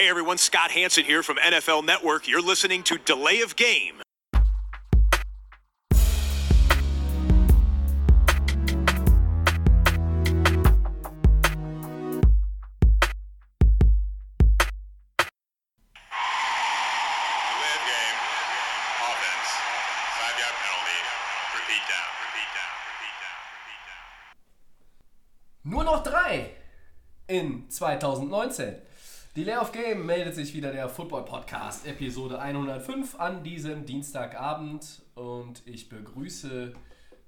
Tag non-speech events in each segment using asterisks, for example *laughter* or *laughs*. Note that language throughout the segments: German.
Hey everyone, Scott Hanson here from NFL Network. You're listening to Delay of Game. Delay of game. Offense. Five yard penalty. Repeat down. Repeat down. Repeat down. Repeat down. Nur noch drei in 2019. Delay of Game meldet sich wieder der Football Podcast, Episode 105 an diesem Dienstagabend und ich begrüße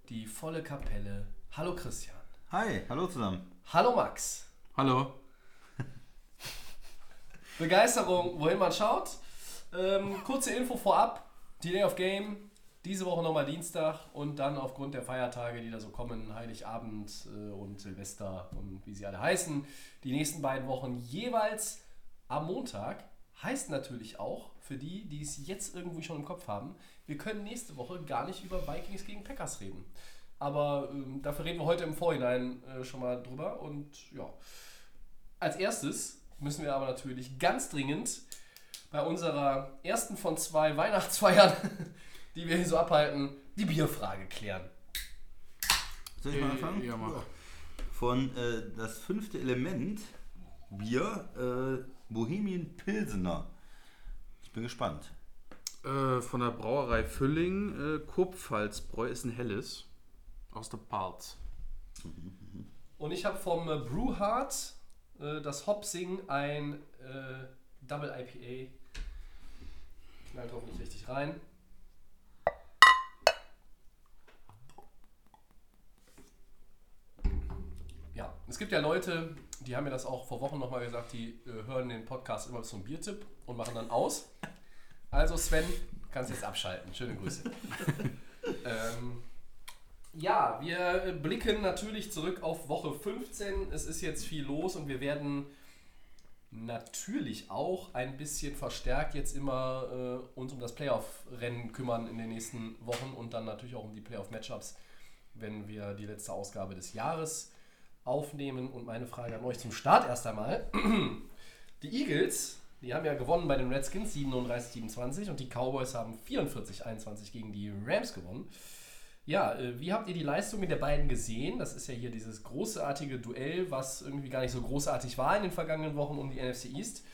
die volle Kapelle. Hallo Christian. Hi, hallo zusammen. Hallo Max. Hallo. *laughs* Begeisterung, wohin man schaut. Ähm, kurze Info vorab. Delay of Game, diese Woche nochmal Dienstag und dann aufgrund der Feiertage, die da so kommen, Heiligabend äh, und Silvester und wie sie alle heißen, die nächsten beiden Wochen jeweils am Montag. Heißt natürlich auch, für die, die es jetzt irgendwie schon im Kopf haben, wir können nächste Woche gar nicht über Vikings gegen Packers reden. Aber ähm, dafür reden wir heute im Vorhinein äh, schon mal drüber und ja. Als erstes müssen wir aber natürlich ganz dringend bei unserer ersten von zwei Weihnachtsfeiern, *laughs* die wir hier so abhalten, die Bierfrage klären. Soll ich mal anfangen? Ja, mach. Von äh, das fünfte Element, Bier, äh, Bohemian Pilsener. Ich bin gespannt. Äh, von der Brauerei Fülling, äh, Kurpfalzbräu ist ein helles. Aus der Parz. Und ich habe vom äh, Brewhard äh, das Hopsing ein äh, Double IPA. Knallt hoffentlich richtig rein. Ja, es gibt ja Leute, die haben mir das auch vor Wochen nochmal gesagt, die äh, hören den Podcast immer zum Biertipp und machen dann aus. Also Sven, kannst jetzt abschalten. Schöne Grüße. *laughs* ähm, ja, wir blicken natürlich zurück auf Woche 15. Es ist jetzt viel los und wir werden natürlich auch ein bisschen verstärkt jetzt immer äh, uns um das Playoff-Rennen kümmern in den nächsten Wochen und dann natürlich auch um die Playoff-Matchups, wenn wir die letzte Ausgabe des Jahres aufnehmen. Und meine Frage an euch zum Start erst einmal. *clears throat* Die Eagles, die haben ja gewonnen bei den Redskins 37-27 und die Cowboys haben 44-21 gegen die Rams gewonnen. Ja, äh, wie habt ihr die Leistungen der beiden gesehen? Das ist ja hier dieses großartige Duell, was irgendwie gar nicht so großartig war in den vergangenen Wochen um die NFC East.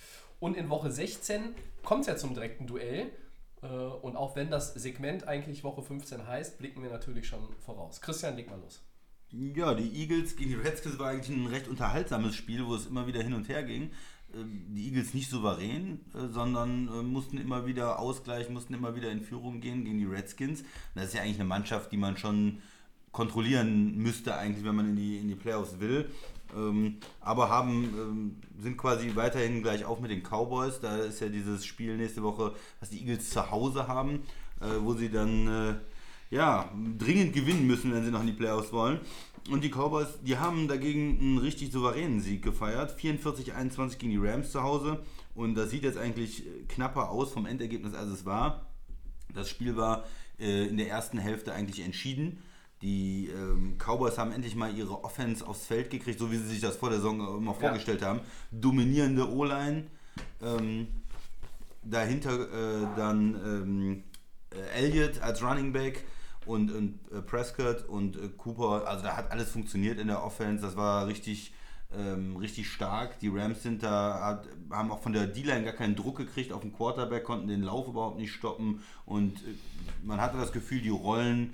Und in Woche 16 kommt es ja zum direkten Duell. Äh, Und auch wenn das Segment eigentlich Woche 15 heißt, blicken wir natürlich schon voraus. Christian, leg mal los. Ja, die Eagles gegen die Redskins war eigentlich ein recht unterhaltsames Spiel, wo es immer wieder hin und her ging. Ähm, Die Eagles nicht souverän, äh, sondern äh, mussten immer wieder ausgleichen, mussten immer wieder in Führung gehen gegen die Redskins. Das ist ja eigentlich eine Mannschaft, die man schon kontrollieren müsste, eigentlich, wenn man in die, in die Playoffs will. Ähm, aber haben, ähm, sind quasi weiterhin gleich auf mit den Cowboys. Da ist ja dieses Spiel nächste Woche, was die Eagles zu Hause haben, äh, wo sie dann ja, dringend gewinnen müssen, wenn sie noch in die Playoffs wollen. Und die Cowboys, die haben dagegen einen richtig souveränen Sieg gefeiert. 44-21 gegen die Rams zu Hause. Und das sieht jetzt eigentlich knapper aus vom Endergebnis, als es war. Das Spiel war äh, in der ersten Hälfte eigentlich entschieden. Die ähm, Cowboys haben endlich mal ihre Offense aufs Feld gekriegt, so wie sie sich das vor der Saison immer vorgestellt haben. Dominierende O-Line. Ähm, dahinter äh, dann ähm, äh, Elliott als Running Back und, und äh, Prescott und äh, Cooper. Also da hat alles funktioniert in der Offense. Das war richtig, ähm, richtig stark. Die Rams sind da, hat, haben auch von der D-Line gar keinen Druck gekriegt auf den Quarterback, konnten den Lauf überhaupt nicht stoppen und äh, man hatte das Gefühl, die rollen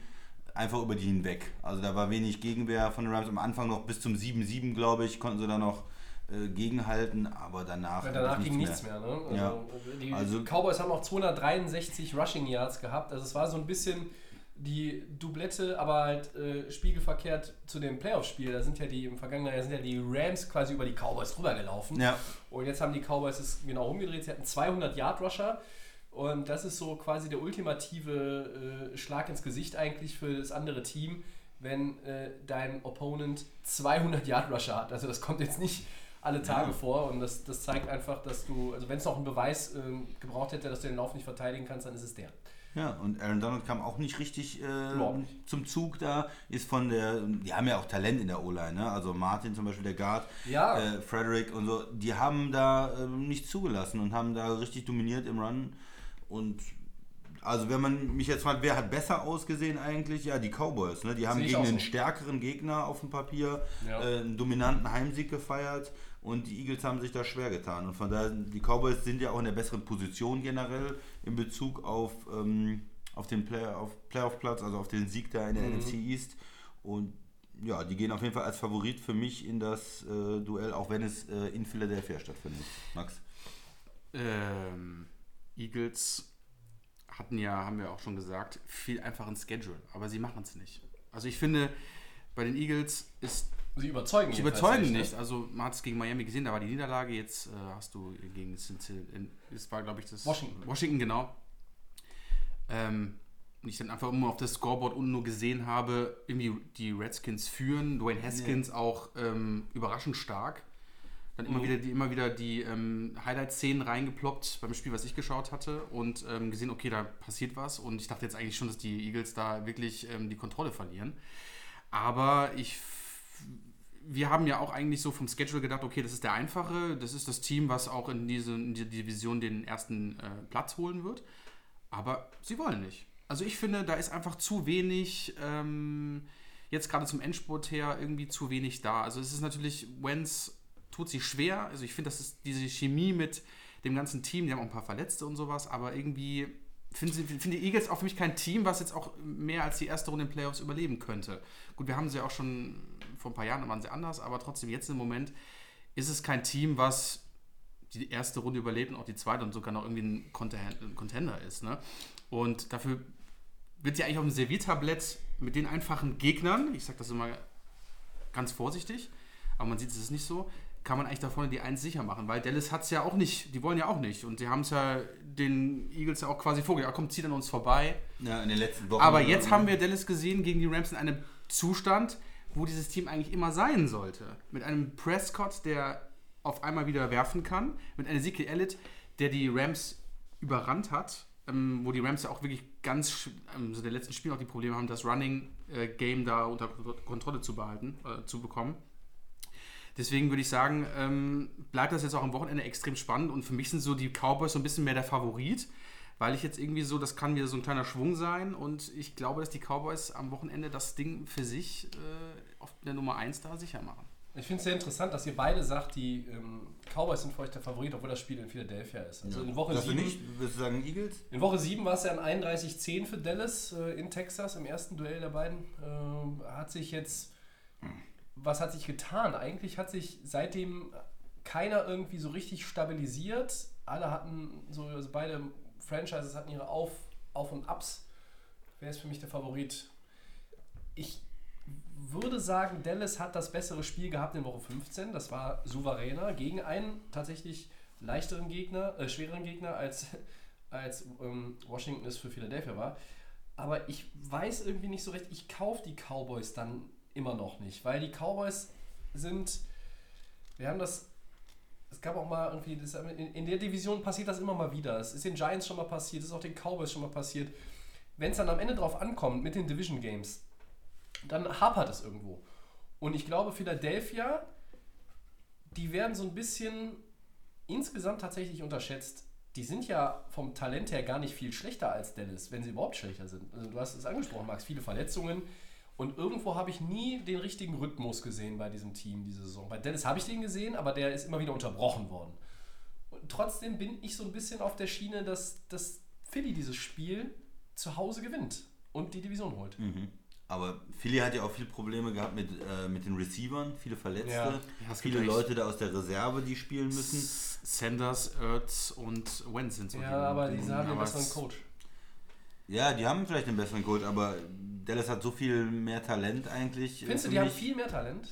einfach über die hinweg. Also da war wenig Gegenwehr von den Rams. Am Anfang noch bis zum 7-7, glaube ich, konnten sie da noch äh, gegenhalten, aber danach, Ja, danach ging nichts mehr. ne? Also, Ja. Die Also- Cowboys haben auch 263 Rushing Yards gehabt. Also es war so ein bisschen die Doublette, aber halt äh, spiegelverkehrt zu dem Playoff-Spiel. Da sind ja die im vergangenen Jahr sind ja die Rams quasi über die Cowboys drüber gelaufen. Ja. Und jetzt haben die Cowboys es genau umgedreht. Sie hatten 200 Yard Rusher. Und das ist so quasi der ultimative äh, Schlag ins Gesicht eigentlich für das andere Team, wenn äh, dein Opponent 200 Yard Rusher hat. Also das kommt jetzt nicht alle Tage vor und das, das zeigt einfach, dass du, also wenn es noch einen Beweis ähm, gebraucht hätte, dass du den Lauf nicht verteidigen kannst, dann ist es der. Ja, und Aaron Donald kam auch nicht richtig äh, zum Zug da. Ist von der, die haben ja auch Talent in der O-Line, ne? Also Martin zum Beispiel, der Guard, Ja. äh, Frederick und so, die haben da ähm, nicht zugelassen und haben da richtig dominiert im Run. Und also wenn man mich jetzt fragt, wer hat besser ausgesehen eigentlich? Ja, die Cowboys, ne? Die haben gegen auch einen so. stärkeren Gegner auf dem Papier Ja. äh, einen dominanten Heimsieg gefeiert. Und die Eagles haben sich da schwer getan. Und von daher, die Cowboys sind ja auch in der besseren Position generell in Bezug auf, ähm, auf den Play auf Playoff-Platz, also auf den Sieg da in der NFC East. Und ja, die gehen auf jeden Fall als Favorit für mich in das äh, Duell, auch wenn es äh, in Philadelphia stattfindet. Max? Ähm, Eagles hatten ja, haben wir auch schon gesagt, viel einfachen Schedule, aber sie machen es nicht. Also ich finde, bei den Eagles ist Sie überzeugen Sie jedenfalls überzeugen ne? nicht. Also man hat es gegen Miami gesehen, da war die Niederlage. Jetzt äh, hast du gegen Cincinnati, es war glaube ich das Washington. Washington genau. Ähm, und ich dann einfach immer auf das Scoreboard unten nur gesehen habe, irgendwie die Redskins führen, Dwayne Haskins auch ähm, überraschend stark. Dann immer wieder die, immer wieder die ähm, Highlight-Szenen reingeploppt beim Spiel, was ich geschaut hatte und ähm, gesehen, okay, da passiert was. Und ich dachte jetzt eigentlich schon, dass die Eagles da wirklich ähm, die Kontrolle verlieren. Aber ich wir haben ja auch eigentlich so vom Schedule gedacht, okay, das ist der einfache, das ist das Team, was auch in diese, in die Division den ersten äh, Platz holen wird. Aber sie wollen nicht. Also ich finde, da ist einfach zu wenig, ähm, jetzt gerade zum Endspurt her, irgendwie zu wenig da. Also es ist natürlich, Wenz tut sich schwer. Also ich finde, das ist diese Chemie mit dem ganzen Team, die haben auch ein paar Verletzte und sowas, aber irgendwie finde find die Eagles auch für mich kein Team, was jetzt auch mehr als die erste Runde in den Playoffs überleben könnte. Gut, wir haben sie auch schon vor ein paar Jahren waren sie anders, aber trotzdem jetzt im Moment ist es kein Team, was die erste Runde überlebt und auch die zweite und sogar noch irgendwie ein Conten- ein Contender ist. Ne? Und dafür wird sie eigentlich auf dem Serviertablett mit den einfachen Gegnern, ich sage das immer ganz vorsichtig, aber man sieht es ist nicht so, kann man eigentlich da vorne die Eins sicher machen, weil Dallas hat es ja auch nicht, die wollen ja auch nicht und sie haben es ja den Eagles ja auch quasi vorgelegt, ja komm, zieht an uns vorbei. Ja, in den letzten Wochen. Aber jetzt haben wir Dallas gesehen gegen die Rams in einem Zustand, wo dieses Team eigentlich immer sein sollte. Mit einem Prescott, der auf einmal wieder werfen kann, mit einem Ezekiel Elliott, der die Rams überrannt hat, ähm, wo die Rams ja auch wirklich ganz, ähm, so in den letzten Spielen auch die Probleme haben, das Running-Game da unter Kontrolle zu behalten, äh, zu bekommen. Deswegen würde ich sagen, ähm, bleibt das jetzt auch am Wochenende extrem spannend und für mich sind so die Cowboys so ein bisschen mehr der Favorit, weil ich jetzt irgendwie so, das kann wieder so ein kleiner Schwung sein und ich glaube, dass die Cowboys am Wochenende das Ding für sich äh, auf der Nummer 1 da sicher machen. Ich finde es sehr interessant, dass ihr beide sagt, die ähm, Cowboys sind für euch der Favorit, obwohl das Spiel in Philadelphia ist. Also in Woche Sagst du 7 nicht? Würdest du sagen Eagles? In Woche 7 war es ja ein 31-10 für Dallas äh, in Texas im ersten Duell der beiden. Ähm, hat sich jetzt, was hat sich getan? Eigentlich hat sich seitdem keiner irgendwie so richtig stabilisiert. Alle hatten so, also beide Franchises hatten ihre Auf, Auf und Ups. Wer ist für mich der Favorit? Ich würde sagen, Dallas hat das bessere Spiel gehabt in Woche 15. Das war souveräner gegen einen tatsächlich leichteren Gegner, äh, schwereren Gegner als, *laughs* als ähm, Washington es für Philadelphia war. Aber ich weiß irgendwie nicht so recht, ich kaufe die Cowboys dann immer noch nicht, weil die Cowboys sind, wir haben das, gab auch mal irgendwie, das, in, in der Division passiert das immer mal wieder. Es ist den Giants schon mal passiert, es ist auch den Cowboys schon mal passiert. Wenn es dann am Ende drauf ankommt mit den Division Games, dann hapert es irgendwo. Und ich glaube, Philadelphia, die werden so ein bisschen insgesamt tatsächlich unterschätzt. Die sind ja vom Talent her gar nicht viel schlechter als Dallas, wenn sie überhaupt schlechter sind. Also du hast es angesprochen, Max, viele Verletzungen. Und irgendwo habe ich nie den richtigen Rhythmus gesehen bei diesem Team diese Saison. Bei Dallas habe ich den gesehen, aber der ist immer wieder unterbrochen worden. Und trotzdem bin ich so ein bisschen auf der Schiene, dass, dass Philly dieses Spiel zu Hause gewinnt und die Division holt. Aber Philly hat ja auch viele Probleme gehabt mit, äh, mit den Receivern, viele Verletzte, Ja. Ja, viele Leute da aus der Reserve, die spielen müssen. Sanders, Ertz und Wentz sind so Ja, aber die, haben den besseren es- Coach. Ja, die haben vielleicht einen besseren Coach, aber Dallas hat so viel mehr Talent eigentlich. äh, Findest du, die haben mich. viel mehr Talent?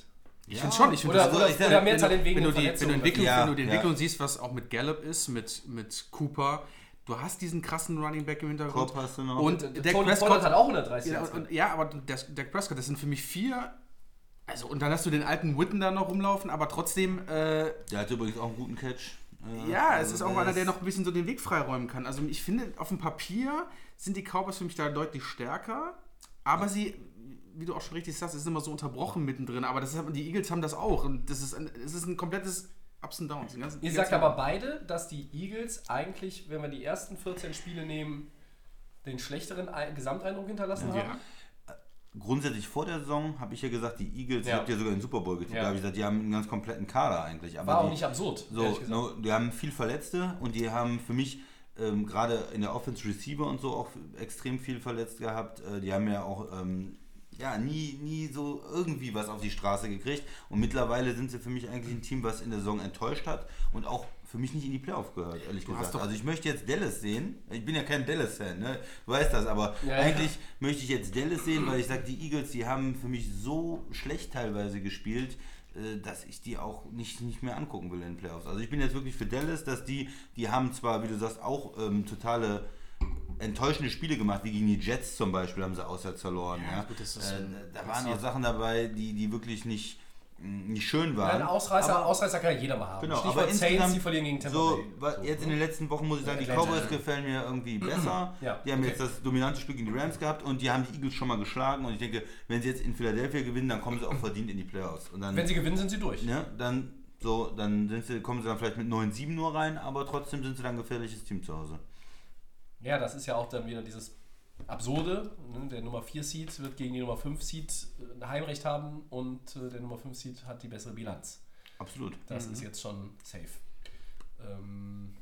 Ich finde schon, ich finde Oder, das- oder, ich sag- oder mehr wenn Talent du, wegen wenn du, den die, wenn du. Entwicklung, Ja, wenn du die ja. Entwicklung siehst, was auch mit Gallup ist, mit, mit Cooper, du hast diesen krassen Running Back im Hintergrund. Cobb hast du noch. Und Tony Dak Prescott hat auch 130 Ja, und, und, ja aber das, Dak Prescott, das sind für mich vier Also, und dann hast du den alten Witten da noch rumlaufen, aber trotzdem, äh, Der hat übrigens auch einen guten Catch. Äh, ja, es also ist auch einer, der noch ein bisschen so den Weg freiräumen kann. Also, ich finde, auf dem Papier sind die Cowboys für mich da deutlich stärker, aber sie, wie du auch schon richtig sagst, es ist immer so unterbrochen mittendrin. Aber das ist, die Eagles haben das auch. Und das ist ein, es ist ein komplettes Ups and Downs. Ihr sagt aber beide, dass die Eagles eigentlich, wenn wir die ersten 14 Spiele nehmen, den schlechteren Ei- Gesamteindruck hinterlassen Ja. haben. Grundsätzlich vor der Saison habe ich ja gesagt, die Eagles, Ja. ihr habt ja sogar den Super Bowl getippt, Ja. da habe ich gesagt, die haben einen ganz kompletten Kader eigentlich. Aber War auch die, nicht absurd, So, no, die haben viel Verletzte und die haben für mich ähm, gerade in der Offense Receiver und so auch extrem viel verletzt gehabt. Äh, die haben ja auch ähm, ja, nie, nie so irgendwie was auf die Straße gekriegt. Und mittlerweile sind sie für mich eigentlich ein Team, was in der Saison enttäuscht hat und auch für mich nicht in die Playoff gehört, ehrlich hast gesagt. Also ich möchte jetzt Dallas sehen. Ich bin ja kein Dallas-Fan, ne? Du weißt das, aber Ja, ja. eigentlich möchte ich jetzt Dallas sehen, weil ich sage, die Eagles, die haben für mich so schlecht teilweise gespielt, dass ich die auch nicht, nicht mehr angucken will in den Playoffs. Also ich bin jetzt wirklich für Dallas, dass die, die haben zwar, wie du sagst, auch ähm, totale enttäuschende Spiele gemacht, wie gegen die Jets zum Beispiel haben sie auswärts verloren. Ja, Ja, gut, äh, da waren auch Sachen dabei, die, die wirklich nicht, nicht schön waren. Ein Ausreißer, Aber- Ausreißer kann ja jeder mal haben. Genau, Stichwort aber Saints, die verlieren gegen Tampa so, So, jetzt in ne? den letzten Wochen muss ich sagen, die. Cowboys gefallen mir irgendwie *clears throat* besser. Ja, die haben okay. jetzt das dominante Stück in die Rams gehabt und die haben die Eagles schon mal geschlagen und ich denke, wenn sie jetzt in Philadelphia gewinnen, dann kommen sie auch verdient in die Playoffs. Und dann, Wenn sie gewinnen, sind sie durch. ne, dann so, dann sie, kommen sie dann vielleicht mit 9-7 nur rein, aber trotzdem sind sie dann ein gefährliches Team zu Hause. Ja, das ist ja auch dann wieder dieses Absurde. Ne? Der Nummer 4 Seed wird gegen die Nummer 5 Seed ein Heimrecht haben und äh, der Nummer 5 Seed hat die bessere Bilanz. Absolut. Das ist jetzt schon safe. Ähm,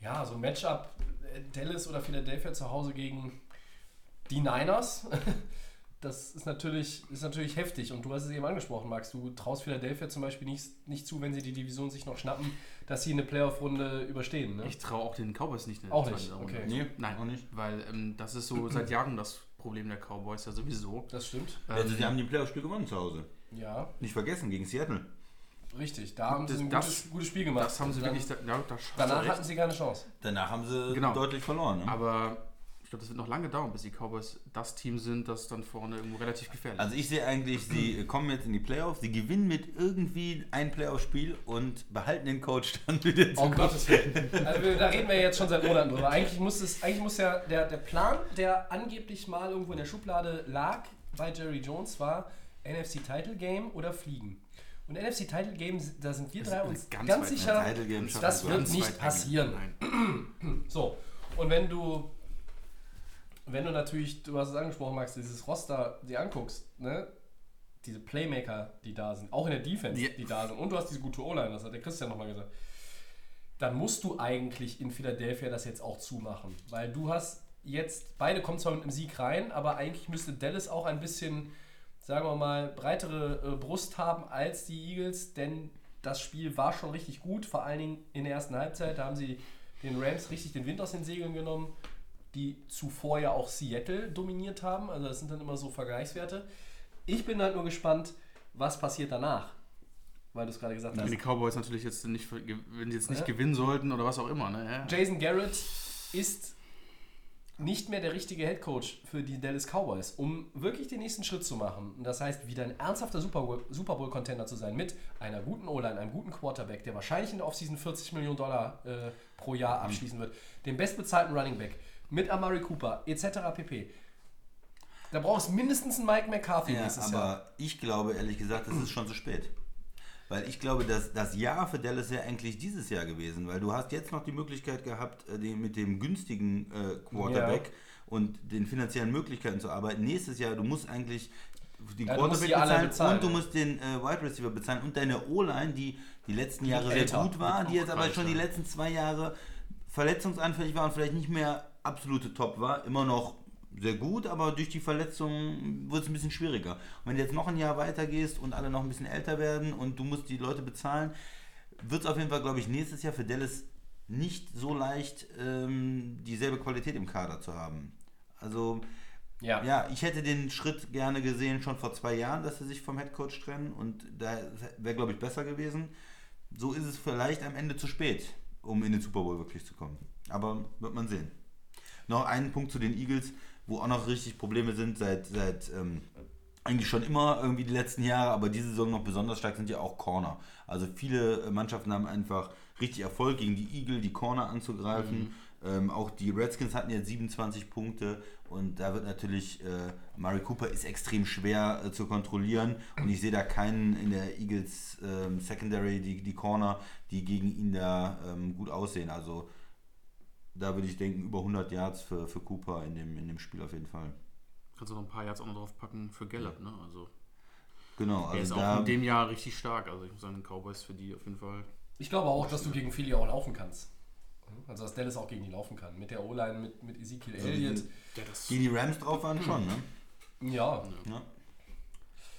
ja, so ein Matchup äh, Dallas oder Philadelphia zu Hause gegen die Niners. *laughs* Das ist natürlich, ist natürlich heftig und du hast es eben angesprochen, Max. Du traust Philadelphia zum Beispiel nicht, nicht zu, wenn sie die Division sich noch schnappen, dass sie eine Playoff-Runde überstehen. Ne? Ich traue auch den Cowboys nicht in Auch nicht, Runde. okay. Nee, Nein, auch nicht. Weil ähm, das ist so *clears throat* seit Jahren das Problem der Cowboys ja sowieso. Das stimmt. Also sie haben die Playoff-Spiel gewonnen zu Hause. Ja, Nicht vergessen, gegen Seattle. richtig. Da haben Das- sie ein das- gutes, gutes Spiel gemacht. Das haben sie dann, wirklich, da, ja, Danach hatten sie keine Chance. Danach haben sie Genau. deutlich verloren. Ne? Aber ich glaube, das wird noch lange dauern, bis die Cowboys das Team sind, das dann vorne irgendwo relativ gefährlich Also ich sehe eigentlich, sie kommen jetzt in die Playoffs, sie gewinnen mit irgendwie ein Playoff-Spiel und behalten den Coach dann wieder zu. Um Gottes Willen. Also da reden wir jetzt schon seit Monaten drüber. Eigentlich muss es, eigentlich muss ja der, der Plan, der angeblich mal irgendwo in der Schublade lag bei Jerry Jones, war NFC Title Game oder Fliegen. Und NFC Title Game, da sind wir drei uns ganz, ganz weit- sicher, das wird nicht passieren. Nein. So, und wenn du, wenn du natürlich, du hast es angesprochen, Max, dieses Roster dir anguckst, ne? diese Playmaker, die da sind, auch in der Defense, Ja. die da sind, und du hast diese gute O-Line, das hat der Christian nochmal gesagt, dann musst du eigentlich in Philadelphia das jetzt auch zumachen. Weil du hast jetzt, beide kommen zwar mit einem Sieg rein, aber eigentlich müsste Dallas auch ein bisschen, sagen wir mal, breitere äh, Brust haben als die Eagles, denn das Spiel war schon richtig gut, vor allen Dingen in der ersten Halbzeit. Da haben sie den Rams richtig den Wind aus den Segeln genommen, die zuvor ja auch Seattle dominiert haben. Also das sind dann immer so Vergleichswerte. Ich bin halt nur gespannt, was passiert danach. Weil du es gerade gesagt hast. Wenn die Cowboys natürlich jetzt nicht, wenn sie jetzt nicht Ja. gewinnen sollten oder was auch immer. Ne? Ja. Jason Garrett ist nicht mehr der richtige Headcoach für die Dallas Cowboys, um wirklich den nächsten Schritt zu machen. Und das heißt, wieder ein ernsthafter Super Bowl- Super Bowl-Contender zu sein mit einer guten O-Line, einem guten Quarterback, der wahrscheinlich in der Offseason 40 Millionen Dollar äh, pro Jahr abschließen wird, dem bestbezahlten Running Back, mit Amari Cooper, etc. pp. Da brauchst du mindestens einen Mike McCarthy Ja, nächstes aber Jahr. ich glaube ehrlich gesagt, es ist schon zu spät. Weil ich glaube, dass das Jahr für Dallas ja eigentlich dieses Jahr gewesen, weil du hast jetzt noch die Möglichkeit gehabt, äh, den, mit dem günstigen äh, Quarterback Ja. und den finanziellen Möglichkeiten zu arbeiten. Nächstes Jahr, du musst eigentlich den Ja, Quarterback die bezahlen, bezahlen, und du musst den äh, Wide Receiver bezahlen und deine O-Line, die die letzten Jahre sehr älter. gut war, die jetzt aber schon die letzten zwei Jahre verletzungsanfällig war und vielleicht nicht mehr absolute Top war, immer noch sehr gut, aber durch die Verletzungen wird es ein bisschen schwieriger. Und wenn du jetzt noch ein Jahr weitergehst und alle noch ein bisschen älter werden und du musst die Leute bezahlen, wird es auf jeden Fall, glaube ich, nächstes Jahr für Dallas nicht so leicht, ähm, dieselbe Qualität im Kader zu haben. Also, Ja. ja, ich hätte den Schritt gerne gesehen schon vor zwei Jahren, dass sie sich vom Headcoach trennen und da wäre, glaube ich, besser gewesen. So ist es vielleicht am Ende zu spät, um in den Super Bowl wirklich zu kommen. Aber wird man sehen. Noch einen Punkt zu den Eagles, wo auch noch richtig Probleme sind seit, seit ähm, eigentlich schon immer irgendwie die letzten Jahre, aber diese Saison noch besonders stark sind ja auch Corner. Also viele äh, Mannschaften haben einfach richtig Erfolg gegen die Eagle, die Corner anzugreifen. Ähm, auch die Redskins hatten jetzt 27 Punkte und da wird natürlich, äh, Murray Cooper ist extrem schwer äh, zu kontrollieren und ich sehe da keinen in der Eagles ähm, Secondary, die, die Corner, die gegen ihn da ähm, gut aussehen. Also da würde ich denken, über 100 Yards für, für Cooper in dem, in dem Spiel auf jeden Fall. Kannst du noch ein paar Yards auch noch drauf packen für Gallup, ne? Also, Genau, der ist also auch da, in dem Jahr richtig stark. Also, ich muss sagen, Cowboys für die auf jeden Fall. Ich glaube auch, dass du gegen Philly auch laufen kannst. Also dass Dallas auch gegen die laufen kann. Mit der O-Line, mit, mit Ezekiel Elliott. Ja, das die die Rams drauf waren schon, ne? Ja, Ja.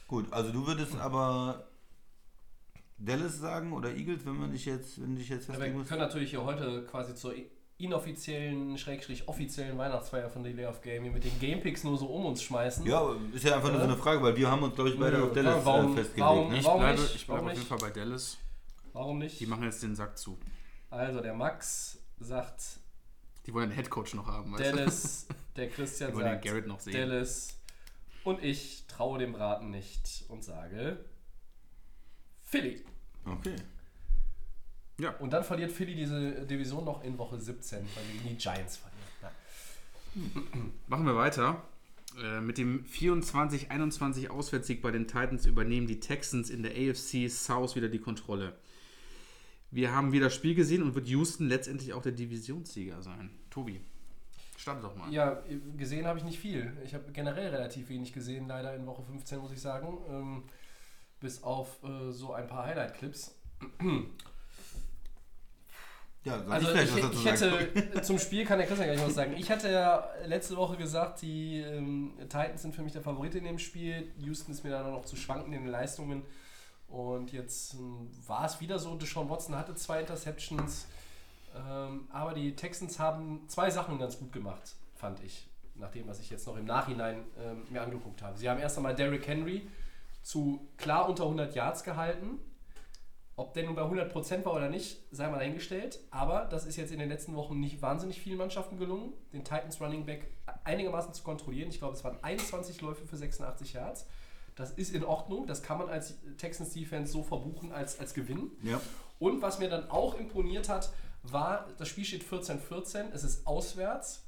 Gut, also du würdest aber Dallas sagen oder Eagles, wenn man dich jetzt, wenn du dich jetzt festlegen wir musst? können natürlich hier heute quasi zur inoffiziellen, schrägstrich offiziellen Weihnachtsfeier von Delay of Game hier mit den Gamepicks nur so um uns schmeißen. Ja, ist ja einfach nur so eine Frage, weil wir haben uns, glaube ich, beide Nö, auf Dallas warum- äh, festgelegt. warum- ne? Ich Warum bleibe, nicht? ich bleibe Warum auf jeden? Fall bei Dallas. Warum nicht? Die machen jetzt den Sack zu. Also der Max sagt Die wollen den Headcoach noch haben, weißt Dallas, *laughs* der Christian Die wollen den sagt Garrett noch sehen. Dallas und ich traue dem Braten nicht und sage Philly. Okay. Ja. Und dann verliert Philly diese Division noch in Woche 17, weil sie gegen die Giants verlieren. Ja. Machen wir weiter. Äh, Mit dem 24-21 Auswärtssieg bei den Titans übernehmen die Texans in der AFC South wieder die Kontrolle. Wir haben wieder das Spiel gesehen und wird Houston letztendlich auch der Divisionssieger sein. Tobi, starte doch mal. Ja, gesehen habe ich nicht viel. Ich habe generell relativ wenig gesehen, leider in Woche 15, muss ich sagen. Ähm, bis auf äh, so ein paar Highlight-Clips. Ja, Also ich ich, was ich hätte, *laughs* zum Spiel kann der Christian gleich was sagen. Ich hatte ja letzte Woche gesagt, die ähm, Titans sind für mich der Favorit in dem Spiel. Houston ist mir dann noch zu schwanken in den Leistungen. Und jetzt ähm, war es wieder so, Deshaun Watson hatte zwei Interceptions. Ähm, aber die Texans haben zwei Sachen ganz gut gemacht, fand ich. Nach dem, was ich jetzt noch im Nachhinein ähm, mir angeguckt habe. Sie haben erst einmal Derrick Henry zu klar unter 100 Yards gehalten. Ob der nun bei 100% war oder nicht, sei mal dahingestellt. Aber das ist jetzt in den letzten Wochen nicht wahnsinnig vielen Mannschaften gelungen, den Titans Running Back einigermaßen zu kontrollieren. Ich glaube, es waren 21 Läufe für 86 Yards. Das ist in Ordnung. Das kann man als Texans Defense so verbuchen als, als Gewinn. Ja. Und was mir dann auch imponiert hat, war, das Spiel steht 14-14, es ist auswärts.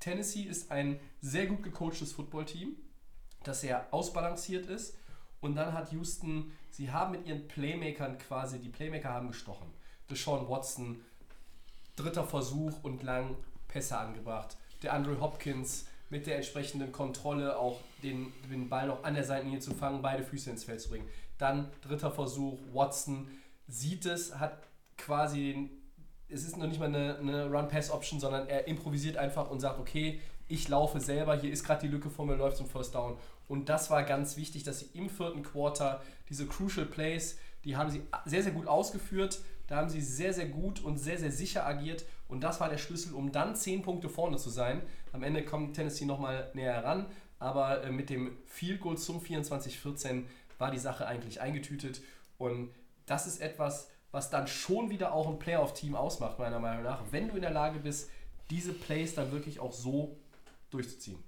Tennessee ist ein sehr gut gecoachtes Footballteam, das sehr ausbalanciert ist. Und dann hat Houston, sie haben mit ihren Playmakern quasi, die Playmaker haben gestochen. Deshaun Watson, dritter Versuch und lang Pässe angebracht. Der Andrew Hopkins mit der entsprechenden Kontrolle auch den, den Ball noch an der Seitenlinie zu fangen, beide Füße ins Feld zu bringen. Dann dritter Versuch, Watson sieht es, hat quasi den, es ist noch nicht mal eine, eine Run-Pass-Option, sondern er improvisiert einfach und sagt, okay, ich laufe selber, hier ist gerade die Lücke vor mir, läuft zum First Down. Und das war ganz wichtig, dass sie im vierten Quarter diese Crucial Plays, die haben sie sehr, sehr gut ausgeführt. Da haben sie sehr, sehr gut und sehr, sehr sicher agiert. Und das war der Schlüssel, um dann 10 Punkte vorne zu sein. Am Ende kommt Tennessee nochmal näher heran. Aber äh, mit dem Field Goal zum 24-14 war die Sache eigentlich eingetütet. Und das ist etwas, was dann schon wieder auch ein Playoff-Team ausmacht, meiner Meinung nach. Wenn du in der Lage bist, diese Plays dann wirklich auch so durchzuziehen.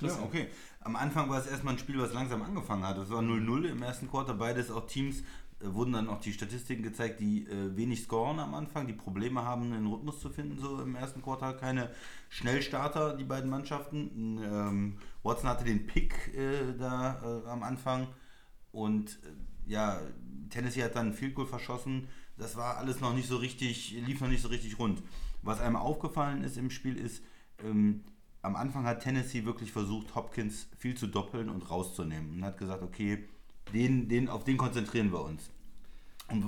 Ja, okay. Am Anfang war es erstmal ein Spiel, was langsam angefangen hat. Es war 0-0 im ersten Quarter. Beides auch Teams, äh, wurden dann auch die Statistiken gezeigt, die äh, wenig scoren am Anfang, die Probleme haben, einen Rhythmus zu finden, so im ersten Quartal. Keine Schnellstarter, die beiden Mannschaften. Ähm, Watson hatte den Pick äh, da äh, am Anfang und äh, ja, Tennessee hat dann Field Goal verschossen. Das war alles noch nicht so richtig, lief noch nicht so richtig rund. Was einem aufgefallen ist im Spiel ist, ähm, am Anfang hat Tennessee wirklich versucht, Hopkins viel zu doppeln und rauszunehmen und hat gesagt, okay, den, den, auf den konzentrieren wir uns. Und,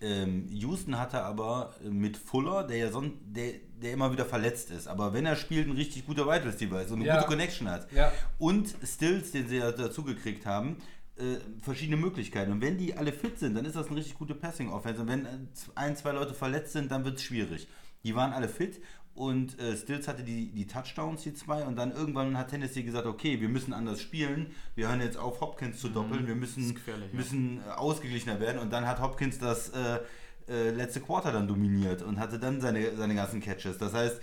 ähm, Houston hatte aber mit Fuller, der ja sonst, der, der immer wieder verletzt ist, aber wenn er spielt, ein richtig guter Wide Receiver ist und eine Ja. gute Connection hat. Ja. Und Stills, den sie ja dazu gekriegt haben, äh, verschiedene Möglichkeiten. Und wenn die alle fit sind, dann ist das eine richtig gute Passing-Offense. Und wenn äh, ein, zwei Leute verletzt sind, dann wird es schwierig. Die waren alle fit und äh, Stills hatte die, die Touchdowns, die zwei. Und dann irgendwann hat Tennessee gesagt, okay, wir müssen anders spielen. Wir hören jetzt auf, Hopkins zu doppeln. Wir müssen, müssen äh, ausgeglichener werden. Und dann hat Hopkins das äh, äh, letzte Quarter dann dominiert und hatte dann seine, seine ganzen Catches. Das heißt,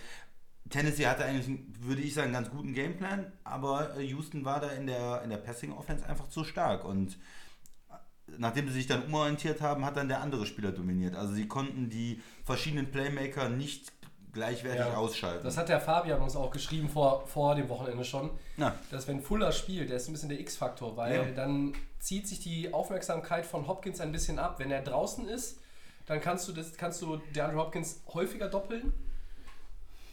Tennessee hatte eigentlich, würde ich sagen, einen ganz guten Gameplan, aber äh, Houston war da in der, in der Passing-Offense einfach zu stark und nachdem sie sich dann umorientiert haben, hat dann der andere Spieler dominiert. Also sie konnten die verschiedenen Playmaker nicht gleichwertig Ja. ausschalten. Das hat der Fabian uns auch geschrieben vor, vor dem Wochenende schon, Na. dass wenn Fuller spielt, der ist ein bisschen der X-Faktor, weil Ja. dann zieht sich die Aufmerksamkeit von Hopkins ein bisschen ab. Wenn er draußen ist, dann kannst du, das, kannst du DeAndre Hopkins häufiger doppeln.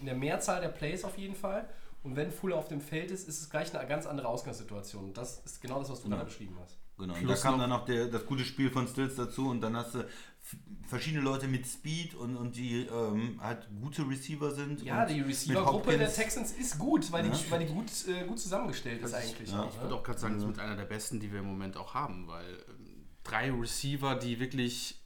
In der Mehrzahl der Plays auf jeden Fall. Und wenn Fuller auf dem Feld ist, ist es gleich eine ganz andere Ausgangssituation. Das ist genau das, was du gerade beschrieben hast. Genau, und da kam noch- dann noch der, das gute Spiel von Stills dazu und dann hast du verschiedene Leute mit Speed und, und die ähm, halt gute Receiver sind. Ja, und die Receiver-Gruppe der Texans ist gut, weil Ja. die, weil die gut, äh, gut zusammengestellt ist eigentlich. ja, auch, Ich würde auch gerade sagen, das ist mit einer der besten, die wir im Moment auch haben, weil ähm, drei Receiver, die wirklich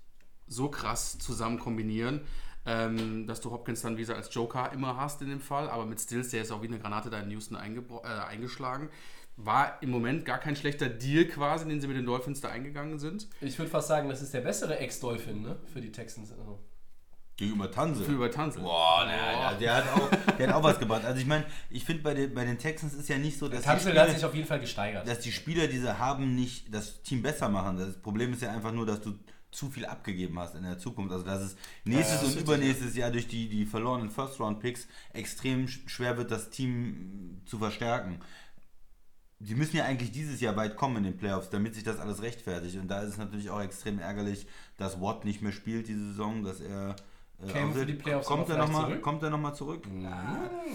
so krass zusammen kombinieren, ähm, dass du Hopkins dann wie gesagt als Joker immer hast in dem Fall, aber mit Stills, der ist auch wie eine Granate da in Houston äh, eingeschlagen. War im Moment gar kein schlechter Deal quasi, den sie mit den Dolphins da eingegangen sind. Ich würde fast sagen, das ist der bessere Ex-Dolphin ne? für die Texans. Also. Gegenüber Tanse. Für über Tanzel. Boah, na, der, hat auch, der hat auch was gebracht. Also ich meine, ich finde bei den, bei den Texans ist ja nicht so, dass die, Tanzel hat sich Spieler, auf jeden Fall gesteigert. dass die Spieler, die sie haben, nicht das Team besser machen. Das Problem ist ja einfach nur, dass du zu viel abgegeben hast in der Zukunft. Also dass es nächstes Ja, und übernächstes Jahr durch die, die verlorenen First-Round-Picks extrem sch- schwer wird, das Team zu verstärken. Sie müssen ja eigentlich dieses Jahr weit kommen in den Playoffs, damit sich das alles rechtfertigt. Und da ist es natürlich auch extrem ärgerlich, dass Watt nicht mehr spielt diese Saison, dass er äh, Käme für die Playoffs kommt er noch vielleicht mal, zurück? Kommt er nochmal zurück? Hm,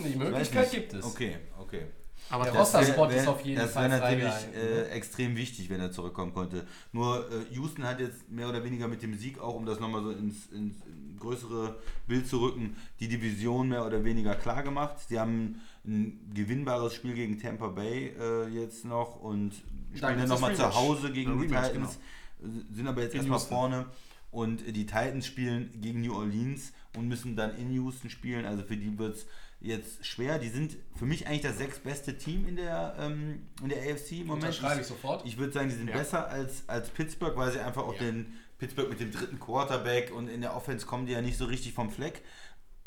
die Möglichkeit gibt es. Okay, okay. Aber Der das- Roster- Spot wär- ist auf jeden das Fall wäre natürlich äh, ne? extrem wichtig, wenn er zurückkommen konnte. Nur äh, Houston hat jetzt mehr oder weniger mit dem Sieg auch, um das nochmal so ins, ins größere Bild zu rücken, die Division mehr oder weniger klar gemacht. Sie haben ein gewinnbares Spiel gegen Tampa Bay äh, jetzt noch und spielen dann nochmal das zu. Hause gegen die Rematch, Titans, äh, sind aber jetzt erstmal vorne. Und die Titans spielen gegen New Orleans und müssen dann in Houston spielen. Also für die wird es jetzt schwer. Die sind für mich eigentlich das sechstbeste Team in der, ähm, in der AFC im Moment. Unterschreibe ich sofort. Ich würde sagen, die sind Ja. besser als, als Pittsburgh, weil sie einfach auch Ja. den Pittsburgh mit dem dritten Quarterback und in der Offense kommen die ja nicht so richtig vom Fleck.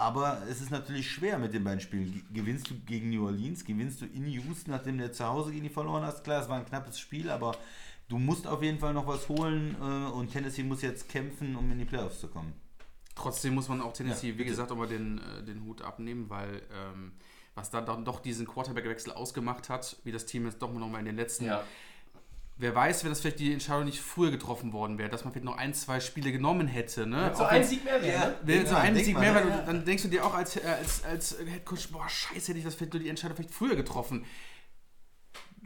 Aber es ist natürlich schwer mit den beiden Spielen. Ge- Gewinnst du gegen New Orleans, gewinnst du in Houston, nachdem du zu Hause gegen die verloren hast. Klar, es war ein knappes Spiel, aber du musst auf jeden Fall noch was holen äh, und Tennessee muss jetzt kämpfen, um in die Playoffs zu kommen. Trotzdem muss man auch Tennessee, Ja, wie gesagt, aber den, äh, den Hut abnehmen, weil ähm, was da dann doch diesen Quarterback-Wechsel ausgemacht hat, wie das Team jetzt doch noch mal in den letzten. Ja. Wer weiß, wenn das vielleicht die Entscheidung nicht früher getroffen worden wäre, dass man vielleicht noch ein, zwei Spiele genommen hätte. Ne? So ein Sieg mehr wäre. ne? Wenn so Ja, ein Sieg mehr, weil du, Ja. dann denkst du dir auch als, äh, als, als Headcoach, boah, scheiße, hätte ich das vielleicht nur die Entscheidung vielleicht früher getroffen.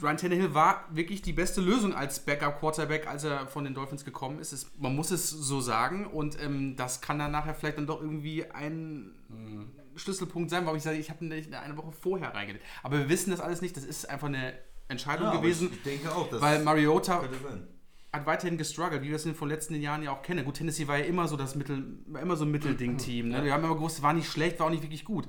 Ryan Tannehill war wirklich die beste Lösung als Backup-Quarterback, als er von den Dolphins gekommen ist. Es, man muss es so sagen und ähm, das kann dann nachher vielleicht dann doch irgendwie ein Schlüsselpunkt sein, warum ich sage, ich habe eine Woche vorher reingelegt. Aber wir wissen das alles nicht, das ist einfach eine Entscheidung Ja, gewesen, Ich, denke auch, dass weil Mariota hat weiterhin gestruggelt, wie wir es in den letzten Jahren ja auch kennen. Gut, Tennessee war ja immer so das Mittel, immer so ein Mittelding-Team. Ne? Wir haben immer gewusst, war nicht schlecht, war auch nicht wirklich gut.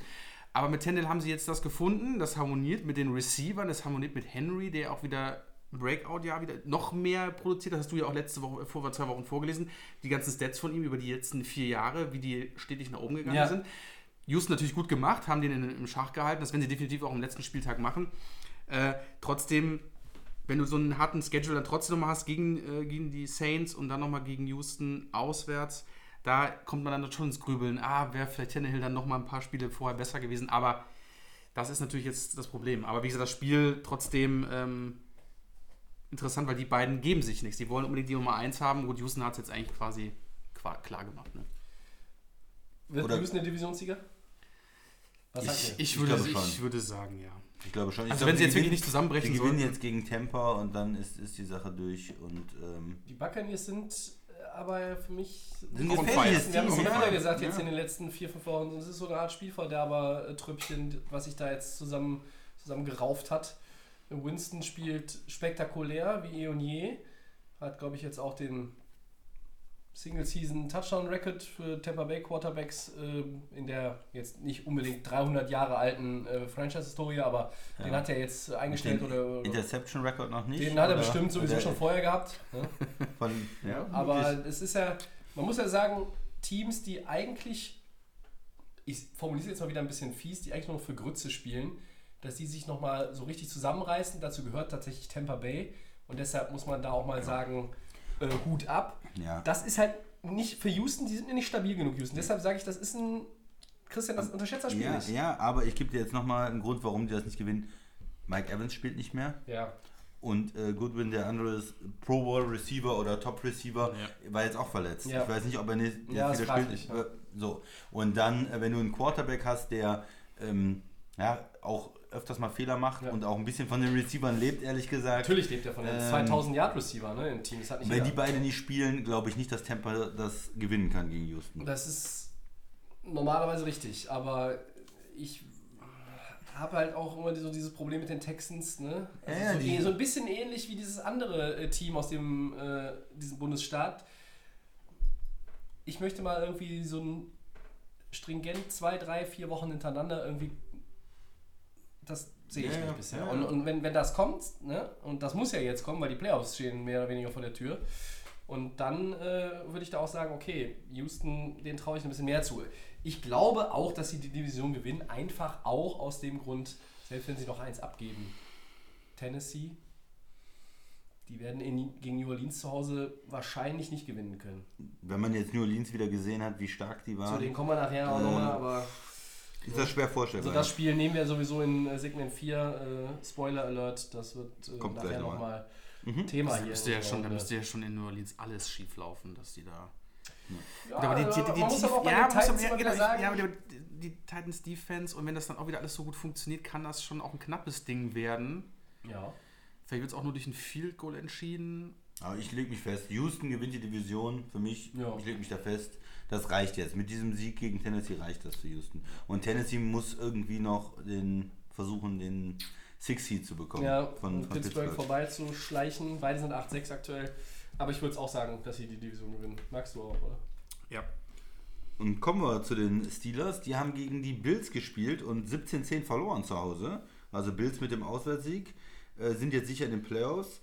Aber mit Tendell haben sie jetzt das gefunden, das harmoniert mit den Receivern, das harmoniert mit Henry, der auch wieder im Breakout-Jahr wieder noch mehr produziert. Das hast du ja auch letzte Woche, vor zwei Wochen vorgelesen. Die ganzen Stats von ihm über die letzten vier Jahre, wie die stetig nach oben gegangen Ja. sind. Houston natürlich gut gemacht, haben den im Schach gehalten. Das werden sie definitiv auch am letzten Spieltag machen. Äh, trotzdem, wenn du so einen harten Schedule dann trotzdem nochmal hast gegen, äh, gegen die Saints und dann nochmal gegen Houston auswärts, da kommt man dann schon ins Grübeln. Ah, wäre vielleicht Tannehill dann nochmal ein paar Spiele vorher besser gewesen. Aber das ist natürlich jetzt das Problem. Aber wie gesagt, das Spiel trotzdem ähm, interessant, weil die beiden geben sich nichts. Die wollen unbedingt die Nummer 1 haben. Gut, Houston hat es jetzt eigentlich quasi qua- klar gemacht. Ne? Wird Houston der Divisionssieger? Was sagt ihr? Ich, Ich würde, schon. ich würde sagen, ja. Ich glaube schon. Ich Also glaube, wenn sie jetzt wirklich nicht zusammenbrechen Die gewinnen sollten. jetzt gegen Tampa und dann ist, ist die Sache durch und ähm, Die Buccaneers sind äh, aber für mich Sind Wir haben es immer ja. gesagt jetzt Ja. in den letzten vier, fünf Wochen. Es ist so eine Art Spielverderber-Trüppchen, was sich da jetzt zusammen, zusammen gerauft hat. Winston spielt spektakulär wie eh und je. Hat, glaube ich, jetzt auch den Single-Season-Touchdown-Record für Tampa Bay Quarterbacks ähm, in der jetzt nicht unbedingt 300 Jahre alten äh, Franchise-Historie, aber den hat er jetzt äh, eingestellt den oder, oder Interception Record noch nicht. den hat er bestimmt sowieso schon vorher gehabt. Ne? *laughs* Von, ja, Aber es ist ja, man muss ja sagen, Teams, die eigentlich ich formuliere es jetzt mal wieder ein bisschen fies, die eigentlich nur noch für Grütze spielen, dass die sich nochmal so richtig zusammenreißen. Dazu gehört tatsächlich Tampa Bay und deshalb muss man da auch mal sagen, äh, Hut ab. Ja. Das ist halt nicht für Houston, die sind mir nicht stabil genug, Houston. Deshalb sage ich, das ist ein. Christian, das unterschätzt das Spiel Ja, nicht. ja, aber ich gebe dir jetzt nochmal einen Grund, warum die das nicht gewinnen. Mike Evans spielt nicht mehr. Ja. Und äh, Goodwin, der andere ist Pro Bowl Receiver oder Top Receiver, war jetzt auch verletzt. Ja. Ich weiß nicht, ob er nicht, nicht Ja, wieder spielt. Äh, So. Und dann, äh, wenn du einen Quarterback hast, der ähm, ja, auch öfters mal Fehler macht Ja. und auch ein bisschen von den Receivern lebt, ehrlich gesagt. Natürlich lebt er von den Ähm, 2000 Yard Receiver ne, im Team. Das hat nicht Wenn die beiden nicht spielen, glaube ich nicht, dass Tampa das gewinnen kann gegen Houston. Das ist normalerweise richtig, aber ich habe halt auch immer so dieses Problem mit den Texans, ne? Also Ja, so, die- so ein bisschen ähnlich wie dieses andere äh, Team aus dem äh, diesem Bundesstaat. Ich möchte mal irgendwie so ein stringent zwei, drei, vier Wochen hintereinander irgendwie. Das sehe ich Ja, nicht bisher. ja. Und, und wenn, wenn das kommt, ne, und das muss ja jetzt kommen, weil die Playoffs stehen mehr oder weniger vor der Tür, und dann äh, würde ich da auch sagen, okay, Houston, den traue ich ein bisschen mehr zu. Ich glaube auch, dass sie die Division gewinnen, einfach auch aus dem Grund, selbst wenn sie noch eins abgeben. Tennessee, die werden in, gegen New Orleans zu Hause wahrscheinlich nicht gewinnen können. Wenn man jetzt New Orleans wieder gesehen hat, wie stark die Zu waren, denen kommen wir nachher auch Äh, nochmal, aber ist das schwer vorstellbar. also das Spiel nehmen wir sowieso in äh, Segment 4, äh, Spoiler Alert, das wird äh, Kommt nachher nochmal Mhm. Thema Da hier. müsste, ja schon, da müsste ja schon in New Orleans alles schief laufen, dass die da. Ja, aber die, die, die, man die, muss Tief- aber auch bei ja, den muss aber- Titans ja, genau, wieder sagen, ja, aber die, die Titans Defense und wenn das dann auch wieder alles so gut funktioniert, kann das schon auch ein knappes Ding werden. ja. Vielleicht wird es auch nur durch ein Field Goal entschieden. Aber ich lege mich fest, Houston gewinnt die Division für mich. Ja. Ich lege mich da fest. Das reicht jetzt. Mit diesem Sieg gegen Tennessee reicht das für Houston. Und Tennessee muss irgendwie noch den versuchen, den Six Seed zu bekommen. ja, von, von Pittsburgh, Pittsburgh. vorbeizuschleichen. Beide sind 8-6 aktuell. Aber ich würde auch sagen, dass sie die Division gewinnen. Magst du auch, oder? Ja. Und kommen wir zu den Steelers. Die haben gegen die Bills gespielt und 17-10 verloren zu Hause. Also Bills mit dem Auswärtssieg. Äh, sind jetzt sicher in den Playoffs.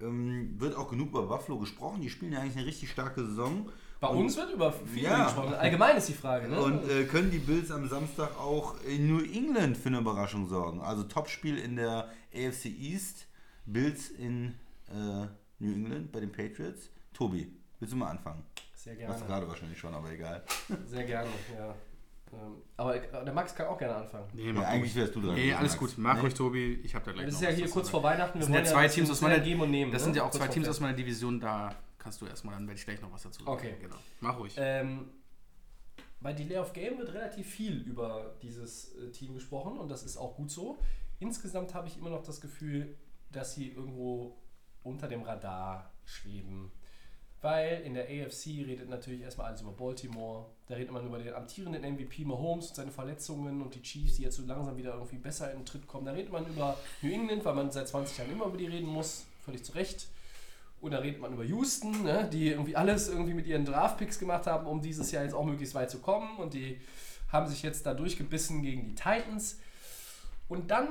Ähm, wird auch genug über Buffalo gesprochen. Die spielen ja eigentlich eine richtig starke Saison. Bei Und- uns wird über viele Ja. gesprochen. Allgemein ist die Frage, ne? Und äh, können die Bills am Samstag auch in New England für eine Überraschung sorgen? Also Topspiel in der AFC East, Bills in äh, New England bei den Patriots. Tobi, willst du mal anfangen? Sehr Machst du gerne. gerade wahrscheinlich schon, aber egal. *laughs* Sehr gerne, ja. Ähm, aber ich- der Max kann auch gerne anfangen. Nee, Ja, eigentlich wärst du dran. Nee, alles Max. gut. Mach Nee? ruhig, Tobi. Ich habe da gleich Das ist noch ja was hier kurz vor Weihnachten. Das wir sind ja zwei das Teams aus meiner Geben und Nehmen. Das ne? sind ja auch Kurz zwei Teams aus meiner Division, da kannst du erstmal, dann werde ich gleich noch was dazu sagen. Okay. Genau. Mach ruhig. Ähm, bei Delay of Game wird relativ viel über dieses äh, Team gesprochen und das ist auch gut so. Insgesamt habe ich immer noch das Gefühl, dass sie irgendwo unter dem Radar schweben. Weil in der AFC redet natürlich erstmal alles über Baltimore. Da redet man über den amtierenden MVP Mahomes und seine Verletzungen und die Chiefs, die jetzt so langsam wieder irgendwie besser in den Tritt kommen. Da redet man über New England, weil man seit 20 Jahren immer über die reden muss. Völlig zu Recht. Und da redet man über Houston, ne, die irgendwie alles irgendwie mit ihren Draftpicks gemacht haben, um dieses Jahr jetzt auch möglichst weit zu kommen. Und die haben sich jetzt da durchgebissen gegen die Titans. Und dann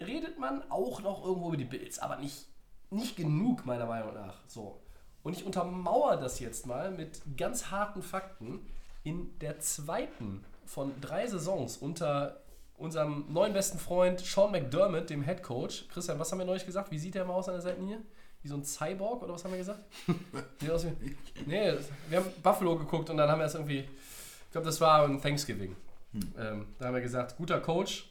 redet man auch noch irgendwo über die Bills, aber nicht, nicht genug, meiner Meinung nach. So. Und ich untermauere das jetzt mal mit ganz harten Fakten. In der zweiten von drei Saisons unter unserem neuen besten Freund Sean McDermott, dem Head Coach. Christian, was haben wir neulich gesagt? Wie sieht der mal aus an der Seitenlinie? Wie so ein Cyborg oder was haben wir gesagt? Sieht aus wie, nee, wir haben Buffalo geguckt und dann haben wir es irgendwie, ich glaube, das war ein Thanksgiving. Ähm, da haben wir gesagt, guter Coach,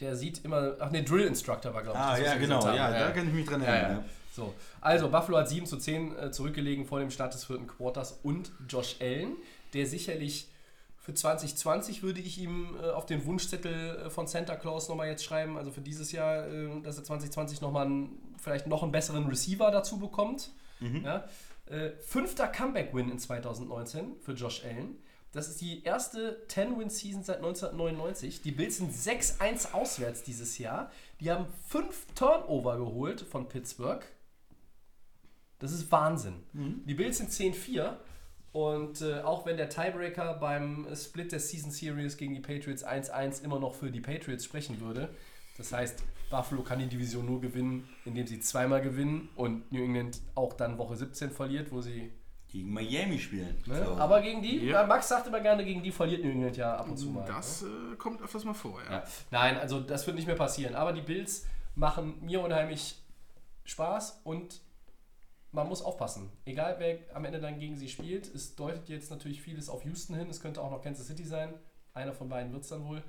der sieht immer, ach nee, Drill Instructor war, glaube ich. Ah, das, ja, genau. Ja, haben. da kann ich mich dran Ja, erinnern. ja. So, also Buffalo hat 7 zu 10 äh, zurückgelegen vor dem Start des vierten Quarters und Josh Allen, der sicherlich für 2020 würde ich ihm äh, auf den Wunschzettel äh, von Santa Claus nochmal jetzt schreiben, also für dieses Jahr, äh, dass er 2020 nochmal einen, vielleicht noch einen besseren Receiver dazu bekommt. Ja? Äh, fünfter Comeback-Win in 2019 für Josh Allen. Das ist die erste 10-Win-Season seit 1999. Die Bills sind 6-1 auswärts dieses Jahr. Die haben fünf Turnover geholt von Pittsburgh. Das ist Wahnsinn. Die Bills sind 10-4. Und äh, auch wenn der Tiebreaker beim Split der Season Series gegen die Patriots 1-1 immer noch für die Patriots sprechen würde, das heißt, Buffalo kann die Division nur gewinnen, indem sie zweimal gewinnen und New England auch dann Woche 17 verliert, wo sie Gegen Miami spielen. Ne? So. Aber gegen die, Ja. Max sagt immer gerne, gegen die verliert New England ja ab und zu mal. Das äh, kommt öfters mal vor, ja. Ja. Nein, also das wird nicht mehr passieren. Aber die Bills machen mir unheimlich Spaß und man muss aufpassen. Egal wer am Ende dann gegen sie spielt, es deutet jetzt natürlich vieles auf Houston hin. Es könnte auch noch Kansas City sein. Einer von beiden wird es dann wohl.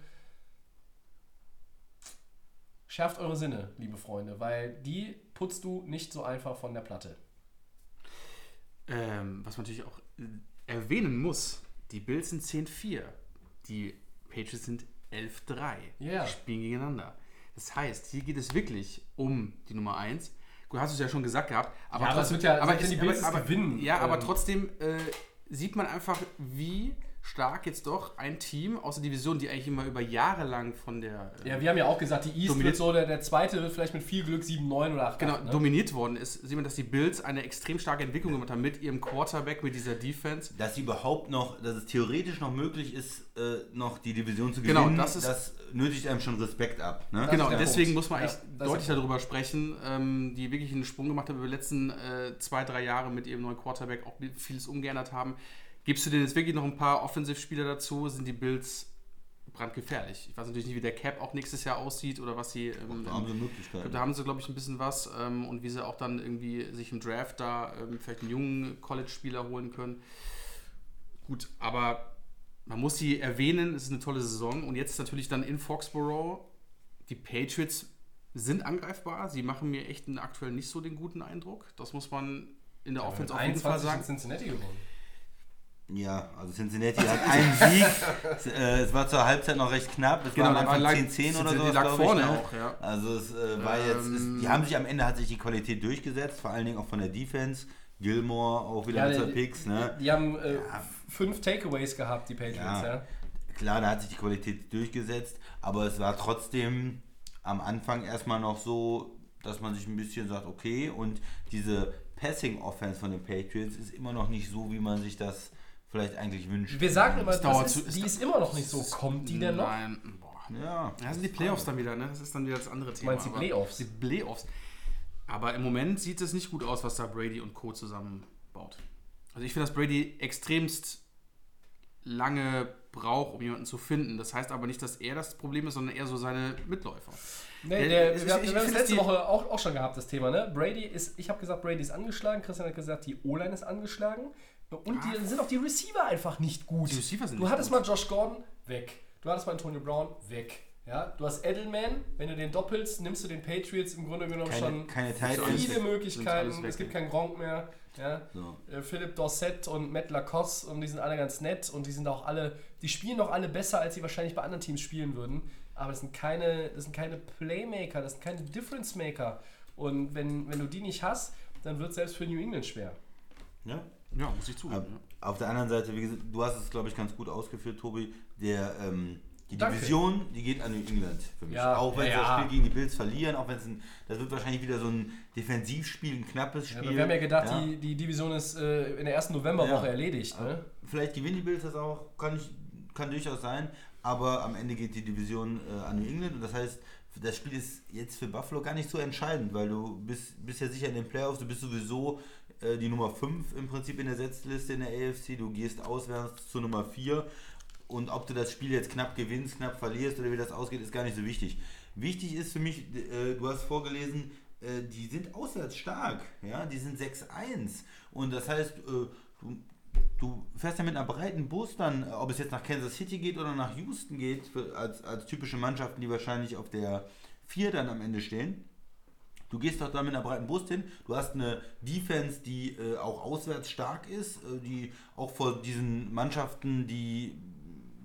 Schärft eure Sinne, liebe Freunde, weil die putzt du nicht so einfach von der Platte. Ähm, was man natürlich auch äh, erwähnen muss, die Bills sind 10-4. Die Patriots sind 11-3. Ja. Die spielen gegeneinander. Das heißt, hier geht es wirklich um die Nummer 1. Gut, hast du es ja schon gesagt gehabt. Aber, Ja, aber es wird ja- aber, die Bills es gewinnen, Ja, aber ähm, trotzdem äh, sieht man einfach, wie stark jetzt doch ein Team aus der Division, die eigentlich immer über Jahre lang von der äh, Ja, wir haben ja auch gesagt, die East wird so, der, der zweite wird vielleicht mit viel Glück 7, 9 oder 8. genau, ne? dominiert worden ist, sieht man, dass die Bills eine extrem starke Entwicklung gemacht haben mit ihrem Quarterback, mit dieser Defense. dass sie überhaupt noch, dass es theoretisch noch möglich ist, äh, noch die Division zu Genau, gewinnen, das ist- das nötigt einem schon Respekt ab. Ne? Genau, deswegen Punkt. muss man Ja, echt ist der deutlich darüber sprechen, ähm, die wirklich einen Sprung gemacht haben über die letzten äh, zwei, drei Jahre mit ihrem neuen Quarterback, auch vieles umgeändert haben. Gibst du denen jetzt wirklich noch ein paar Offensivspieler dazu, sind die Bills brandgefährlich. Ich weiß natürlich nicht, wie der Cap auch nächstes Jahr aussieht oder was sie. Ähm, Da haben sie ich Möglichkeiten. glaub, da haben sie, glaube ich, ein bisschen was ähm, und wie sie auch dann irgendwie sich im Draft da ähm, vielleicht einen jungen College-Spieler holen können. Gut, aber man muss sie erwähnen, es ist eine tolle Saison und jetzt natürlich dann in Foxborough. Die Patriots sind angreifbar, sie machen mir echt aktuell nicht so den guten Eindruck. Das muss man in der Offense auf jeden Fall 21 in sagen. Cincinnati gewonnen. Ja, also Cincinnati hat *laughs* einen Sieg. Es, äh, es war zur Halbzeit noch recht knapp. Es Genau, war am Anfang lag- 10-10 oder so. lag vorne auch, ja. Also es äh, war jetzt, es, die haben sich am Ende hat sich die Qualität durchgesetzt, vor allen Dingen auch von der Defense. Gilmore auch wieder mit die- zwei Picks. Ne? Die haben äh, fünf Takeaways gehabt, die Patriots, Ja. ja. Klar, da hat sich die Qualität durchgesetzt, aber es war trotzdem am Anfang erstmal noch so, dass man sich ein bisschen sagt, okay, und diese Passing Offense von den Patriots ist immer noch nicht so, wie man sich das vielleicht eigentlich wünscht. Wir sagen immer, das zu- ist, es die ist immer noch nicht so. Kommt die denn noch? Nein, boah. Ja, Ja, sind die Playoffs dann wieder, ne? Das ist dann wieder das andere Thema. meinst die aber- Playoffs? Die Playoffs. Aber im Moment sieht es nicht gut aus, was da Brady und Co. zusammenbaut. Also ich finde, dass Brady extremst lange braucht, um jemanden zu finden. Das heißt aber nicht, dass er das Problem ist, sondern eher so seine Mitläufer. Nee, der, ich- wir, haben- ich wir haben finde, letzte die- Woche auch, auch schon gehabt, das Thema, ne? Brady ist, ich habe gesagt, Brady ist angeschlagen, Christian hat gesagt, die O-Line ist angeschlagen. Und die sind auch die Receiver einfach nicht gut. Die Receiver sind du hattest gut. mal Josh Gordon, weg. Du hattest mal Antonio Brown, weg. Ja, du hast Edelman, wenn du den doppelst, nimmst du den Patriots im Grunde genommen keine, schon keine viele. Möglichkeiten. Es gibt keinen Gronk mehr. Ja. So. Äh, Philipp Dorset und Matt Lacoste und die sind alle ganz nett und die sind auch alle, die spielen auch alle besser, als sie wahrscheinlich bei anderen Teams spielen würden. Aber das sind keine, das sind keine Playmaker, das sind keine Difference Maker. Und wenn, wenn du die nicht hast, dann wird es selbst für New England schwer. Ja? Ja, muss ich zugeben. Ja. Auf der anderen Seite, wie gesagt, du hast es, glaube ich, ganz gut ausgeführt, Tobi. Der, ähm, die Danke. Division, die geht an New England für mich. Ja, auch wenn ja, sie das ja. Spiel gegen die Bills verlieren, auch wenn es ein, das wird wahrscheinlich wieder so ein Defensivspiel, ein knappes Ja, Spiel. aber wir haben ja gedacht, Ja. Die, die Division ist äh, in der ersten Novemberwoche Ja. erledigt. Ne? Vielleicht gewinnen die Bills das auch, kann, ich, kann durchaus sein, aber am Ende geht die Division äh, an New England und das heißt, das Spiel ist jetzt für Buffalo gar nicht so entscheidend, weil du bist, bist ja sicher in den Playoffs, du bist sowieso äh, die Nummer 5 im Prinzip in der Setzliste in der AFC, du gehst auswärts zur Nummer 4 und ob du das Spiel jetzt knapp gewinnst, knapp verlierst oder wie das ausgeht, ist gar nicht so wichtig. Wichtig ist für mich, äh, du hast vorgelesen, äh, die sind auswärts stark, ja, die sind 6-1 und das heißt, äh, du, du fährst ja mit einer breiten Bus dann, äh, ob es jetzt nach Kansas City geht oder nach Houston geht, für, als, als typische Mannschaften, die wahrscheinlich auf der 4 dann am Ende stehen. Du gehst doch da mit einer breiten Brust hin. Du hast eine Defense, die äh, auch auswärts stark ist, äh, die auch vor diesen Mannschaften, die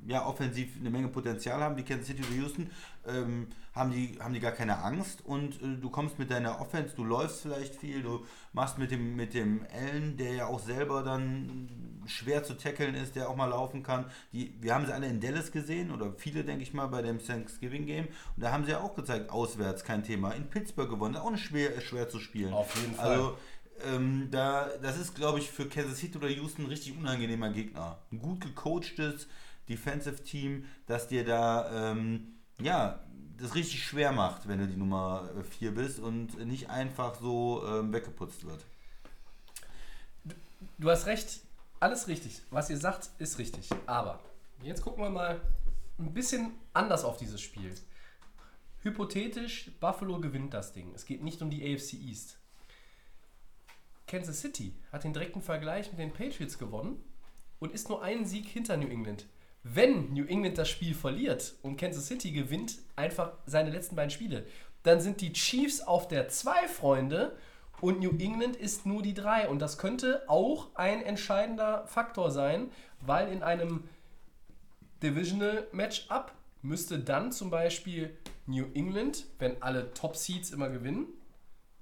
ja offensiv eine Menge Potenzial haben, wie Kansas City oder Houston, ähm, haben, die, haben die gar keine Angst und äh, du kommst mit deiner Offense, du läufst vielleicht viel, du machst mit dem, mit dem Allen, der ja auch selber dann schwer zu tackeln ist, der auch mal laufen kann. Die, wir haben sie alle in Dallas gesehen oder viele, denke ich mal, bei dem Thanksgiving Game und da haben sie ja auch gezeigt, auswärts kein Thema. In Pittsburgh gewonnen, auch nicht schwer, schwer zu spielen. Auf jeden Fall. Also, ähm, da, das ist, glaube ich, für Kansas City oder Houston ein richtig unangenehmer Gegner. Ein gut gecoachtes Defensive Team, das dir da ähm, ja, das richtig schwer macht, wenn du die Nummer 4 bist und nicht einfach so ähm, weggeputzt wird. du hast recht, alles richtig. Was ihr sagt, ist richtig. Aber jetzt gucken wir mal ein bisschen anders auf dieses Spiel. Hypothetisch, Buffalo gewinnt das Ding. Es geht nicht um die AFC East. Kansas City hat den direkten Vergleich mit den Patriots gewonnen und ist nur einen Sieg hinter New England. Wenn New England das Spiel verliert und Kansas City gewinnt einfach seine letzten beiden Spiele, dann sind die Chiefs auf der 2 Freunde und New England ist nur die 3. Und das könnte auch ein entscheidender Faktor sein, weil in einem Divisional Matchup müsste dann zum Beispiel New England, wenn alle Top Seeds immer gewinnen,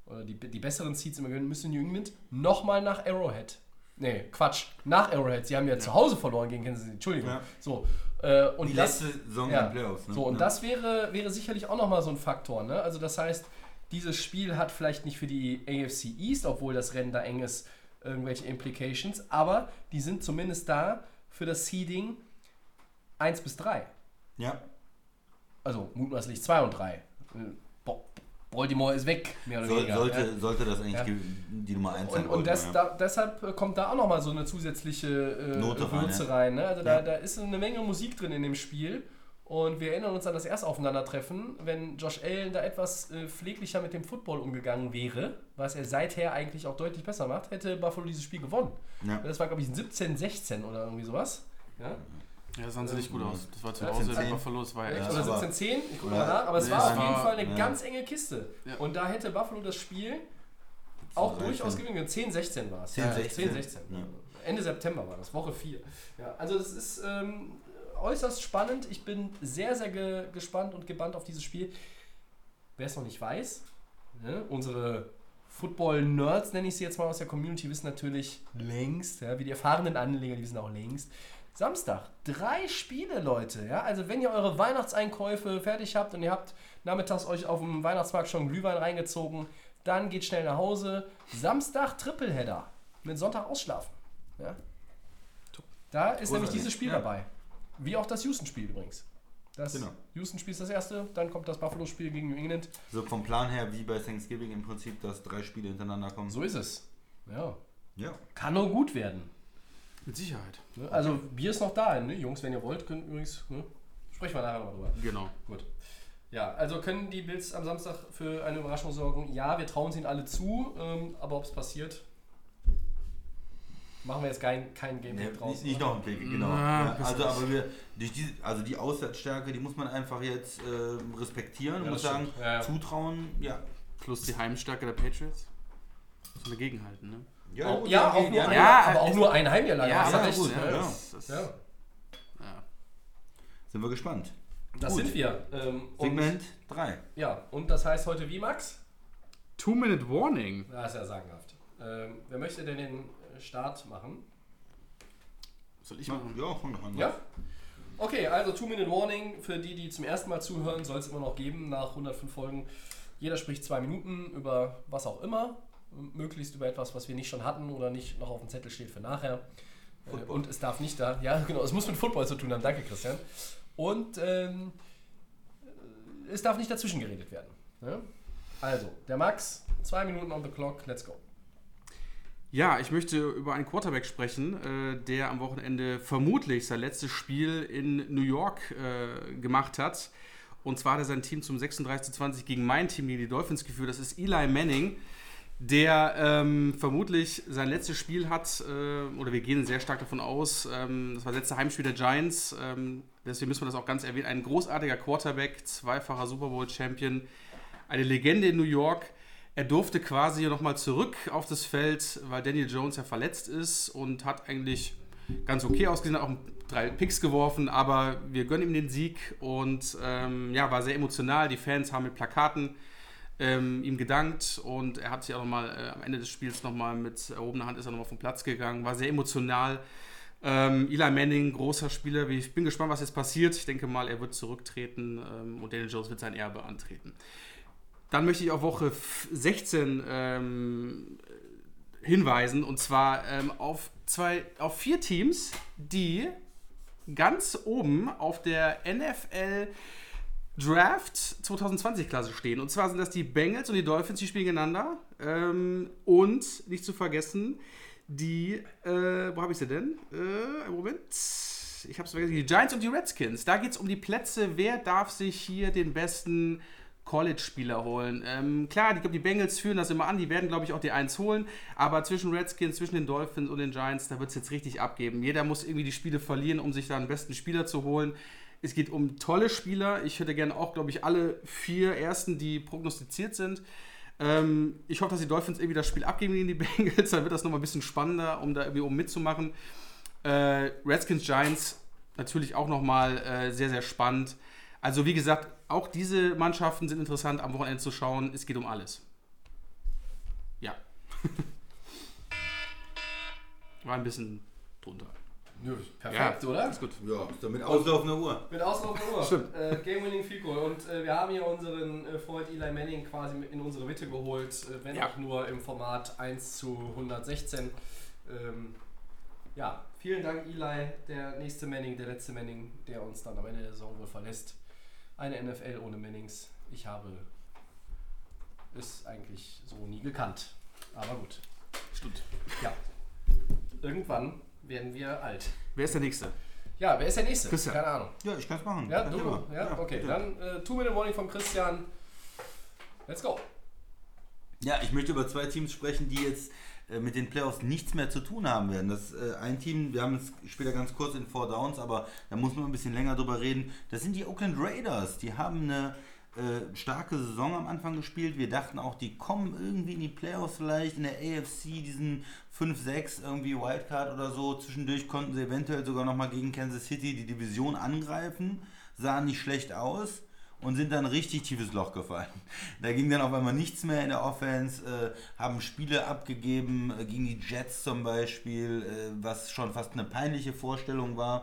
oder die, die besseren Seeds immer gewinnen, müsste New England nochmal nach Arrowhead. Nee, Quatsch, nach Arrowhead. Sie haben ja, zu Hause verloren gegen Kansas City. Entschuldigung. Ja. So, äh, und Die das, letzte Saison ja, in den Playoffs. Ne? so, und Ja. das wäre, wäre sicherlich auch nochmal so ein Faktor. Ne? Also das heißt, dieses Spiel hat vielleicht nicht für die AFC East, obwohl das Rennen da eng ist, irgendwelche Implications, aber die sind zumindest da für das Seeding 1 bis 3. Ja. Also mutmaßlich 2 und 3. Baltimore ist weg, mehr oder weniger. sollte, ja. sollte das eigentlich Ja. die Nummer 1 sein. Und, und das, da, deshalb kommt da auch nochmal so eine zusätzliche äh, Note rein, Würze rein. Ne? Also da, da ist eine Menge Musik drin in dem Spiel. Und wir erinnern uns an das erste Aufeinandertreffen, wenn Josh Allen da etwas äh, pfleglicher mit dem Football umgegangen wäre, was er seither eigentlich auch deutlich besser macht, hätte Buffalo dieses Spiel gewonnen. Ja. Das war, glaube ich, ein 17-16 oder irgendwie sowas. Ja? Ja, das sahen sie nicht gut aus. Das war zu Hause 17-10. in Buffalo, das war ja Echt? oder aber- 17-10, ich gucke mal nach, aber es war es auf jeden Fall eine ganz enge Kiste. Und da hätte Buffalo das Spiel auch 13. durchaus gewinnen können. 10-16 war es. 10-16. 10-16. Ja. Ende September war das, Woche 4. Ja, also das ist ähm, äußerst spannend. Ich bin sehr, sehr ge gespannt und gebannt auf dieses Spiel. Wer es noch nicht weiß, ne, unsere Football-Nerds, nenne ich sie jetzt mal aus der Community, wissen natürlich längst, ja, wie die erfahrenen Anleger, die wissen auch längst. Samstag, drei Spiele, Leute. Ja? Also wenn ihr eure Weihnachtseinkäufe fertig habt und ihr habt nachmittags euch auf dem Weihnachtsmarkt schon Glühwein reingezogen, dann geht schnell nach Hause. Samstag Tripleheader mit Sonntag ausschlafen. Ja? Da ist nämlich Großartig. dieses Spiel Ja. dabei. Wie auch das Houston-Spiel übrigens. Das Genau. Houston-Spiel ist das erste, dann kommt das Buffalo-Spiel gegen New England. So vom Plan her wie bei Thanksgiving im Prinzip, dass drei Spiele hintereinander kommen. So ist es. Ja. Ja. Kann nur gut werden. Mit Sicherheit. Ne? Also Bier ist noch da, ne? Jungs, wenn ihr wollt, könnt übrigens. Ne? Sprechen wir nachher nochmal drüber. Genau. Gut. Ja, also können die Bills am Samstag für eine Überraschung sorgen? Ja, wir trauen es ihnen alle zu, ähm, aber ob es passiert, machen wir jetzt kein, kein Nee, Gameplay draus. nicht, nicht noch ein Pick, genau. Na, ja, also, aber wir, durch die, also die Auswärtsstärke, die muss man einfach jetzt äh, respektieren, Ja, muss sagen, ja. zutrauen, ja. Plus die Heimstärke der Patriots. Muss man dagegenhalten, ne? Ja, Auch, ja, auch nur eine, Ja, aber auch nur ein. Ja, hast ja, gut, ne? ja. Das, das, Ja, ja. Sind wir gespannt. das Gut. sind wir. Ähm, Segment 3. ja, und das heißt heute wie, Max? Two-Minute Warning. Das ist ja sagenhaft. Ähm, wer möchte denn den äh, Start machen? Soll ich Ja, machen? fang doch an. Ja? Okay, also Two-Minute-Warning für die, die zum ersten Mal zuhören, soll es immer noch geben nach 105 Folgen. Jeder spricht zwei Minuten über was auch immer, möglichst über etwas, was wir nicht schon hatten oder nicht noch auf dem Zettel steht für nachher. Äh, Und es darf nicht da, ja *laughs* genau, es muss mit Football zu tun haben, danke Christian. Und ähm, es darf nicht dazwischen geredet werden. Ne? Also, der Max, zwei Minuten on the clock, let's go. Ja, ich möchte über einen Quarterback sprechen, äh, der am Wochenende vermutlich sein letztes Spiel in New York äh, gemacht hat. Und zwar hat er sein Team zum 36 zu 20 gegen mein Team, gegen die Dolphins geführt. Das ist Eli Manning, der ähm, vermutlich sein letztes Spiel hat, äh, oder wir gehen sehr stark davon aus, ähm, das war das letzte Heimspiel der Giants. Ähm, deswegen müssen wir das auch ganz erwähnen. Ein großartiger Quarterback, zweifacher Super Bowl-Champion, eine Legende in New York. Er durfte quasi nochmal zurück auf das Feld, weil Daniel Jones ja verletzt ist und hat eigentlich ganz okay ausgesehen, hat auch drei Picks geworfen, aber wir gönnen ihm den Sieg und ähm, ja, war sehr emotional. Die Fans haben mit Plakaten ähm, ihm gedankt und er hat sich auch nochmal äh, am Ende des Spiels nochmal mit erhobener Hand ist er nochmal vom Platz gegangen, war sehr emotional. Ähm, Eli Manning, großer Spieler, ich bin gespannt, was jetzt passiert. Ich denke mal, er wird zurücktreten ähm, und Daniel Jones wird sein Erbe antreten. Dann möchte ich auf Woche f- 16 ähm, hinweisen und zwar ähm, auf, zwei, auf vier Teams, die ganz oben auf der NFL Draft 2020 Klasse stehen. Und zwar sind das die Bengals und die Dolphins, die spielen gegeneinander. Ähm, und nicht zu vergessen, die, äh, wo habe ich sie denn? Äh, Moment. Ich habe es vergessen. Die Giants und die Redskins. Da geht es um die Plätze. Wer darf sich hier den besten College-Spieler holen? Ähm, klar, ich glaube, die Bengals führen das immer an. Die werden, glaube ich, auch die Eins holen. Aber zwischen Redskins, zwischen den Dolphins und den Giants, da wird es jetzt richtig abgeben. Jeder muss irgendwie die Spiele verlieren, um sich da einen besten Spieler zu holen. Es geht um tolle Spieler. Ich hätte gerne auch, glaube ich, alle vier ersten, die prognostiziert sind. Ähm, ich hoffe, dass die Dolphins irgendwie das Spiel abgeben gegen die *laughs* Bengals. Dann wird das nochmal ein bisschen spannender, um da irgendwie um mitzumachen. Äh, Redskins Giants natürlich auch nochmal äh, sehr, sehr spannend. Also, wie gesagt, auch diese Mannschaften sind interessant am Wochenende zu schauen. Es geht um alles. Ja. *laughs* War ein bisschen drunter. Perfekt, oder? Ist gut. Ja, ist mit auslaufender Uhr. Mit auslaufender Uhr. Stimmt. Äh, Game-Winning Field Goal. Und äh, wir haben hier unseren äh, Freund Eli Manning quasi in unsere Mitte geholt, äh, wenn Ja. auch nur im Format 1 zu 116. Ähm, ja, vielen Dank Eli, der nächste Manning, der letzte Manning, der uns dann am Ende der Saison wohl verlässt. Eine NFL ohne Mannings. Ich habe es eigentlich so nie gekannt. Aber gut. Stimmt. Ja. Irgendwann werden wir alt. Wer ist der Nächste? Ja, wer ist der nächste? Christian. Keine Ahnung. Ja, ich kann es machen. Ja, du. Thema. Ja, okay. bitte. Dann äh, Two-Minute Warning von Christian. Let's go. Ja, ich möchte über zwei Teams sprechen, die jetzt äh, mit den Playoffs nichts mehr zu tun haben werden. Das äh, ein Team, wir haben es später ganz kurz in Four Downs, aber da muss man ein bisschen länger drüber reden. Das sind die Oakland Raiders. Die haben eine äh, starke Saison am Anfang gespielt. Wir dachten auch, die kommen irgendwie in die Playoffs vielleicht in der AFC, diesen 5-6 irgendwie Wildcard oder so. Zwischendurch konnten sie eventuell sogar nochmal gegen Kansas City die Division angreifen. Sahen nicht schlecht aus und sind dann richtig tiefes Loch gefallen. Da ging dann auf einmal nichts mehr in der Offense, äh, haben Spiele abgegeben äh, gegen die Jets zum Beispiel, äh, was schon fast eine peinliche Vorstellung war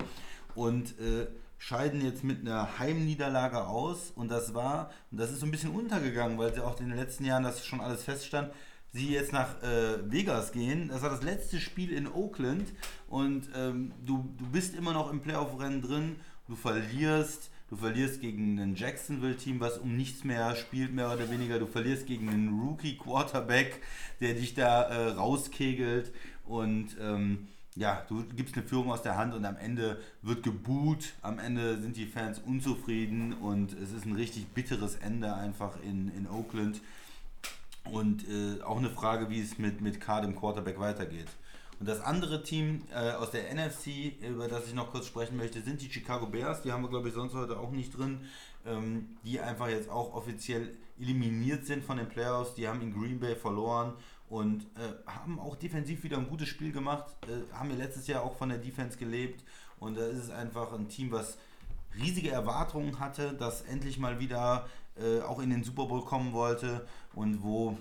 und äh, scheiden jetzt mit einer Heimniederlage aus und das war, und das ist so ein bisschen untergegangen, weil sie auch in den letzten Jahren das schon alles feststand, sie jetzt nach äh, Vegas gehen. Das war das letzte Spiel in Oakland und ähm, du, du bist immer noch im Playoff-Rennen drin, du verlierst, du verlierst gegen ein Jacksonville-Team, was um nichts mehr spielt, mehr oder weniger. Du verlierst gegen einen Rookie-Quarterback, der dich da äh, rauskegelt und ähm, ja, du gibst eine Führung aus der Hand und am Ende wird geboot, am Ende sind die Fans unzufrieden und es ist ein richtig bitteres Ende einfach in, in Oakland. Und äh, auch eine Frage, wie es mit, mit Card im Quarterback weitergeht. Und das andere Team äh, aus der NFC, über das ich noch kurz sprechen möchte, sind die Chicago Bears. Die haben wir, glaube ich, sonst heute auch nicht drin. Ähm, die einfach jetzt auch offiziell eliminiert sind von den Playoffs. Die haben in Green Bay verloren und äh, haben auch defensiv wieder ein gutes Spiel gemacht. Äh, haben wir letztes Jahr auch von der Defense gelebt. Und da ist es einfach ein Team, was riesige Erwartungen hatte, das endlich mal wieder äh, auch in den Super Bowl kommen wollte und wo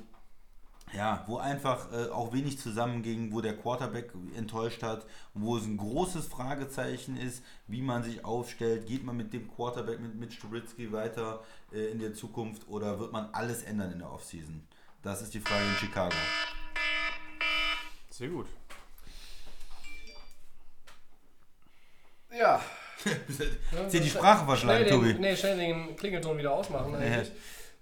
ja, wo einfach äh, auch wenig zusammenging, wo der Quarterback enttäuscht hat, wo es ein großes Fragezeichen ist, wie man sich aufstellt. Geht man mit dem Quarterback, mit Mitch Trubisky weiter äh, in der Zukunft oder wird man alles ändern in der Offseason? Das ist die Frage in Chicago. Sehr gut. Ja. *laughs* Hier die Sprache verschlagen, Tobi. nee, schnell den Klingelton wieder ausmachen eigentlich.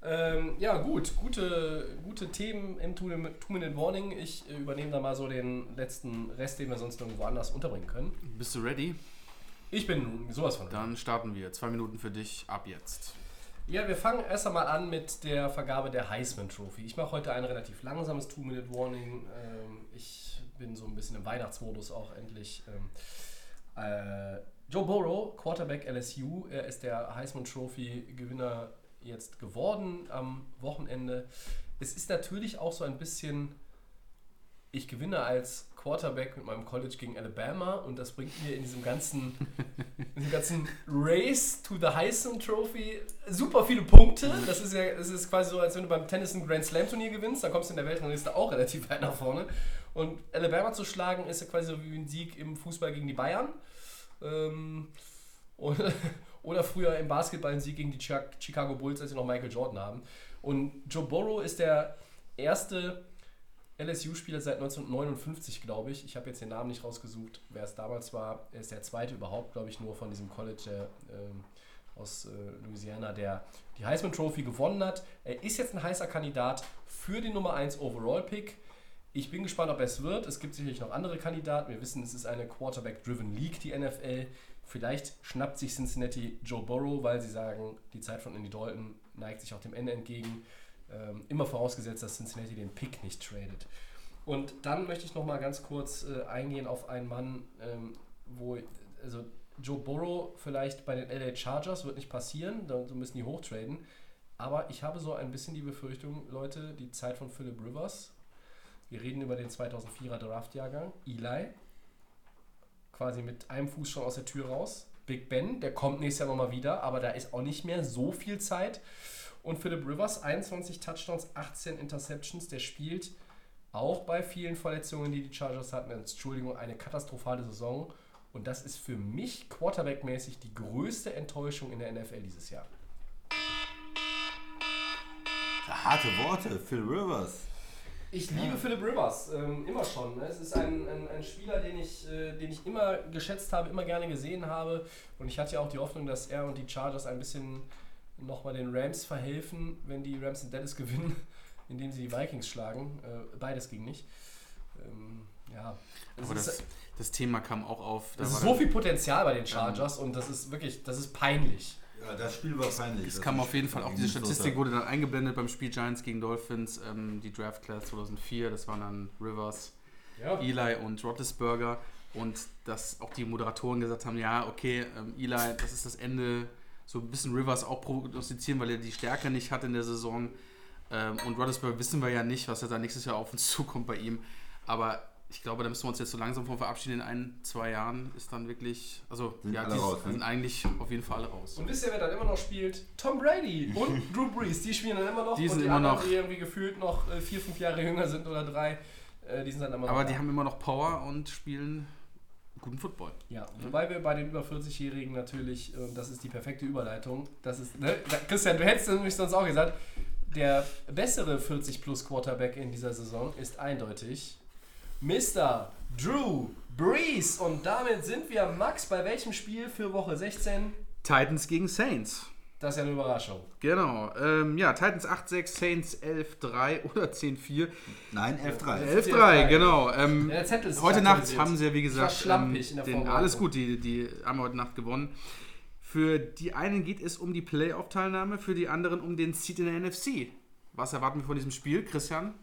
Ähm, ja, gut. Gute, gute Themen im Two-Minute Warning. Ich äh, übernehme da mal so den letzten Rest, den wir sonst irgendwo anders unterbringen können. Bist du ready? Ich bin sowas von. Dann starten wir. Zwei Minuten für dich ab jetzt. Ja, wir fangen erst einmal an mit der Vergabe der Heisman Trophy. Ich mache heute ein relativ langsames Two-Minute-Warning. Ähm, ich bin so ein bisschen im Weihnachtsmodus auch endlich. Ähm, äh, Joe Burrow, Quarterback LSU, er ist der Heisman Trophy-Gewinner jetzt geworden am Wochenende. Es ist natürlich auch so ein bisschen, ich gewinne als Quarterback mit meinem College gegen Alabama und das bringt mir in diesem ganzen, *laughs* in diesem ganzen Race to the Heisman Trophy super viele Punkte. Das ist ja, das ist quasi so, als wenn du beim Tennis ein Grand Slam Turnier gewinnst, dann kommst du in der Weltrangliste auch relativ weit nach vorne. Und Alabama zu schlagen ist ja quasi so wie ein Sieg im Fußball gegen die Bayern. Ähm, und, *laughs* oder früher im Basketball ein Sieg gegen die Chi- Chicago Bulls, als sie noch Michael Jordan haben. Und Joe Burrow ist der erste LSU-Spieler seit 1959, glaube ich. Ich habe jetzt den Namen nicht rausgesucht, wer es damals war. Er ist der zweite überhaupt, glaube ich, nur von diesem College der, ähm, aus äh, Louisiana, der die Heisman Trophy gewonnen hat. Er ist jetzt ein heißer Kandidat für den Nummer 1 Overall-Pick. Ich bin gespannt, ob er es wird. Es gibt sicherlich noch andere Kandidaten. Wir wissen, es ist eine Quarterback-driven League, die NFL. Vielleicht schnappt sich Cincinnati Joe Burrow, weil sie sagen, die Zeit von Andy Dalton neigt sich auch dem Ende entgegen. Ähm, immer vorausgesetzt, dass Cincinnati den Pick nicht tradet. Und dann möchte ich noch mal ganz kurz äh, eingehen auf einen Mann, ähm, wo, also Joe Burrow vielleicht bei den LA Chargers wird nicht passieren, da müssen die hochtraden. Aber ich habe so ein bisschen die Befürchtung, Leute, die Zeit von Philip Rivers. Wir reden über den 2004er Draftjahrgang. Eli, quasi mit einem Fuß schon aus der Tür raus. Big Ben, der kommt nächstes Jahr nochmal wieder, aber da ist auch nicht mehr so viel Zeit. Und Philip Rivers, 21 Touchdowns, 18 Interceptions, der spielt auch bei vielen Verletzungen, die die Chargers hatten, Entschuldigung, eine katastrophale Saison. Und das ist für mich Quarterback-mäßig die größte Enttäuschung in der NFL dieses Jahr. Harte Worte, Phil Rivers. Ich liebe Philip Rivers, ähm, immer schon. Ne? Es ist ein, ein, ein Spieler, den ich, äh, den ich immer geschätzt habe, immer gerne gesehen habe. Und ich hatte ja auch die Hoffnung, dass er und die Chargers ein bisschen nochmal den Rams verhelfen, wenn die Rams in Dallas *laughs* gewinnen, indem sie die Vikings schlagen. Äh, beides ging nicht. Ähm, ja. Aber das, das Thema kam auch auf. da es war ist so viel Potenzial bei den Chargers und das ist wirklich, das ist peinlich. Ja, das Spiel war peinlich. Es kam auf jeden Fall auch diese. Statistik wurde dann eingeblendet beim Spiel Giants gegen Dolphins, ähm, die Draft Class 2004, das waren dann Rivers, Ja. Eli und Roethlisberger und dass auch die Moderatoren gesagt haben, ja, okay, ähm, Eli, das ist das Ende, so ein bisschen Rivers auch prognostizieren, weil er die Stärke nicht hat in der Saison ähm, und Roethlisberger wissen wir ja nicht, was da nächstes Jahr auf uns *laughs* zukommt bei ihm, aber ich glaube, da müssen wir uns jetzt so langsam von verabschieden. In ein, zwei Jahren ist dann wirklich, also Sind ja, die raus, ne? sind eigentlich auf jeden Fall alle raus. Und wisst ihr, wer dann immer noch spielt? Tom Brady und *laughs* Drew Brees. Die spielen dann immer noch. Die und sind die immer anderen, noch- die irgendwie gefühlt noch äh, vier, fünf Jahre jünger sind oder drei, äh, die sind dann immer noch. Aber da. die haben immer noch Power und spielen guten Football. Ja, wobei wir bei den über 40-Jährigen natürlich, äh, das ist die perfekte Überleitung, das ist, ne, Christian, du hättest nämlich sonst auch gesagt, der bessere 40-Plus-Quarterback in dieser Saison ist eindeutig Mr. Drew Brees. Und damit sind wir, Max, bei welchem Spiel für Woche 16? Titans gegen Saints. Das ist ja eine Überraschung. Genau. Ähm, ja, Titans 8-6, Saints 11-3 oder 10-4. Nein, 11-3. 11-3, genau. Ähm, Ja, der Zettel ist heute Nacht haben sie ja, wie Ich gesagt, war schlampig in ähm, der den, alles gut, die, die haben heute Nacht gewonnen. Für die einen geht es um die Playoff-Teilnahme, für die anderen um den Seed in der NFC. Was erwarten wir von diesem Spiel, Christian?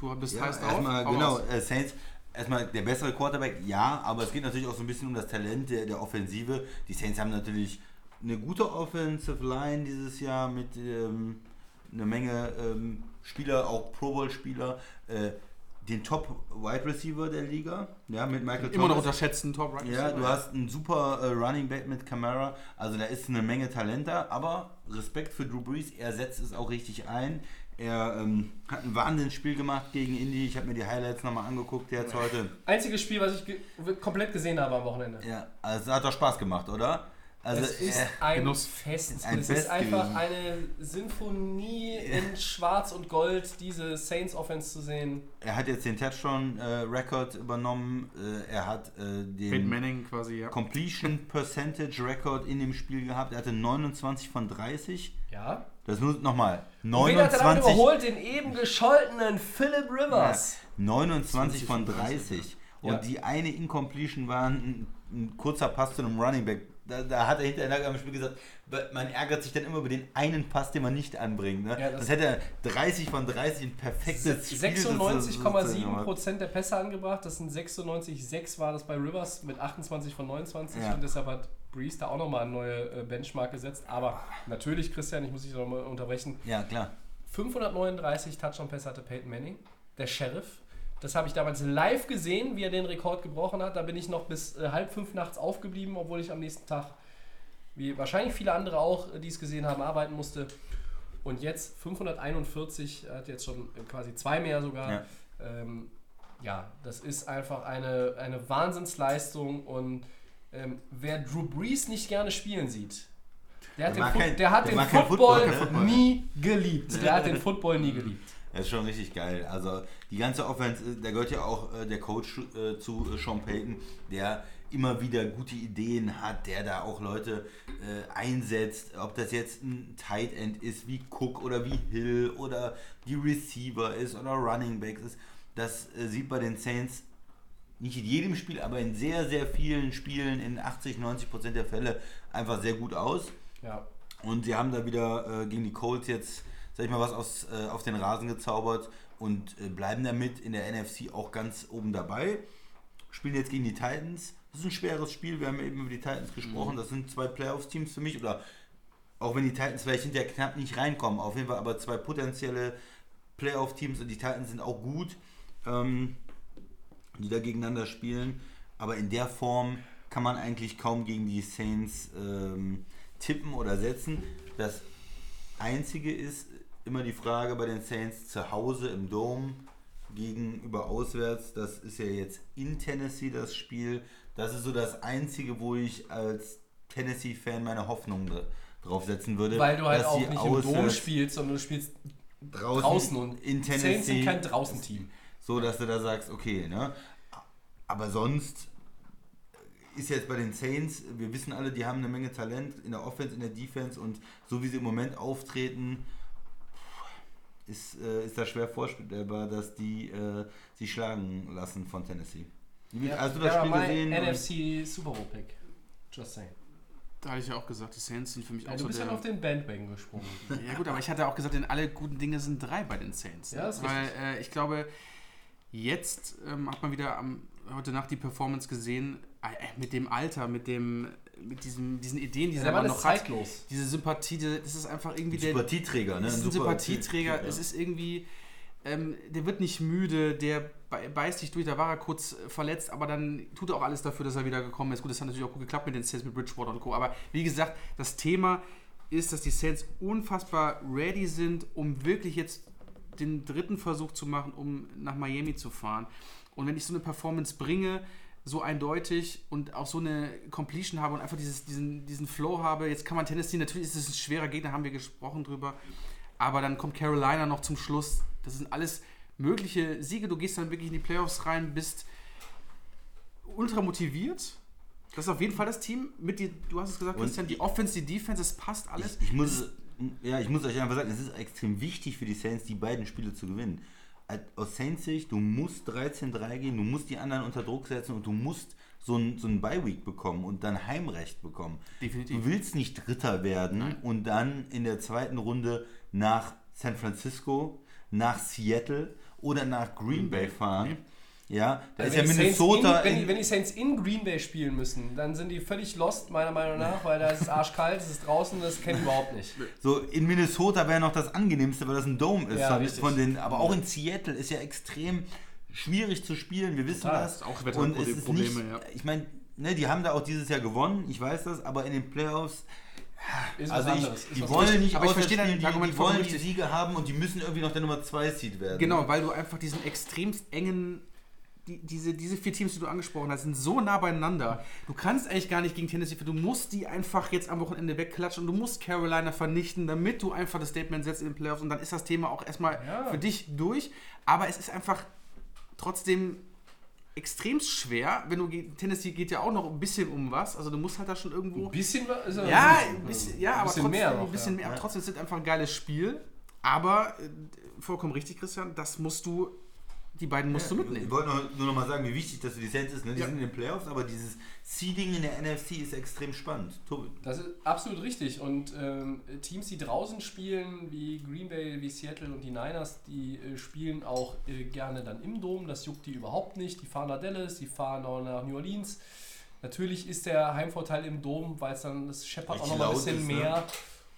Du bist Ja, heiß drauf. erstmal, Hau genau, äh, Saints, erstmal der bessere Quarterback, ja, aber es geht natürlich auch so ein bisschen um das Talent der, der Offensive. Die Saints haben natürlich eine gute Offensive Line dieses Jahr mit ähm, einer Menge ähm, Spieler, auch Pro Bowl-Spieler. Äh, den Top Wide Receiver der Liga, ja, mit Michael Immer noch Thomas. unterschätzen, Top Right Ja, du hast einen super äh, Running Back mit Camara, also da ist eine Menge Talent da, aber Respekt für Drew Brees, er setzt es auch richtig ein. Er ähm, hat ein Wahnsinnsspiel gemacht gegen Indy, ich habe mir die Highlights nochmal angeguckt jetzt heute. Einziges Spiel, was ich ge komplett gesehen habe am Wochenende. Ja, also es hat doch Spaß gemacht, oder? Also, es ist äh, ein Genuss. Fest. Ein es Fest ist einfach gewesen. eine Symphonie in Schwarz und Gold, diese Saints Offense zu sehen. er hat jetzt den Touchdown-Record übernommen, äh, er hat äh, den Manning quasi, ja. Completion Percentage Record in dem Spiel gehabt, er hatte 29 von 30. Ja. Das nur nochmal. Und wen hat er damit 29 überholt? Den eben gescholtenen Philip Rivers. 29 von 20 von 30. Und Ja. die eine Incompletion war ein, ein kurzer Pass zu einem Running Back. Da, da hat er hinterher am Spiel gesagt, man ärgert sich dann immer über den einen Pass, den man nicht anbringt. Ne? Ja, das- das, hätte er 30 von 30 ein perfektes Spiel sozusagen gemacht. 96,7% der Pässe angebracht. Das sind 96,6 war das bei Rivers mit 28 von 29. Ja. Und deshalb hat Breeze da auch nochmal eine neue äh, Benchmark gesetzt. Aber natürlich, Christian, ich muss dich nochmal unterbrechen. Ja, klar. 539 Touchdown-Pässe hatte Peyton Manning, der Sheriff. Das habe ich damals live gesehen, wie er den Rekord gebrochen hat. Da bin ich noch bis äh, halb fünf nachts aufgeblieben, obwohl ich am nächsten Tag, wie wahrscheinlich viele andere auch, äh, die es gesehen haben, arbeiten musste. Und jetzt 541, er hat jetzt schon äh, quasi zwei mehr sogar. Ja. Ähm, ja, das ist einfach eine, eine Wahnsinnsleistung. Und ähm, wer Drew Brees nicht gerne spielen sieht, der hat Der den, mag Fu kein- der hat der den mag kein Football, Football, nie geliebt. Der hat den Football nie geliebt. Das ist schon richtig geil. Also die ganze Offense, äh, da gehört ja auch äh, der Coach äh, zu äh, Sean Payton, der immer wieder gute Ideen hat, der da auch Leute äh, einsetzt, ob das jetzt ein Tight End ist wie Cook oder wie Hill oder die Receiver ist oder Running Backs ist. Das äh, sieht bei den Saints nicht in jedem Spiel, aber in sehr, sehr vielen Spielen, in 80, 90 Prozent der Fälle, einfach sehr gut aus. Ja. Und sie haben da wieder gegen die Colts jetzt, sag ich mal, was aus, äh, auf den Rasen gezaubert und äh, bleiben damit in der NFC auch ganz oben dabei. Spielen jetzt gegen die Titans. Das ist ein schweres Spiel. Wir haben eben über die Titans gesprochen. Das sind zwei Playoffs-Teams für mich. Oder auch wenn die Titans vielleicht hinterher knapp nicht reinkommen. Auf jeden Fall aber zwei potenzielle Playoff-Teams und die Titans sind auch gut, ähm, die da gegeneinander spielen. Aber in der Form kann man eigentlich kaum gegen die Saints ähm, tippen oder setzen. Das Einzige ist immer die Frage bei den Saints zu Hause im Dome gegenüber auswärts. Das ist ja jetzt in Tennessee das Spiel. Das ist so das Einzige, wo ich als Tennessee-Fan meine Hoffnung dr- drauf setzen würde. Weil du halt auch nicht im Dom spielst, sondern du spielst draußen, draußen und in Saints Tennessee sind kein Draußenteam. so, dass du da sagst, okay, ne? Aber sonst ist jetzt bei den Saints, wir wissen alle, die haben eine Menge Talent in der Offense, in der Defense und so wie sie im Moment auftreten, ist, äh, ist das schwer vorstellbar, dass die äh, sich schlagen lassen von Tennessee. Hast du das Ja, Spiel mein gesehen? NFC Super Bowl Pick. Just saying. Da hatte ich ja auch gesagt, die Saints sind für mich Ja, auch du so bist der... ja auf den Bandwagon gesprungen. *laughs* Ja gut, aber ich hatte auch gesagt, denn alle guten Dinge sind drei bei den Saints. Ja, ist Weil richtig. äh, ich glaube, jetzt ähm, hat man wieder am, heute Nacht die Performance gesehen, äh, mit dem Alter, mit dem mit diesem, diesen Ideen, die Der er aber ist noch hat. zeitlos. Diese Sympathie, das ist einfach irgendwie der, Sympathieträger, ne? ein super Sympathieträger, es ja. ist irgendwie, ähm, der wird nicht müde, der bei- beißt sich durch, da war er kurz äh, verletzt, aber dann tut er auch alles dafür, dass er wieder gekommen ist. Gut, das hat natürlich auch gut geklappt mit den Saints, mit Bridgewater und Co. Aber wie gesagt, das Thema ist, dass die Saints unfassbar ready sind, um wirklich jetzt den dritten Versuch zu machen, um nach Miami zu fahren. Und wenn ich so eine Performance bringe, so eindeutig und auch so eine Completion habe und einfach dieses, diesen, diesen Flow habe, jetzt kann man Tennessee, natürlich ist es ein schwerer Gegner, haben wir gesprochen drüber, aber dann kommt Carolina noch zum Schluss. Das sind alles mögliche Siege. Du gehst dann wirklich in die Playoffs rein, bist ultra motiviert. Das ist auf jeden Fall das Team mit die, du hast es gesagt, Und Christian, die Offense, die Defense, es passt alles. Ich, ich, muss, ja, ich muss euch einfach sagen, es ist extrem wichtig für die Saints, die beiden Spiele zu gewinnen. Aus Saints Sicht, du musst 13-3 gehen, du musst die anderen unter Druck setzen und du musst so ein, so ein Bye-Week bekommen und dann Heimrecht bekommen. Definitiv. Du willst nicht Dritter werden und dann in der zweiten Runde nach San Francisco, nach Seattle oder nach Green Bay fahren. Ja, da ist ja Wenn die Saints Minnesota. In, wenn, wenn die Saints in Green Bay spielen müssen, dann sind die völlig lost, meiner Meinung nach, weil da ist es arschkalt, es ist draußen, das kennen die überhaupt nicht. So, in Minnesota wäre noch das angenehmste, weil das ein Dome ist. Ja, von, den, aber auch in Seattle ist ja extrem schwierig zu spielen. Wir wissen Total. das. Auch Und es ist Wetterprobleme, nicht, ja. ich meine, ne, die haben da auch dieses Jahr gewonnen, ich weiß das, aber in den Playoffs, Ist also ich, die wollen nicht Aber ich verstehe dein die, Argument die wollen die. Siege haben und die müssen irgendwie noch der Nummer 2 Seed werden. Genau, weil du einfach diesen extremst engen, die, diese, diese vier Teams, die du angesprochen hast, sind so nah beieinander. Du kannst eigentlich gar nicht gegen Tennessee, du musst die einfach jetzt am Wochenende wegklatschen und du musst Carolina vernichten, damit du einfach das Statement setzt in den Playoffs und dann ist das Thema auch erstmal Ja. für dich durch. Aber es ist einfach trotzdem extrem schwer, wenn du Tennessee geht ja auch noch ein bisschen um was, also du musst halt da schon irgendwo Ein bisschen was? Ist ja, ein bisschen, ja, ein aber bisschen trotzdem mehr ein bisschen mehr. Aber trotzdem ist es einfach ein geiles Spiel. Aber äh, vollkommen richtig, Christian, das musst du, die beiden musst du Ich mitnehmen. wollte noch, nur noch mal sagen, wie wichtig das für die Saints ist. Ne? Die Ja. sind in den Playoffs, aber dieses Seeding in der NFC ist extrem spannend. Tobi, Das ist absolut richtig. Und ähm, Teams, die draußen spielen, wie Green Bay, wie Seattle und die Niners, die äh, spielen auch äh, gerne dann im Dom. Das juckt die überhaupt nicht. Die fahren nach Dallas, die fahren auch nach New Orleans. Natürlich ist der Heimvorteil im Dom, weil es dann, das scheppert auch noch mal ein bisschen ist, ne? mehr.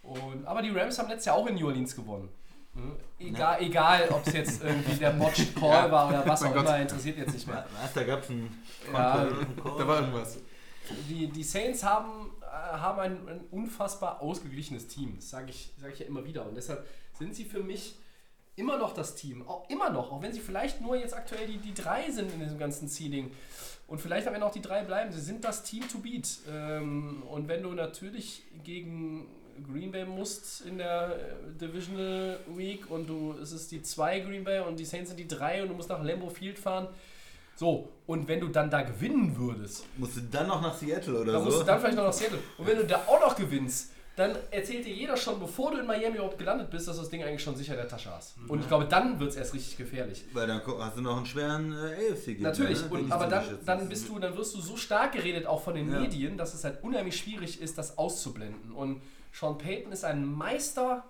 Und, aber die Rams haben letztes Jahr auch in New Orleans gewonnen. Ne? Egal, egal ob es jetzt irgendwie der Botched *laughs* Call war oder was Mein auch Gott. immer, interessiert jetzt nicht mehr. was, da gab es einen Ja, Da war irgendwas. die, die Saints haben, äh, haben ein, ein unfassbar ausgeglichenes Team. Das sage ich, sag ich ja immer wieder. Und deshalb sind sie für mich immer noch das Team. Auch immer noch. Auch wenn sie vielleicht nur jetzt aktuell die, die drei sind in diesem ganzen Seeding. Und vielleicht am Ende auch die drei bleiben. Sie sind das Team to beat. Ähm, und wenn du natürlich gegen Green Bay musst in der äh, Divisional Week und du, es ist die zwei Green Bay und die Saints sind die drei und du musst nach Lambeau Field fahren. So, und wenn du dann da gewinnen würdest, Musst du dann noch nach Seattle oder da so? musst du dann vielleicht noch nach Seattle. Und wenn du da auch noch gewinnst, dann erzählt dir jeder schon, bevor du in Miami überhaupt gelandet bist, dass du das Ding eigentlich schon sicher in der Tasche hast. Und ich glaube, dann wird es erst richtig gefährlich. Weil dann hast du noch einen schweren äh, AFC-Gegner. Natürlich, ne, aber zu dann, dann ist. bist du, dann wirst du so stark geredet, auch von den Ja. Medien, dass es halt unheimlich schwierig ist, das auszublenden. Und Sean Payton ist ein Meister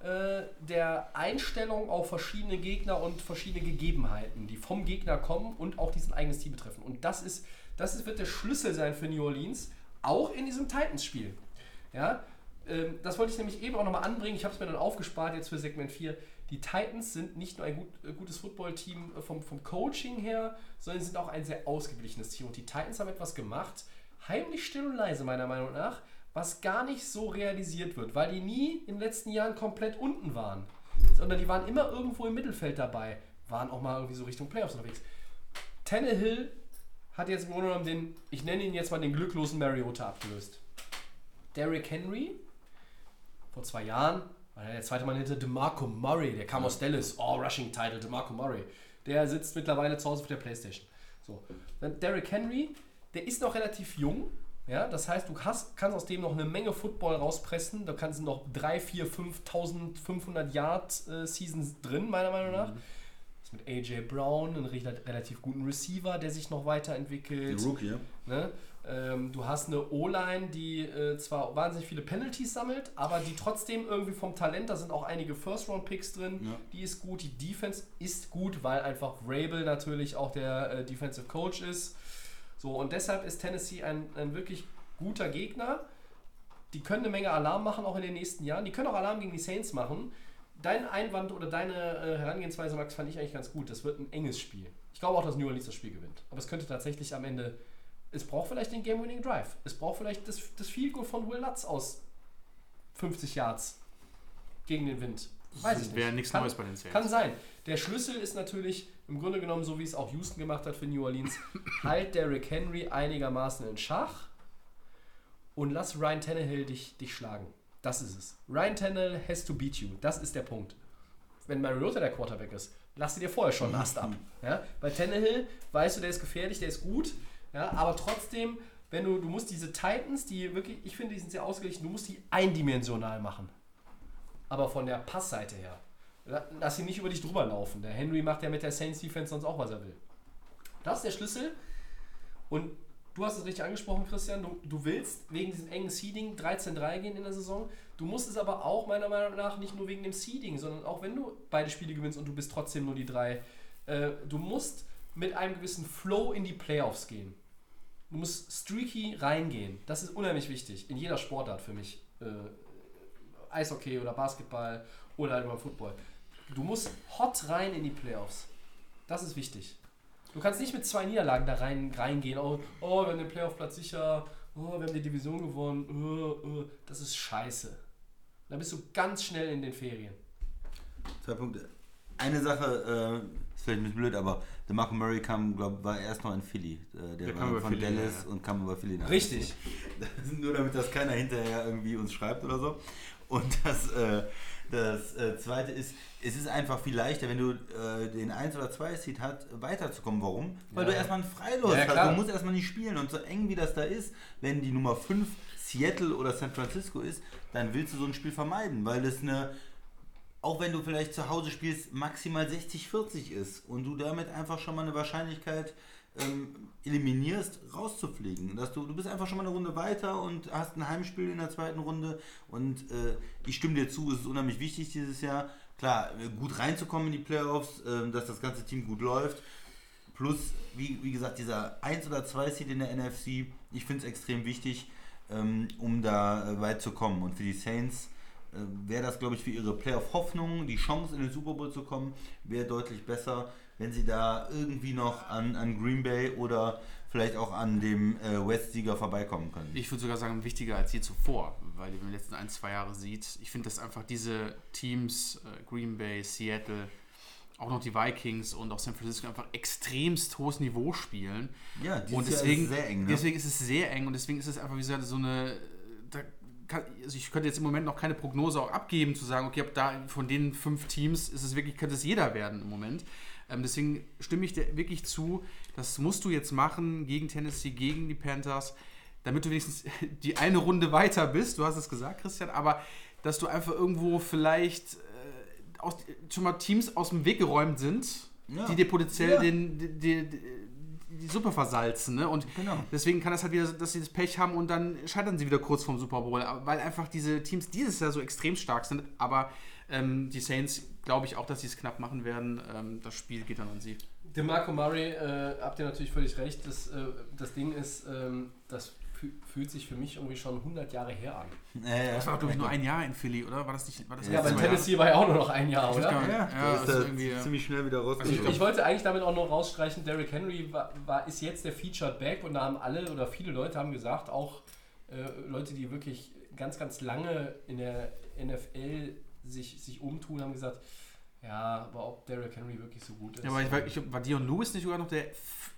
äh, der Einstellung auf verschiedene Gegner und verschiedene Gegebenheiten, die vom Gegner kommen und auch diesen eigenes Team betreffen. Und das ist, das ist, wird der Schlüssel sein für New Orleans, auch in diesem Titans-Spiel. Ja, ähm, das wollte ich nämlich eben auch nochmal anbringen. Ich habe es mir dann aufgespart jetzt für Segment 4. Die Titans sind nicht nur ein gut, äh, gutes Footballteam äh, vom, vom Coaching her, sondern sind auch ein sehr ausgeglichenes Team. Und die Titans haben etwas gemacht, heimlich still und leise meiner Meinung nach, was gar nicht so realisiert wird, weil die nie in den letzten Jahren komplett unten waren, sondern die waren immer irgendwo im Mittelfeld dabei, waren auch mal irgendwie so Richtung Playoffs unterwegs. Tannehill hat jetzt im Grunde genommen den, ich nenne ihn jetzt mal den glücklosen Mariota abgelöst. Derrick Henry, vor zwei Jahren, war der zweite Mann hinter DeMarco Murray, der kam aus Dallas, oh, Rushing Title, DeMarco Murray. Der sitzt mittlerweile zu Hause auf der Playstation. So. Dann Derrick Henry, der ist noch relativ jung, ja, das heißt, du hast, kannst aus dem noch eine Menge Football rauspressen, da kannst du noch 3, 4, 5.500 Yard äh, Seasons drin, meiner Meinung nach. Das mit AJ Brown, einen rela- relativ guten Receiver, der sich noch weiterentwickelt. Die Rookie, ja. Ne? Ähm, du hast eine O-Line, die äh, zwar wahnsinnig viele Penalties sammelt, aber die trotzdem irgendwie vom Talent, da sind auch einige First-Round-Picks drin, Ja. die ist gut. Die Defense ist gut, weil einfach Rabel natürlich auch der äh, Defensive Coach ist. So, und deshalb ist Tennessee ein, ein wirklich guter Gegner. Die können eine Menge Alarm machen, auch in den nächsten Jahren. Die können auch Alarm gegen die Saints machen. Dein Einwand oder deine äh, Herangehensweise, Max, fand ich eigentlich ganz gut. Das wird ein enges Spiel. Ich glaube auch, dass New Orleans das Spiel gewinnt. Aber es könnte tatsächlich am Ende. Es braucht vielleicht den Game-Winning Drive. Es braucht vielleicht das, das Field Goal von Will Lutz aus 50 Yards gegen den Wind. Weiß ich nicht. Wäre nichts Neues bei den Saints. Kann sein. Der Schlüssel ist natürlich im Grunde genommen, so wie es auch Houston gemacht hat für New Orleans, *coughs* halt Derrick Henry einigermaßen in Schach und lass Ryan Tannehill dich, dich schlagen. Das ist es. Ryan Tannehill has to beat you. Das ist der Punkt. Wenn Mariota der Quarterback ist, lass dir vorher schon einen Ast ab. *laughs* Ja? Bei Tannehill weißt du, der ist gefährlich, der ist gut, ja? aber trotzdem, wenn du, du musst diese Titans, die wirklich, ich finde, die sind sehr ausgeglichen, du musst die eindimensional machen. Aber von der Passseite her. La- Lass ihn nicht über dich drüber laufen. Der Henry macht ja mit der Saints Defense sonst auch, was er will. Das ist der Schlüssel. Und du hast es richtig angesprochen, Christian. Du, du willst wegen diesem engen Seeding 13-3 gehen in der Saison. Du musst es aber auch meiner Meinung nach nicht nur wegen dem Seeding, sondern auch wenn du beide Spiele gewinnst und du bist trotzdem nur die drei. Äh, du musst mit einem gewissen Flow in die Playoffs gehen. Du musst streaky reingehen. Das ist unheimlich wichtig. In jeder Sportart für mich. Äh, Eishockey oder Basketball oder halt beim Football. Du musst hot rein in die Playoffs. Das ist wichtig. Du kannst nicht mit zwei Niederlagen da rein, reingehen. Oh, oh, wir haben den Playoff-Platz sicher. Oh, wir haben die Division gewonnen. Oh, oh. Das ist scheiße. Dann bist du ganz schnell in den Ferien. Zwei Punkte. Eine Sache, äh, ist vielleicht ein bisschen blöd, aber der Marco Murray kam, glaub, war erst noch in Philly. Äh, der, Der war kam über von Philly, Dallas ja, ja. und kam über Philly nach. Richtig. *laughs* Nur damit das keiner hinterher irgendwie uns schreibt oder so. Und das, äh, das äh, zweite ist, es ist einfach viel leichter, wenn du äh, den 1 oder 2 Seed hast, weiterzukommen. Warum? Weil Ja. du erstmal einen Freilos Ja, hast. klar. Du musst erstmal nicht spielen. Und so eng wie das da ist, wenn die Nummer 5 Seattle oder San Francisco ist, dann willst du so ein Spiel vermeiden, weil das eine auch wenn du vielleicht zu Hause spielst, maximal 60-40 ist und du damit einfach schon mal eine Wahrscheinlichkeit ähm, eliminierst, rauszufliegen. Dass du, du bist einfach schon mal eine Runde weiter und hast ein Heimspiel in der zweiten Runde und äh, ich stimme dir zu, es ist unheimlich wichtig dieses Jahr, klar, äh, gut reinzukommen in die Playoffs, äh, dass das ganze Team gut läuft. Plus, wie, wie gesagt, dieser 1 oder 2 Seed in der NFC, ich finde es extrem wichtig, ähm, um da äh, weit zu kommen. Und für die Saints äh, wäre das, glaube ich, für ihre Playoff-Hoffnung, die Chance in den Super Bowl zu kommen, wäre deutlich besser, wenn sie da irgendwie noch an, an Green Bay oder vielleicht auch an dem äh, West-Sieger vorbeikommen können. Ich würde sogar sagen, wichtiger als je zuvor, weil man die letzten ein, zwei Jahre sieht, ich finde, dass einfach diese Teams, äh, Green Bay, Seattle, auch noch die Vikings und auch San Francisco einfach extremst hohes Niveau spielen. ja, Und deswegen, ist es sehr eng. Ne? deswegen ist es sehr eng und deswegen ist es einfach wie gesagt so eine. Kann, also ich könnte jetzt im Moment noch keine Prognose auch abgeben, zu sagen, okay, ob da von den fünf Teams ist es wirklich, könnte es jeder werden im Moment. Ähm, deswegen stimme ich dir wirklich zu, das musst du jetzt machen gegen Tennessee, gegen die Panthers. damit du wenigstens *laughs* die eine Runde weiter bist, du hast es gesagt, Christian, aber dass du einfach irgendwo vielleicht äh, aus, schon mal Teams aus dem Weg geräumt sind, Ja. die dir potenziell Ja. den, die, die, die, Suppe versalzen. Ne? Und Genau. deswegen kann es halt wieder, dass sie das Pech haben und dann scheitern sie wieder kurz vorm Super Bowl, weil einfach diese Teams dieses Jahr so extrem stark sind. Aber ähm, die Saints glaube ich auch, dass sie es knapp machen werden. Ähm, das Spiel geht dann an sie. DeMarco Murray, äh, habt ihr natürlich völlig recht. Das, äh, das Ding ist, ähm, das fü- fühlt sich für mich irgendwie schon 100 Jahre her an. Ja, ja. Das war, glaube ich, nur ein Jahr in Philly, oder? War das nicht? War das Ja, aber Jahr? Tennessee war ja auch nur noch ein Jahr, Ich oder? gar. Ja, Ja, ist also er irgendwie, ja. ziemlich schnell wieder Ich, rausgekommen. ich wollte eigentlich damit auch noch rausstreichen, Derrick Henry war, war, ist jetzt der Featured Back und da haben alle oder viele Leute haben gesagt, auch äh, Leute, die wirklich ganz, ganz lange in der NFL sich, sich umtun, haben gesagt, ja, aber ob Derrick Henry wirklich so gut ist. Ja, aber ich war, ich, war Dion Lewis nicht sogar noch der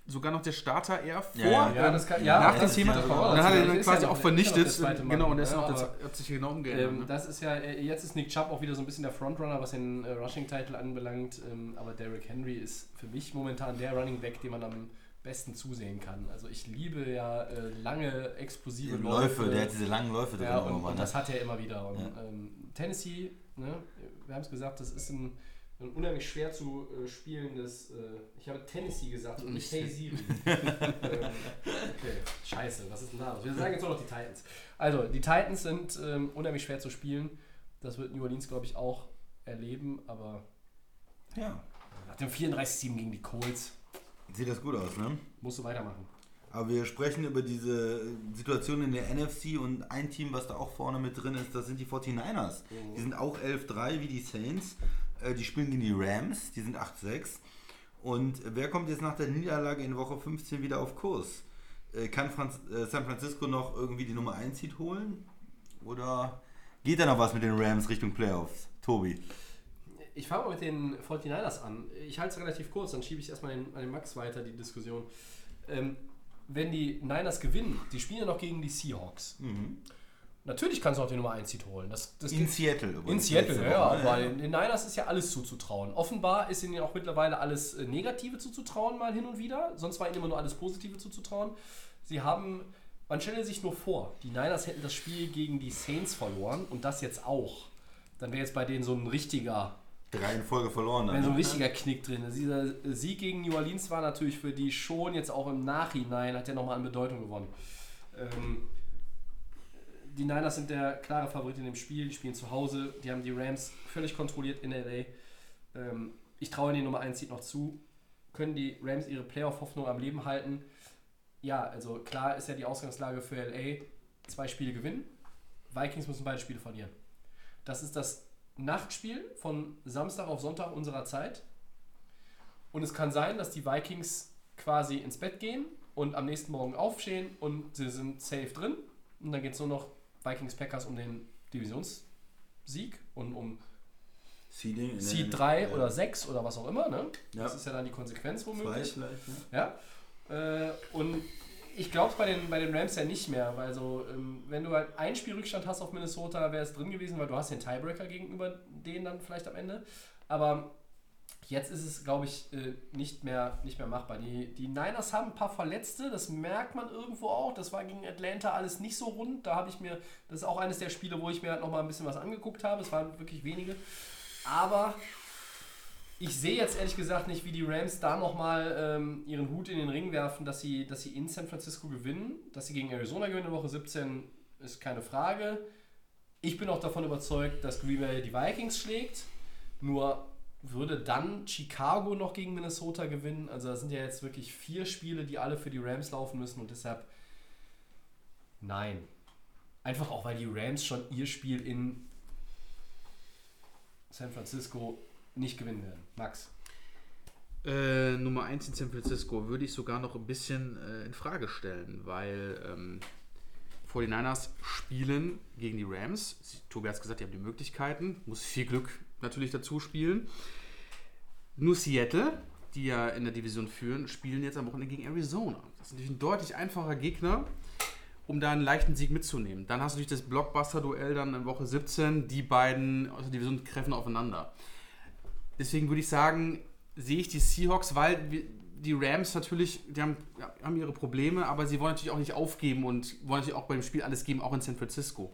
sogar noch der Starter eher vor? Ja, ja, das kann, ja, nach ja, dem Thema. Und auch dann hat er dann ist quasi ja auch ja der vernichtet. Mann. Genau, und er ist Ja, noch, das hat sich genau umgeändert. Ähm, ne? das ist ja, jetzt ist Nick Chubb auch wieder so ein bisschen der Frontrunner, was den äh, Rushing-Title anbelangt. Ähm, aber Derrick Henry ist für mich momentan der Running Back, den man am besten zusehen kann. Also ich liebe ja äh, lange, explosive Läufe. Läufe, der hat diese langen Läufe drin. ja, und, immer, und ne? das hat er immer wieder. Und Ja. ähm, Tennessee, ne, wir haben es gesagt, das ist ein, ein unheimlich schwer zu äh, spielendes. Äh, ich habe Tennessee gesagt und nicht Hey Siri. ähm, okay, scheiße, was ist denn da? los? Wir sagen jetzt nur noch die Titans. Also, die Titans sind ähm, unheimlich schwer zu spielen. Das wird New Orleans, glaube ich, auch erleben, aber Ja. nach dem 34-7 gegen die Colts Sieht das gut aus, ne? musst du weitermachen. Aber wir sprechen über diese Situation in der NFC und ein Team, was da auch vorne mit drin ist, das sind die 49ers. Die sind auch 11-3 wie die Saints. Äh, Die spielen gegen die Rams, die sind 8-6. Und wer kommt jetzt nach der Niederlage in Woche 15 wieder auf Kurs? Äh, Kann Franz äh, San Francisco noch irgendwie die Nummer 1 Seed holen? Oder geht da noch was mit den Rams Richtung Playoffs? Tobi. Ich fange mal mit den 49ers an. Ich halte es relativ kurz, dann schiebe ich erstmal den, an den Max weiter, die Diskussion. Ähm, wenn die Niners gewinnen, die spielen ja noch gegen die Seahawks. Natürlich kannst du auch die Nummer 1 Seed holen. Das, das In Seattle. in übrigens, Seattle, letzte ja, ja, Woche, aber den den Niners ist ja alles zuzutrauen. Offenbar ist ihnen ja auch mittlerweile alles äh, Negative zuzutrauen, mal hin und wieder. Sonst war ihnen immer nur alles Positive zuzutrauen. Sie haben, man stelle sich nur vor, die Niners hätten das Spiel gegen die Saints verloren und das jetzt auch. Dann wäre jetzt bei denen so ein richtiger Drei in Folge verloren. wenn so ein ne? richtiger Knick drin. Dieser Sieg gegen New Orleans war natürlich für die schon jetzt auch im Nachhinein, hat er nochmal an Bedeutung gewonnen. Ähm, die Niners sind der klare Favorit in dem Spiel, die spielen zu Hause, die haben die Rams völlig kontrolliert in LA. Ähm, ich traue die Nummer 1 Seed noch zu. Können die Rams ihre Playoff-Hoffnung am Leben halten? Ja, also klar ist ja die Ausgangslage für LA, zwei Spiele gewinnen. Vikings müssen beide Spiele verlieren. Das ist das Nachtspiel von Samstag auf Sonntag unserer Zeit. Und es kann sein, dass die Vikings quasi ins Bett gehen und am nächsten Morgen aufstehen und sie sind safe drin. Und dann geht es nur noch Vikings Packers um den Divisionssieg und um Seeding in der- Seed 3 ja. oder 6 oder was auch immer. Ne? Ja. Das ist ja dann die Konsequenz Zwei womöglich. vielleicht, ne? Ja. Äh, und ich glaube es bei den, bei den Rams ja nicht mehr, weil so, ähm, wenn du halt ein Spielrückstand hast auf Minnesota, wäre es drin gewesen, weil du hast den Tiebreaker gegenüber denen dann vielleicht am Ende. Aber jetzt ist es, glaube ich, äh, nicht, mehr, nicht mehr machbar. Die, die Niners haben ein paar Verletzte, das merkt man irgendwo auch. Das war gegen Atlanta alles nicht so rund. Da habe ich mir, das ist auch eines der Spiele, wo ich mir halt nochmal ein bisschen was angeguckt habe. Es waren wirklich wenige. Aber ich sehe jetzt ehrlich gesagt nicht, wie die Rams da nochmal ähm, ihren Hut in den Ring werfen, dass sie, dass sie in San Francisco gewinnen. Dass sie gegen Arizona gewinnen in Woche 17 ist keine Frage. Ich bin auch davon überzeugt, dass Green Bay die Vikings schlägt. Nur würde dann Chicago noch gegen Minnesota gewinnen. Also das sind ja jetzt wirklich vier Spiele, die alle für die Rams laufen müssen und deshalb nein. Einfach auch, weil die Rams schon ihr Spiel in San Francisco nicht gewinnen werden. Max. Äh, Nummer 1 in San Francisco würde ich sogar noch ein bisschen äh, in Frage stellen, weil ähm, 49ers spielen gegen die Rams. Tobi hat es gesagt, die haben die Möglichkeiten. Muss viel Glück natürlich dazu spielen. Nur Seattle, die ja in der Division führen, spielen jetzt am Wochenende gegen Arizona. Das ist natürlich ein deutlich einfacher Gegner, um da einen leichten Sieg mitzunehmen. Dann hast du natürlich das Blockbuster-Duell dann in Woche 17. Die beiden aus der Division treffen aufeinander. Deswegen würde ich sagen, sehe ich die Seahawks, weil die Rams natürlich, die haben, haben ihre Probleme, aber sie wollen natürlich auch nicht aufgeben und wollen natürlich auch beim Spiel alles geben, auch in San Francisco.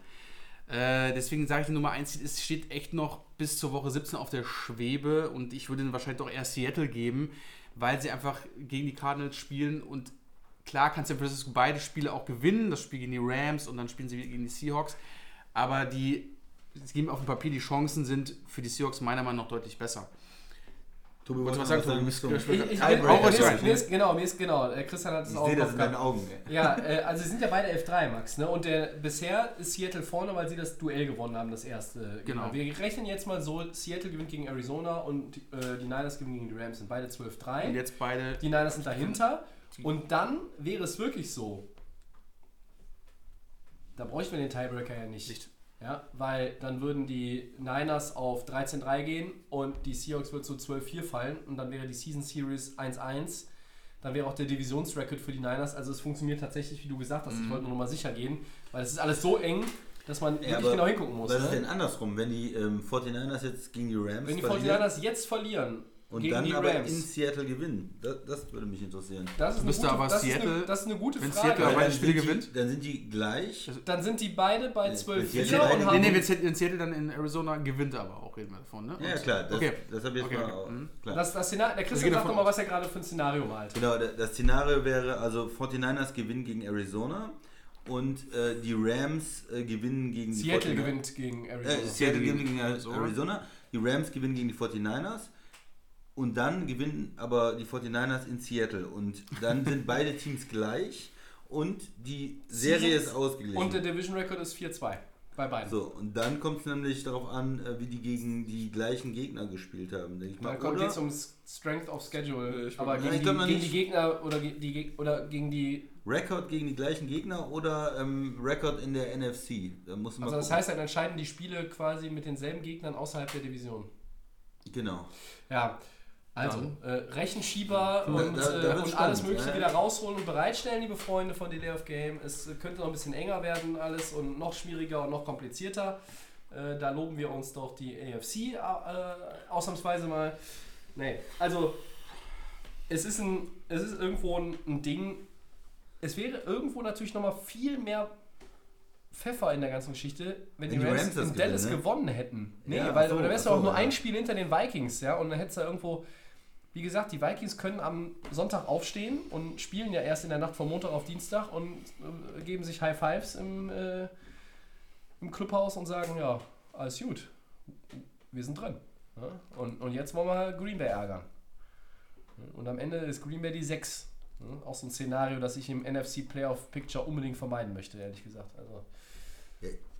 Äh, deswegen sage ich, die Nummer 1 es steht echt noch bis zur Woche 17 auf der Schwebe und ich würde ihnen wahrscheinlich doch eher Seattle geben, weil sie einfach gegen die Cardinals spielen und klar kann San Francisco beide Spiele auch gewinnen, das Spiel gegen die Rams und dann spielen sie gegen die Seahawks, aber die, sie geben auf dem Papier, die Chancen sind für die Seahawks meiner Meinung nach noch deutlich besser. Tobi, Wolltest du was sagen, Tobi? zum- Ich, ich, ich, mir, ist, Tiebreaker. mir ist, genau, mir ist genau. Christian hat es Ich auch sehe im das in deinen. Augen. Ja, äh, also sie sind ja beide F3, Max, ne? Und der, bisher ist Seattle vorne, weil sie das Duell gewonnen haben, das erste. Genau. Wir rechnen jetzt mal so, Seattle gewinnt gegen Arizona und äh, die Niners gewinnen gegen die Rams, sind beide 12-3. Und jetzt beide Die Niners sind dahinter. Und dann wäre es wirklich so. Da bräuchten wir den Tiebreaker ja nicht. Nicht. Ja, weil dann würden die Niners auf 13-3 gehen und die Seahawks wird zu 12-4 fallen und dann wäre die Season Series 1-1. Dann wäre auch der Divisionsrecord für die Niners. Also es funktioniert tatsächlich, wie du gesagt hast. Ich wollte nur noch mal sicher gehen, weil es ist alles so eng, dass man wirklich aber genau hingucken muss. Was ist Ne? denn andersrum, wenn die ähm, 49ers jetzt gegen die Rams Wenn die verlieren 49ers jetzt verlieren und gegen dann die aber Rams, in Seattle gewinnen? Das, das würde mich interessieren. das ist Müsste gute, aber das ist eine, Seattle- das ist eine gute wenn Frage. Seattle aber- Spiele sind gewinnt? Die, dann sind die gleich. Dann sind die beide bei Nee, 12 bis jetzt 4 beide- und Nee, haben. nee, wenn Seattle, wenn Seattle dann in Arizona gewinnt aber auch, reden wir davon, ne? Ja, Und- klar, das, okay. das habe ich jetzt Okay, mal. okay, mhm. Klar. das, das Szenario, der Wir Christian sagt davon doch mal, aus. was er gerade für ein Szenario malt. Genau, da- das Szenario wäre also 49ers gewinnen gegen Arizona und äh, die Rams äh, gewinnen gegen die Seattle 49ers. gewinnt gegen Arizona. Äh, Seattle gewinnt gegen Arizona. Arizona, die Rams gewinnen gegen die 49ers und dann gewinnen aber die 49ers in Seattle und dann *laughs* sind beide Teams gleich und die Serie ist ausgeglichen. Und der Division Record ist 4-2 bei beiden. so, und dann kommt es nämlich darauf an, äh, wie die gegen die gleichen Gegner gespielt haben, denke ich mal. Dann geht es um Strength of Schedule, ich aber gegen, die, gegen die. Gegner oder, die, oder gegen die. Rekord gegen die gleichen Gegner oder ähm, Rekord in der NFC. Da muss man Also das gucken. heißt, dann entscheiden die Spiele quasi mit denselben Gegnern außerhalb der Division. Genau. Ja. Also, äh, Rechenschieber Da- und, da- da äh, und alles Mögliche ja. wieder rausholen und bereitstellen, liebe Freunde von Delay of Game. Es könnte noch ein bisschen enger werden alles und noch schwieriger und noch komplizierter. Äh, da loben wir uns doch die AFC äh, ausnahmsweise mal. Nee, also es ist, ein, es ist irgendwo ein, ein Ding. Es wäre irgendwo natürlich nochmal viel mehr Pfeffer in der ganzen Geschichte, wenn, die, Rams, das in Dallas gewinnen, ne? gewonnen hätten. Nee, Ja, weil so, da wärst du ach auch so, nur ja. ein Spiel hinter den Vikings, ja, und dann hättest du irgendwo, wie gesagt, die Vikings können am Sonntag aufstehen und spielen ja erst in der Nacht von Montag auf Dienstag und äh, geben sich High Fives im, äh, im Clubhaus und sagen, ja, alles gut, wir sind drin. Ja? Und, und jetzt wollen wir Green Bay ärgern. Und am Ende ist Green Bay die 6. Ja? Auch so ein Szenario, das ich im NFC Playoff Picture unbedingt vermeiden möchte, ehrlich gesagt. Also,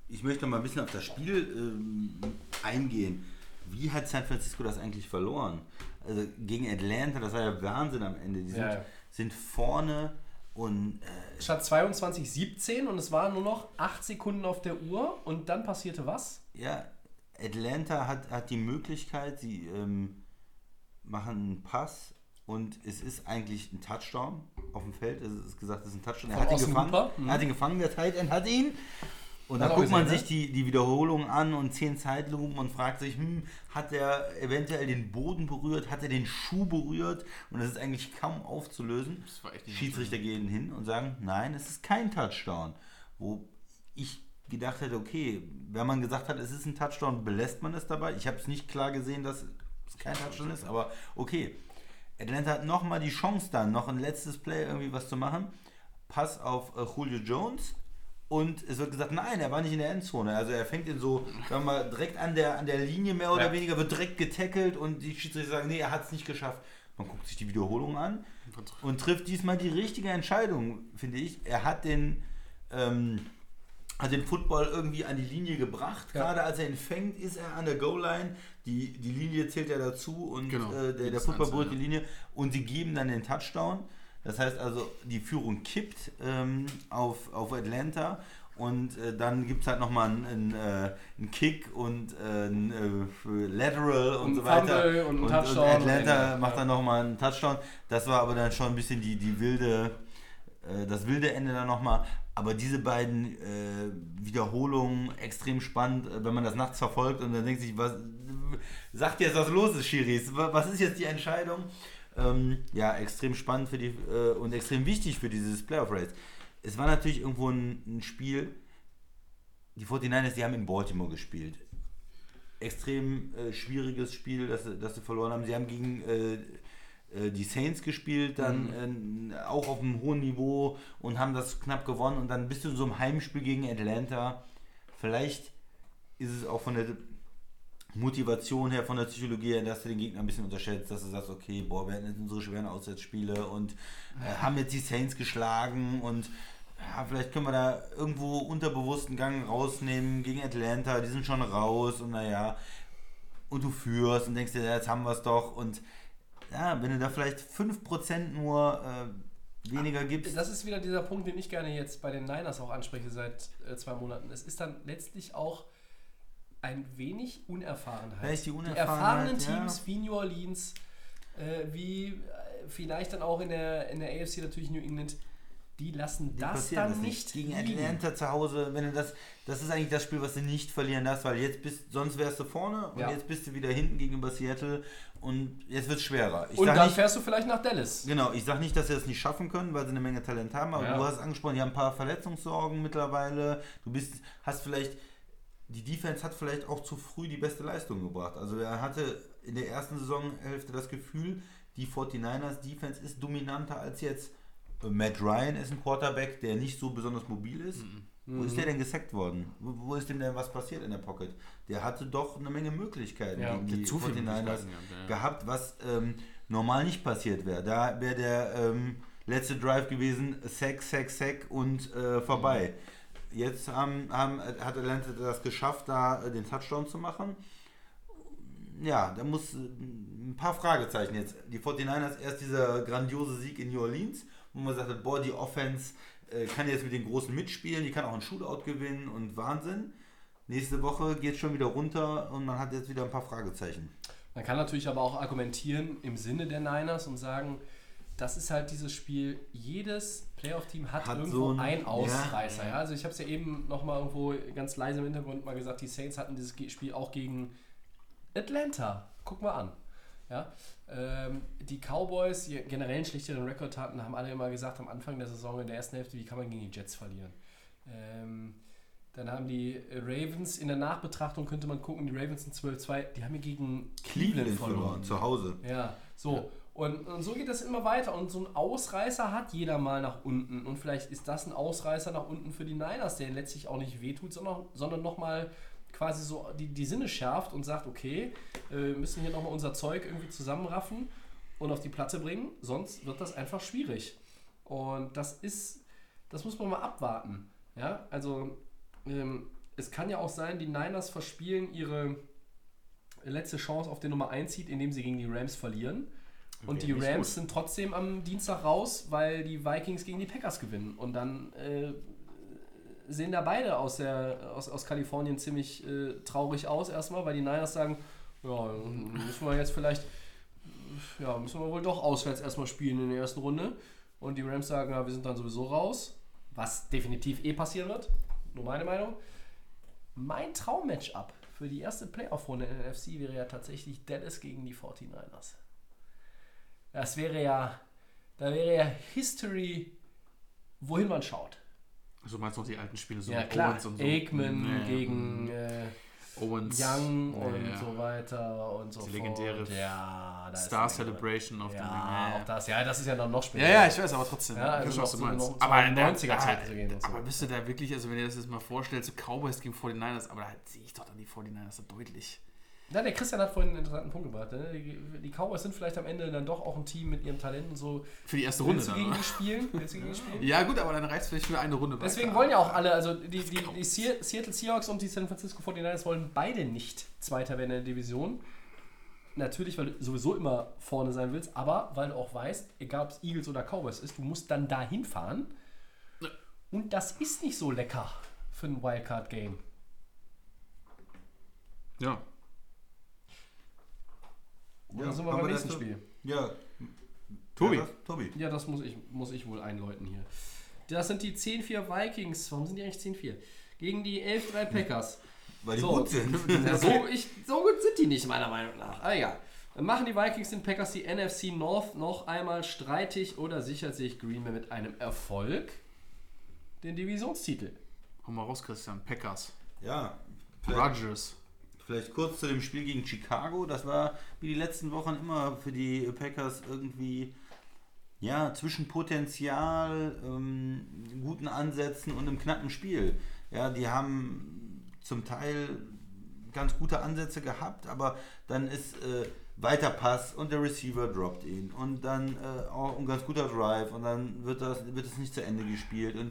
Ich möchte mal ein bisschen auf das Spiel ähm, eingehen. Wie hat San Francisco das eigentlich verloren? Also gegen Atlanta, das war ja Wahnsinn am Ende. Die sind, Ja, ja. sind vorne und äh, Statt 22, 17 und es waren nur noch 8 Sekunden auf der Uhr und dann passierte was? ja, Atlanta hat, hat die Möglichkeit, sie ähm, machen einen Pass und es ist eigentlich ein Touchdown auf dem Feld. Es ist gesagt, es ist ein Touchdown. Er hat ihn gefangen. Mhm. Er hat ihn gefangen, der Tight End hat ihn. Und dann guckt man sich die, die Wiederholung an und zehn Zeitlupen und fragt sich, hm, hat er eventuell den Boden berührt, hat er den Schuh berührt? Und das ist eigentlich kaum aufzulösen. Schiedsrichter gehen hin und sagen, nein, es ist kein Touchdown. Wo ich gedacht hätte, okay, wenn man gesagt hat, es ist ein Touchdown, belässt man es dabei. Ich habe es nicht klar gesehen, dass es kein Touchdown ist, aber okay. Atlanta hat nochmal die Chance dann, noch ein letztes Play irgendwie was zu machen. Pass auf äh, Julio Jones. Und es wird gesagt, nein, er war nicht in der Endzone. Also er fängt ihn so, sagen wir mal, direkt an der, an der Linie mehr oder Ja. weniger, wird direkt getackelt und die Schiedsrichter sagen, nee, er hat es nicht geschafft. Man guckt sich die Wiederholung an und trifft diesmal die richtige Entscheidung, finde ich. Er hat den, ähm, hat den Football irgendwie an die Linie gebracht. Ja. Gerade als er ihn fängt, ist er an der Goal-Line. Die, die Linie zählt ja dazu und Genau. äh, der, der Football berührt die Linie und sie geben dann den Touchdown. Das heißt also, die Führung kippt ähm, auf, auf Atlanta und äh, dann gibt es halt nochmal einen, einen, äh, einen Kick und äh, einen äh, Lateral und, Und so weiter. Und einen Touchdown und Atlanta Ende. macht dann nochmal einen Touchdown. Das war aber dann schon ein bisschen die, die wilde, äh, das wilde Ende dann nochmal. Aber diese beiden äh, Wiederholungen extrem spannend, wenn man das nachts verfolgt und dann denkt sich, was sagt jetzt, was los ist, Schiris? Wa- Was ist jetzt die Entscheidung? Ähm, ja, extrem spannend für die äh, und extrem wichtig für dieses Playoff-Race. Es war natürlich irgendwo ein, ein Spiel, die 49ers, die haben in Baltimore gespielt. Extrem äh, schwieriges Spiel, das, sie- das sie verloren haben. Sie haben gegen äh, äh, die Saints gespielt, dann äh, auch auf einem hohen Niveau und haben das knapp gewonnen. Und dann bist du in so einem Heimspiel gegen Atlanta. Vielleicht ist es auch von der Motivation her, von der Psychologie her, dass du den Gegner ein bisschen unterschätzt, dass du sagst, okay, boah, wir hatten jetzt unsere schweren Auswärtsspiele und äh, haben jetzt die Saints geschlagen und ja, vielleicht können wir da irgendwo unterbewussten Gang rausnehmen gegen Atlanta, die sind schon raus und naja, und du führst und denkst dir, jetzt haben wir es doch und ja, wenn du da vielleicht 5% nur äh, weniger gibst, Das ist wieder dieser Punkt, den ich gerne jetzt bei den Niners auch anspreche seit äh, zwei Monaten. Es ist dann letztlich auch ein wenig Unerfahrenheit. Vielleicht die Die Unerfahrenheit, erfahrenen ja. Teams wie New Orleans, äh, wie äh, vielleicht dann auch in der, in der AFC natürlich New England, die lassen Die das dann das nicht Gegen liegen. Atlanta zu Hause, wenn du das, das ist eigentlich das Spiel, was du nicht verlieren darfst, weil jetzt bist, sonst wärst du vorne und Ja. jetzt bist du wieder hinten gegenüber Seattle und jetzt wird es schwerer. Ich Und dann nicht, fährst du vielleicht nach Dallas. genau, ich sage nicht, dass sie das nicht schaffen können, weil sie eine Menge Talent haben, aber Ja. du hast es angesprochen, die haben ein paar Verletzungssorgen mittlerweile. Du bist, hast vielleicht, die Defense hat vielleicht auch zu früh die beste Leistung gebracht. Also er hatte in der ersten Saisonhälfte das Gefühl, die 49ers Defense ist dominanter als jetzt. Matt Ryan ist ein Quarterback, der nicht so besonders mobil ist. Wo ist der denn gesackt worden? Wo, ist dem denn was passiert in der Pocket? Der hatte doch eine Menge Möglichkeiten Ja, gegen die zu viele 49ers Möglichkeiten gehabt, ja. gehabt, was ähm, normal nicht passiert wäre. Da wäre der ähm, letzte Drive gewesen, Sack, Sack, Sack und äh, vorbei. Jetzt haben, haben, hat Atlanta das geschafft, da äh, den Touchdown zu machen. Ja, da muss äh, ein paar Fragezeichen jetzt. Die 49ers erst dieser grandiose Sieg in New Orleans, wo man sagte, boah, die Offense äh, kann jetzt mit den Großen mitspielen, die kann auch einen Shootout gewinnen und Wahnsinn. Nächste Woche geht es schon wieder runter und man hat jetzt wieder ein paar Fragezeichen. Man kann natürlich aber auch argumentieren im Sinne der Niners und sagen, das ist halt dieses Spiel, jedes Playoff-Team hat, Hat irgendwo so ein- einen Ausreißer. ja. Ja, Also ich habe es ja eben nochmal irgendwo ganz leise im Hintergrund mal gesagt, die Saints hatten dieses Spiel auch gegen Atlanta. Guck mal an. Ja, ähm, die Cowboys, die generell einen schlechteren Rekord hatten, haben alle immer gesagt am Anfang der Saison in der ersten Hälfte, wie kann man gegen die Jets verlieren. Ähm, dann haben die Ravens, in der Nachbetrachtung könnte man gucken, die Ravens sind 12-2, die haben hier gegen Cleveland verloren. zu Hause. Ja, so. Und, und so geht das immer weiter. Und so ein Ausreißer hat jeder mal nach unten. Und vielleicht ist das ein Ausreißer nach unten für die Niners, der letztlich auch nicht wehtut, sondern, sondern nochmal quasi so die, die Sinne schärft und sagt, okay, äh, wir müssen hier nochmal unser Zeug irgendwie zusammenraffen und auf die Platte bringen, sonst wird das einfach schwierig. Und das ist, das muss man mal abwarten. Ja, also ähm, es kann ja auch sein, die Niners verspielen ihre letzte Chance auf den Nummer 1 Seed, indem sie gegen die Rams verlieren. Und die Rams gut. sind trotzdem am Dienstag raus, weil die Vikings gegen die Packers gewinnen. Und dann äh, sehen da beide aus, der, aus, aus Kalifornien ziemlich äh, traurig aus erstmal, weil die Niners sagen, ja, müssen wir jetzt vielleicht, ja, müssen wir wohl doch auswärts erstmal spielen in der ersten Runde. Und die Rams sagen, ja, wir sind dann sowieso raus, was definitiv eh passieren wird, nur meine Meinung. Mein Traummatchup für die erste Playoff-Runde in der NFC wäre ja tatsächlich Dallas gegen die 49ers. Das wäre ja, da wäre ja History, wohin man schaut. Also meinst du noch die alten Spiele, so ja klar, Owens und so? Aikman Ja, ja. gegen äh, Owens. Young Ja, und ja. so weiter und so Die fort. legendäre ja, da ist Star Celebration auf drin. dem Ja, auch das. Ja, das ist ja dann noch später. Ja, ja, ich weiß, aber trotzdem. Ja, also ich weiß, was du meinst. aber so da- 90er Zeit zu gehen. Aber bist du da wirklich, also wenn ihr das jetzt mal vorstellt, so Cowboys gegen 49ers, aber da sehe ich doch dann die 49ers so deutlich. Ja, der Christian hat vorhin einen interessanten Punkt gebracht. Ne? Die, Cowboys sind vielleicht am Ende dann doch auch ein Team mit ihrem Talent und so. Für die erste Runde Willst du gegen die spielen? Willst du gegen die spielen? Ja, gut, aber dann reicht es vielleicht für eine Runde Deswegen weiter. wollen ja auch alle, also die, die, die Se- Seattle Seahawks und die San Francisco 49ers wollen beide nicht Zweiter werden in der Division. Natürlich, weil du sowieso immer vorne sein willst, aber weil du auch weißt, egal ob es Eagles oder Cowboys ist, du musst dann dahin fahren. Und das ist nicht so lecker für ein Wildcard-Game. Ja. Und dann sind wir beim nächsten Spiel. Ja. Tobi. Ja, was? Tobi. Ja, das muss ich, muss ich wohl einläuten hier. Das sind die 10-4 Vikings. Warum sind die eigentlich 10-4? Gegen die 11-3 Packers. *laughs* Weil die So. gut sind. *laughs* Ja, so, ich, so gut sind die nicht, meiner Meinung nach. Aber egal. Machen die Vikings den Packers die NFC North noch einmal streitig oder sichert sich Green Bay mit einem Erfolg den Divisionstitel? Hau mal raus, Christian. Packers. Ja, Rodgers. Vielleicht kurz zu dem Spiel gegen Chicago. Das war wie die letzten Wochen immer für die Packers irgendwie ja, zwischen Potenzial, ähm, guten Ansätzen und einem knappen Spiel. Ja, die haben zum Teil ganz gute Ansätze gehabt, aber dann ist äh, weiter Pass und der Receiver droppt ihn und dann äh, auch ein ganz guter Drive und dann wird das wird es nicht zu Ende gespielt und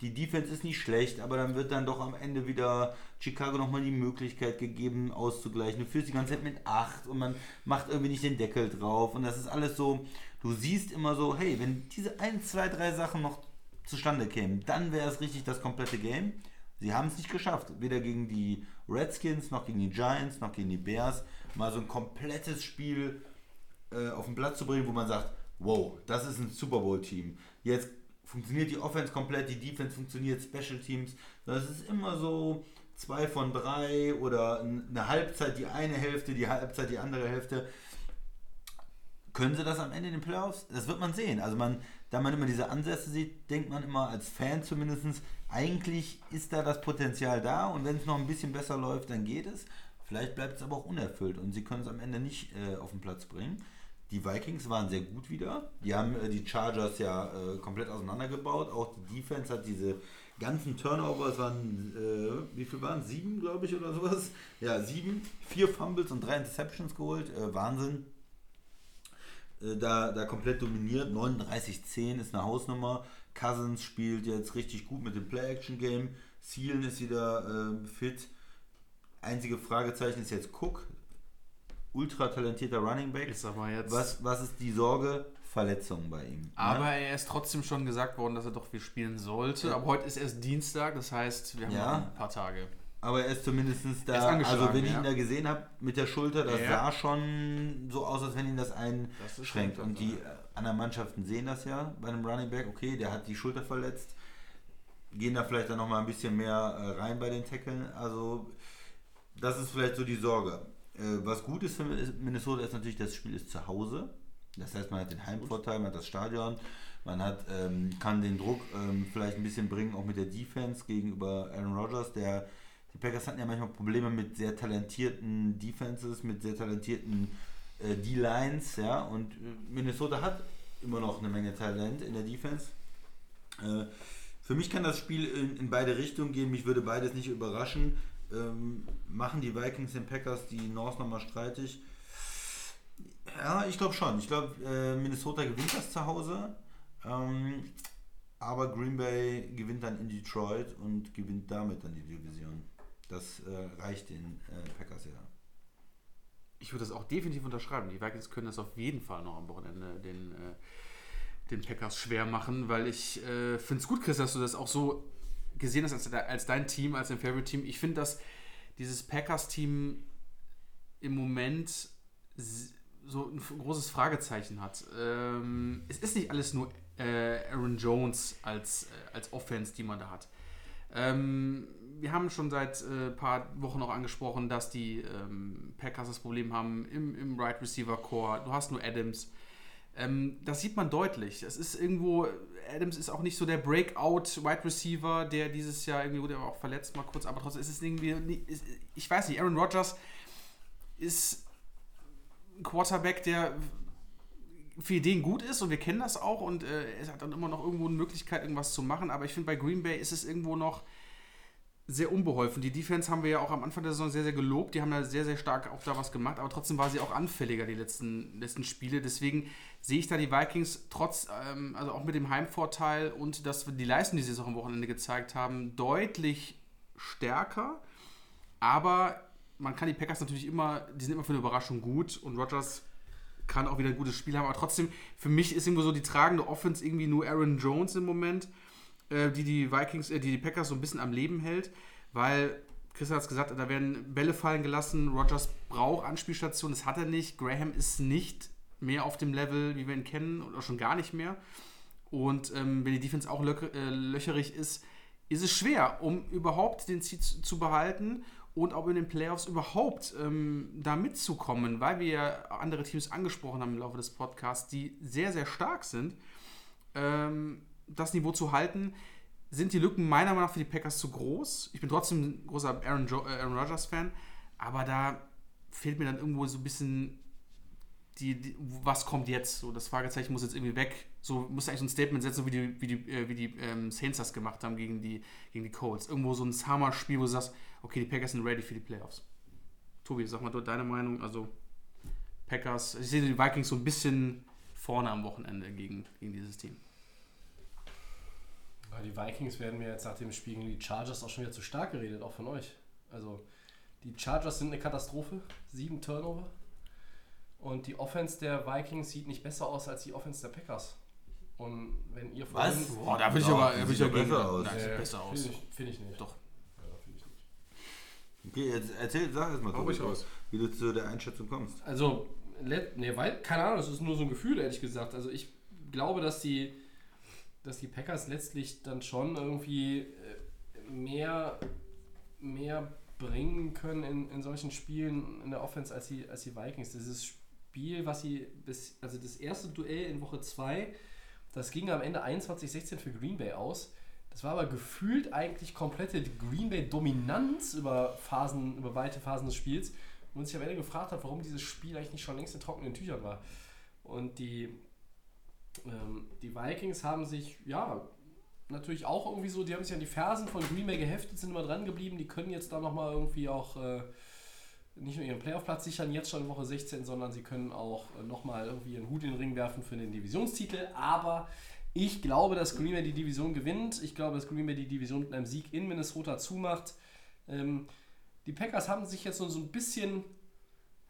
die Defense ist nicht schlecht, aber dann wird dann doch am Ende wieder Chicago nochmal die Möglichkeit gegeben, auszugleichen. Du führst die ganze Zeit mit 8 und man macht irgendwie nicht den Deckel drauf. Und das ist alles so, du siehst immer so, hey, wenn diese 1, 2, 3 Sachen noch zustande kämen, dann wäre es richtig das komplette Game. Sie haben es nicht geschafft, weder gegen die Redskins, noch gegen die Giants, noch gegen die Bears, mal so ein komplettes Spiel äh, auf den Platz zu bringen, wo man sagt, wow, das ist ein Super Bowl-Team. Jetzt funktioniert die Offense komplett, die Defense funktioniert, Special Teams. Das ist immer so zwei von drei oder eine Halbzeit die eine Hälfte, die Halbzeit die andere Hälfte. Können sie das am Ende in den Playoffs? Das wird man sehen. Also man, da man immer diese Ansätze sieht, denkt man immer als Fan zumindest, eigentlich ist da das Potenzial da und wenn es noch ein bisschen besser läuft, dann geht es. Vielleicht bleibt es aber auch unerfüllt und sie können es am Ende nicht äh, auf den Platz bringen. Die Vikings waren sehr gut wieder. Die haben äh, die Chargers ja äh, komplett auseinandergebaut. Auch die Defense hat diese ganzen Turnover, es waren, äh, wie viel waren? Sieben, glaube ich, oder sowas? Ja, sieben. Vier Fumbles und drei Interceptions geholt. Äh, Wahnsinn. Äh, da, da komplett dominiert. 39-10 ist eine Hausnummer. Cousins spielt jetzt richtig gut mit dem Play-Action-Game. Sealen ist wieder äh, fit. Einzige Fragezeichen ist jetzt Cook. Ultra talentierter Running Back. Ist aber jetzt. Was, was ist die Sorge? Verletzungen bei ihm. Aber ne? er ist trotzdem schon gesagt worden, dass er doch viel spielen sollte. Aber heute ist erst Dienstag, das heißt, wir haben Ja. noch ein paar Tage. Aber er ist zumindest ist da. angeschlagen, Also, wenn ich ja. ihn da gesehen habe mit der Schulter, das Ja. sah schon so aus, als wenn ihn das Das ist einschränkt. schon Und die äh, anderen Mannschaften sehen das ja bei einem Running Back. Okay, der hat die Schulter verletzt. Gehen da vielleicht dann nochmal ein bisschen mehr äh, rein bei den Tackeln. Also, das ist vielleicht so die Sorge. Äh, was gut ist für Minnesota ist natürlich, das Spiel ist zu Hause. Das heißt, man hat den Heimvorteil, man hat das Stadion, man hat, ähm, kann den Druck ähm, vielleicht ein bisschen bringen, auch mit der Defense gegenüber Aaron Rodgers. Der, die Packers hatten ja manchmal Probleme mit sehr talentierten Defenses, mit sehr talentierten äh, D-Lines, ja, und äh, Minnesota hat immer noch eine Menge Talent in der Defense. Äh, für mich kann das Spiel in, in beide Richtungen gehen, mich würde beides nicht überraschen. Ähm, machen die Vikings den Packers die North nochmal streitig? Ja, ich glaube schon. Ich glaube, äh, Minnesota gewinnt das zu Hause. Ähm, aber Green Bay gewinnt dann in Detroit und gewinnt damit dann die Division. Das äh, reicht den äh, Packers ja. Ich würde das auch definitiv unterschreiben. Die Vikings können das auf jeden Fall noch am Wochenende den, äh, den Packers schwer machen, weil ich äh, finde es gut, Chris, dass du das auch so gesehen hast als, als dein Team, als dein Favorite-Team. Ich finde, dass dieses Packers-Team im Moment so ein großes Fragezeichen hat. Ähm, es ist nicht alles nur äh, Aaron Jones als, äh, als Offense, die man da hat. Ähm, wir haben schon seit ein äh, paar Wochen auch angesprochen, dass die ähm, Packers das Problem haben im, im Right Receiver Core. Du hast nur Adams. Ähm, das sieht man deutlich. Es ist irgendwo, Adams ist auch nicht so der Breakout Wide Receiver, der dieses Jahr irgendwie wurde er auch verletzt mal kurz, aber trotzdem ist es irgendwie, ist, ich weiß nicht, Aaron Rodgers ist ein Quarterback, der für Ideen gut ist und wir kennen das auch und äh, es hat dann immer noch irgendwo eine Möglichkeit, irgendwas zu machen, aber ich finde bei Green Bay ist es irgendwo noch sehr unbeholfen. Die Defense haben wir ja auch am Anfang der Saison sehr, sehr gelobt. Die haben da sehr, sehr stark auch da was gemacht, aber trotzdem war sie auch anfälliger die letzten, letzten Spiele. Deswegen sehe ich da die Vikings trotz, ähm, also auch mit dem Heimvorteil und dass die Leistung, die sie auch am Wochenende gezeigt haben, deutlich stärker. Aber man kann die Packers natürlich immer, die sind immer für eine Überraschung gut und Rodgers kann auch wieder ein gutes Spiel haben, aber trotzdem, für mich ist irgendwo so die tragende Offense irgendwie nur Aaron Jones im Moment, äh, die die Vikings, äh, die die Packers so ein bisschen am Leben hält, weil Chris hat es gesagt, da werden Bälle fallen gelassen, Rodgers braucht Anspielstationen, das hat er nicht, Graham ist nicht mehr auf dem Level, wie wir ihn kennen, oder schon gar nicht mehr. Und ähm, wenn die Defense auch äh, löcherig ist, ist es schwer, um überhaupt den Seed zu, zu behalten. und auch in den Playoffs überhaupt ähm, da mitzukommen, weil wir ja andere Teams angesprochen haben im Laufe des Podcasts, die sehr, sehr stark sind, ähm, das Niveau zu halten, sind die Lücken meiner Meinung nach für die Packers zu groß. Ich bin trotzdem ein großer Aaron, äh, Aaron Rodgers-Fan, aber da fehlt mir dann irgendwo so ein bisschen die, die, was kommt jetzt? So, das Fragezeichen muss jetzt irgendwie weg. So muss eigentlich so ein Statement setzen, wie die, wie die, äh, wie die ähm, Saints das gemacht haben gegen die, gegen die Colts. Irgendwo so ein Summer-Spiel, wo du sagst, okay, die Packers sind ready für die Playoffs. Tobi, sag mal dort deine Meinung. Also Packers, ich sehe die Vikings so ein bisschen vorne am Wochenende gegen, gegen dieses Team. Ja, Die Vikings werden mir jetzt nach dem Spiel gegen die Chargers auch schon wieder zu stark geredet, auch von euch. Also, die Chargers sind eine Katastrophe. Sieben Turnover. Und die Offense der Vikings sieht nicht besser aus als die Offense der Packers. Und wenn ihr Was? vorhin- Boah, da will ich aber die da will ich sieht ja besser aus. Nein, sieht Äh, besser aus. Finde ich, find ich nicht. Doch. Ja, finde ich nicht. Okay, jetzt erzähl, sag erst mal, Hau ruhig Tobi, raus. wie du zu der Einschätzung kommst. Also, nee, weil, keine Ahnung, das ist nur so ein Gefühl, ehrlich gesagt. Also ich glaube, dass die, dass die Packers letztlich dann schon irgendwie äh, mehr, mehr bringen können in, in solchen Spielen in der Offense als die, als die Vikings. Dieses Spiel, was sie bis, also das erste Duell in Woche 2, das ging am Ende 21-16 für Green Bay aus. Das war aber gefühlt eigentlich komplette Green Bay Dominanz über Phasen, über weite Phasen des Spiels. Und sich am Ende gefragt hat, warum dieses Spiel eigentlich nicht schon längst in trockenen Tüchern war. Und die, ähm, die Vikings haben sich, ja, natürlich auch irgendwie so, die haben sich an die Fersen von Green Bay geheftet, sind immer dran geblieben. Die können jetzt da nochmal irgendwie auch äh, nicht nur ihren Playoff-Platz sichern, jetzt schon in Woche 16, sondern sie können auch äh, nochmal irgendwie ihren Hut in den Ring werfen für den Divisionstitel. Aber ich glaube, dass Green Bay die Division gewinnt. Ich glaube, dass Green Bay die Division mit einem Sieg in Minnesota zumacht. Ähm, die Packers haben sich jetzt so, so ein bisschen,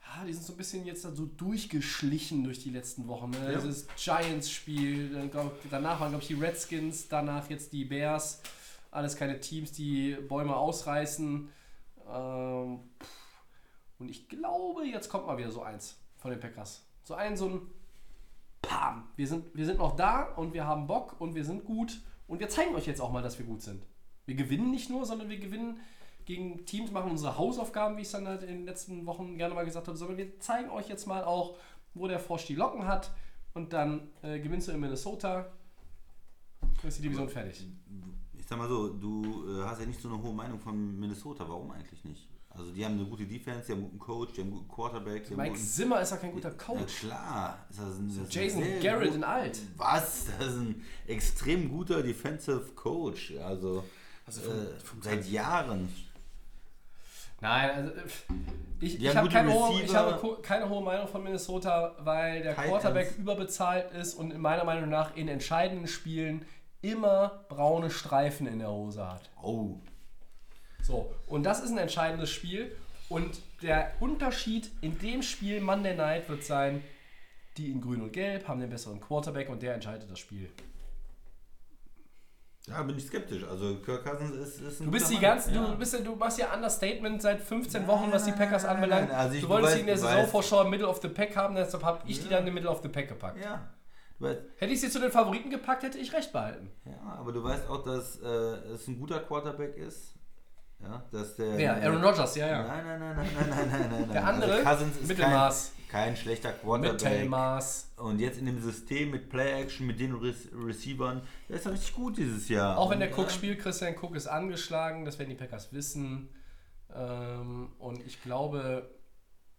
ja, die sind so ein bisschen jetzt so durchgeschlichen durch die letzten Wochen. Ne? Ja. Dieses Giants-Spiel, danach waren, glaube ich, die Redskins, danach jetzt die Bears. Alles keine Teams, die Bäume ausreißen. Ähm, und ich glaube, jetzt kommt mal wieder so eins von den Packers. So ein, so ein Pam. Wir sind, wir sind noch da und wir haben Bock und wir sind gut. Und wir zeigen euch jetzt auch mal, dass wir gut sind. Wir gewinnen nicht nur, sondern wir gewinnen gegen Teams, machen unsere Hausaufgaben, wie ich es dann halt in den letzten Wochen gerne mal gesagt habe, sondern wir zeigen euch jetzt mal auch, wo der Frosch die Locken hat. Und dann äh, gewinnst du in Minnesota. Dann ist die Division fertig. Ich sag mal so, du äh, hast ja nicht so eine hohe Meinung von Minnesota. Warum eigentlich nicht? Also die haben eine gute Defense, die haben einen guten Coach, die haben einen guten Quarterback. Die haben Mike guten, Zimmer ist ja kein guter Coach. klar. Ist das ein, das ist ein Jason Garrett gut- in alt. Was? Das ist ein extrem guter Defensive Coach. Also, Also äh, vom- vom seit Jahren. Nein, also ich, ich habe keine, hohe- ich habe keine hohe Meinung von Minnesota, weil der Tight Quarterback Ends. überbezahlt ist und in meiner Meinung nach in entscheidenden Spielen immer braune Streifen in der Hose hat. Oh. So, und das ist ein entscheidendes Spiel. Und der Unterschied in dem Spiel Monday Night wird sein, die in Grün und Gelb haben den besseren Quarterback und der entscheidet das Spiel. Da bin ich skeptisch. Also Kirk Cousins ist, ist ein Du bist die ganzen, Ja. du bist ja, du machst ja Understatement seit 15 Wochen, was die Packers anbelangt. also ich- du wolltest sie in der Saisonvorschau Middle of the Pack haben, deshalb habe ich die Ja. dann in den Middle of the Pack gepackt. Ja. Weißt, Hätte ich sie zu den Favoriten gepackt, hätte ich recht behalten. ja, aber du weißt auch, dass äh, es ein guter Quarterback ist. Ja, dass der. Wer? Aaron Rodgers, ja, ja. Nein, nein, nein, nein, nein, nein, nein, nein. Der andere, also Cousins ist Mittelmaß. Kein, kein schlechter Quarterback. Mittelmaß. Und jetzt in dem System mit Play-Action, mit den Re Receivern, der ist richtig gut dieses Jahr. Auch wenn der Cook spielt, Christian Cook ist angeschlagen, das werden die Packers wissen. Ähm, und ich glaube,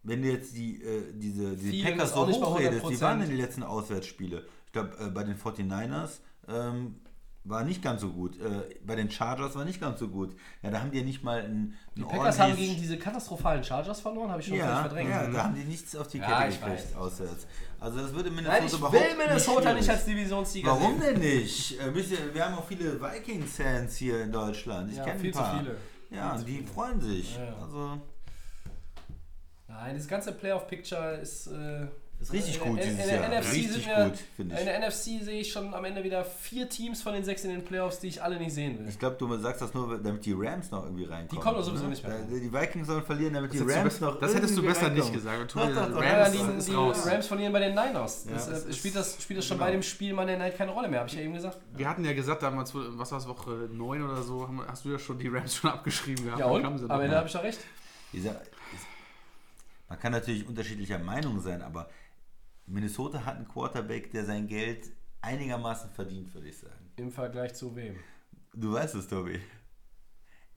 Wenn du jetzt die, äh, diese, die Packers so hochredest, die 100%. waren in den letzten Auswärtsspiele. Ich glaube, äh, bei den 49ers ähm, war nicht ganz so gut. Äh, bei den Chargers war nicht ganz so gut. Ja, da haben die ja nicht mal ein, die Packers haben gegen diese katastrophalen Chargers verloren, habe ich schon völlig ja, verdrängt. ja, da haben die nichts auf die Ja, Kette gekriegt auswärts. Also das würde Minnesota Nein, ich überhaupt will Minnesota nicht als Divisionssieger Warum denn nicht? Äh, wir haben auch viele Vikings-Fans hier in Deutschland. Ich Ja, kenne viel ein zu paar. viele. Ja, Viel zu die viele. freuen sich. Ja, ja. Also, Nein, das ganze Playoff-Picture ist, äh, Ist richtig gut in, in, dieses der Jahr. NFC Richtig gut, finde In ich. der NFC sehe ich schon am Ende wieder vier Teams von den sechs in den Playoffs, die ich alle nicht sehen will. Ich glaube, du sagst das nur, damit die Rams noch irgendwie reinkommen. Die kommen doch sowieso ne? nicht mehr. Da- Die Vikings sollen verlieren, damit die Das Rams noch das hättest du besser nicht gesagt. Doch, Rams die, ist die raus. Rams verlieren bei den Niners. Das, Ja, äh, das spielt, das, spielt das schon genau. bei dem Spiel Monday Night keine Rolle mehr, habe ich ja eben gesagt. Wir hatten ja gesagt, damals, was war es, Woche 9 oder so, hast du ja schon die Rams schon abgeschrieben gehabt. Ja und? Am Ende habe ich doch recht. Man kann natürlich unterschiedlicher Meinung sein, aber Minnesota hat einen Quarterback, der sein Geld einigermaßen verdient, würde ich sagen. Im Vergleich zu wem? Du weißt es, Tobi. Im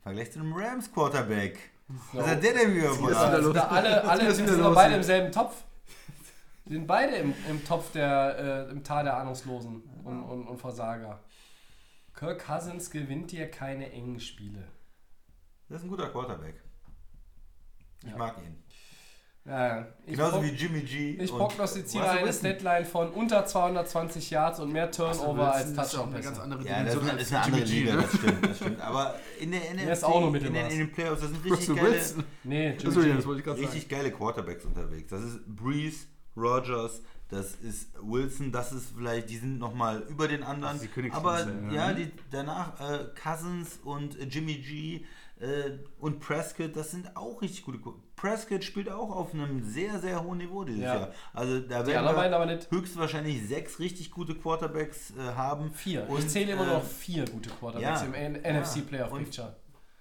Vergleich zu einem Rams Quarterback. So. Was hat der denn wieder gemacht? sind da alle, alle sind wieder doch beide im selben Topf. Die sind beide im, im Topf der, äh, im Tal der Ahnungslosen und, und, und Versager. Kirk Cousins gewinnt dir keine engen Spiele. Das ist ein guter Quarterback. Ich Ja. mag ihn. Ja, Genauso wie Jimmy G. Ich und prognostiziere eine Wilson. Deadline von unter 220 Yards und mehr Turnover als Das ist auch eine ganz andere Ja, das ist, Dimension eine- andere Jimmy G, Liga, ne? das stimmt, das stimmt. Aber in der NFC, ist auch nur in, den, Mittelmaß. in den Playoffs, das sind richtig geile. Nee, Achso, Jimmy ja, G. das wollte ich gerade sagen. richtig geile Quarterbacks unterwegs. Das ist Breeze, Rogers, das ist Wilson, das ist vielleicht, die sind nochmal über den anderen. Das ist die Königsklasse, Aber ja. ja, die, danach äh, Cousins und äh, Jimmy G äh, und Prescott, das sind auch richtig gute Qu- Prescott spielt auch auf einem sehr, sehr hohen Niveau dieses Ja. Jahr. Also da werden wir höchstwahrscheinlich sechs richtig gute Quarterbacks äh, haben. Vier. Und, ich zähle immer äh, noch vier gute Quarterbacks ja. im Ja. NFC Playoff Picture.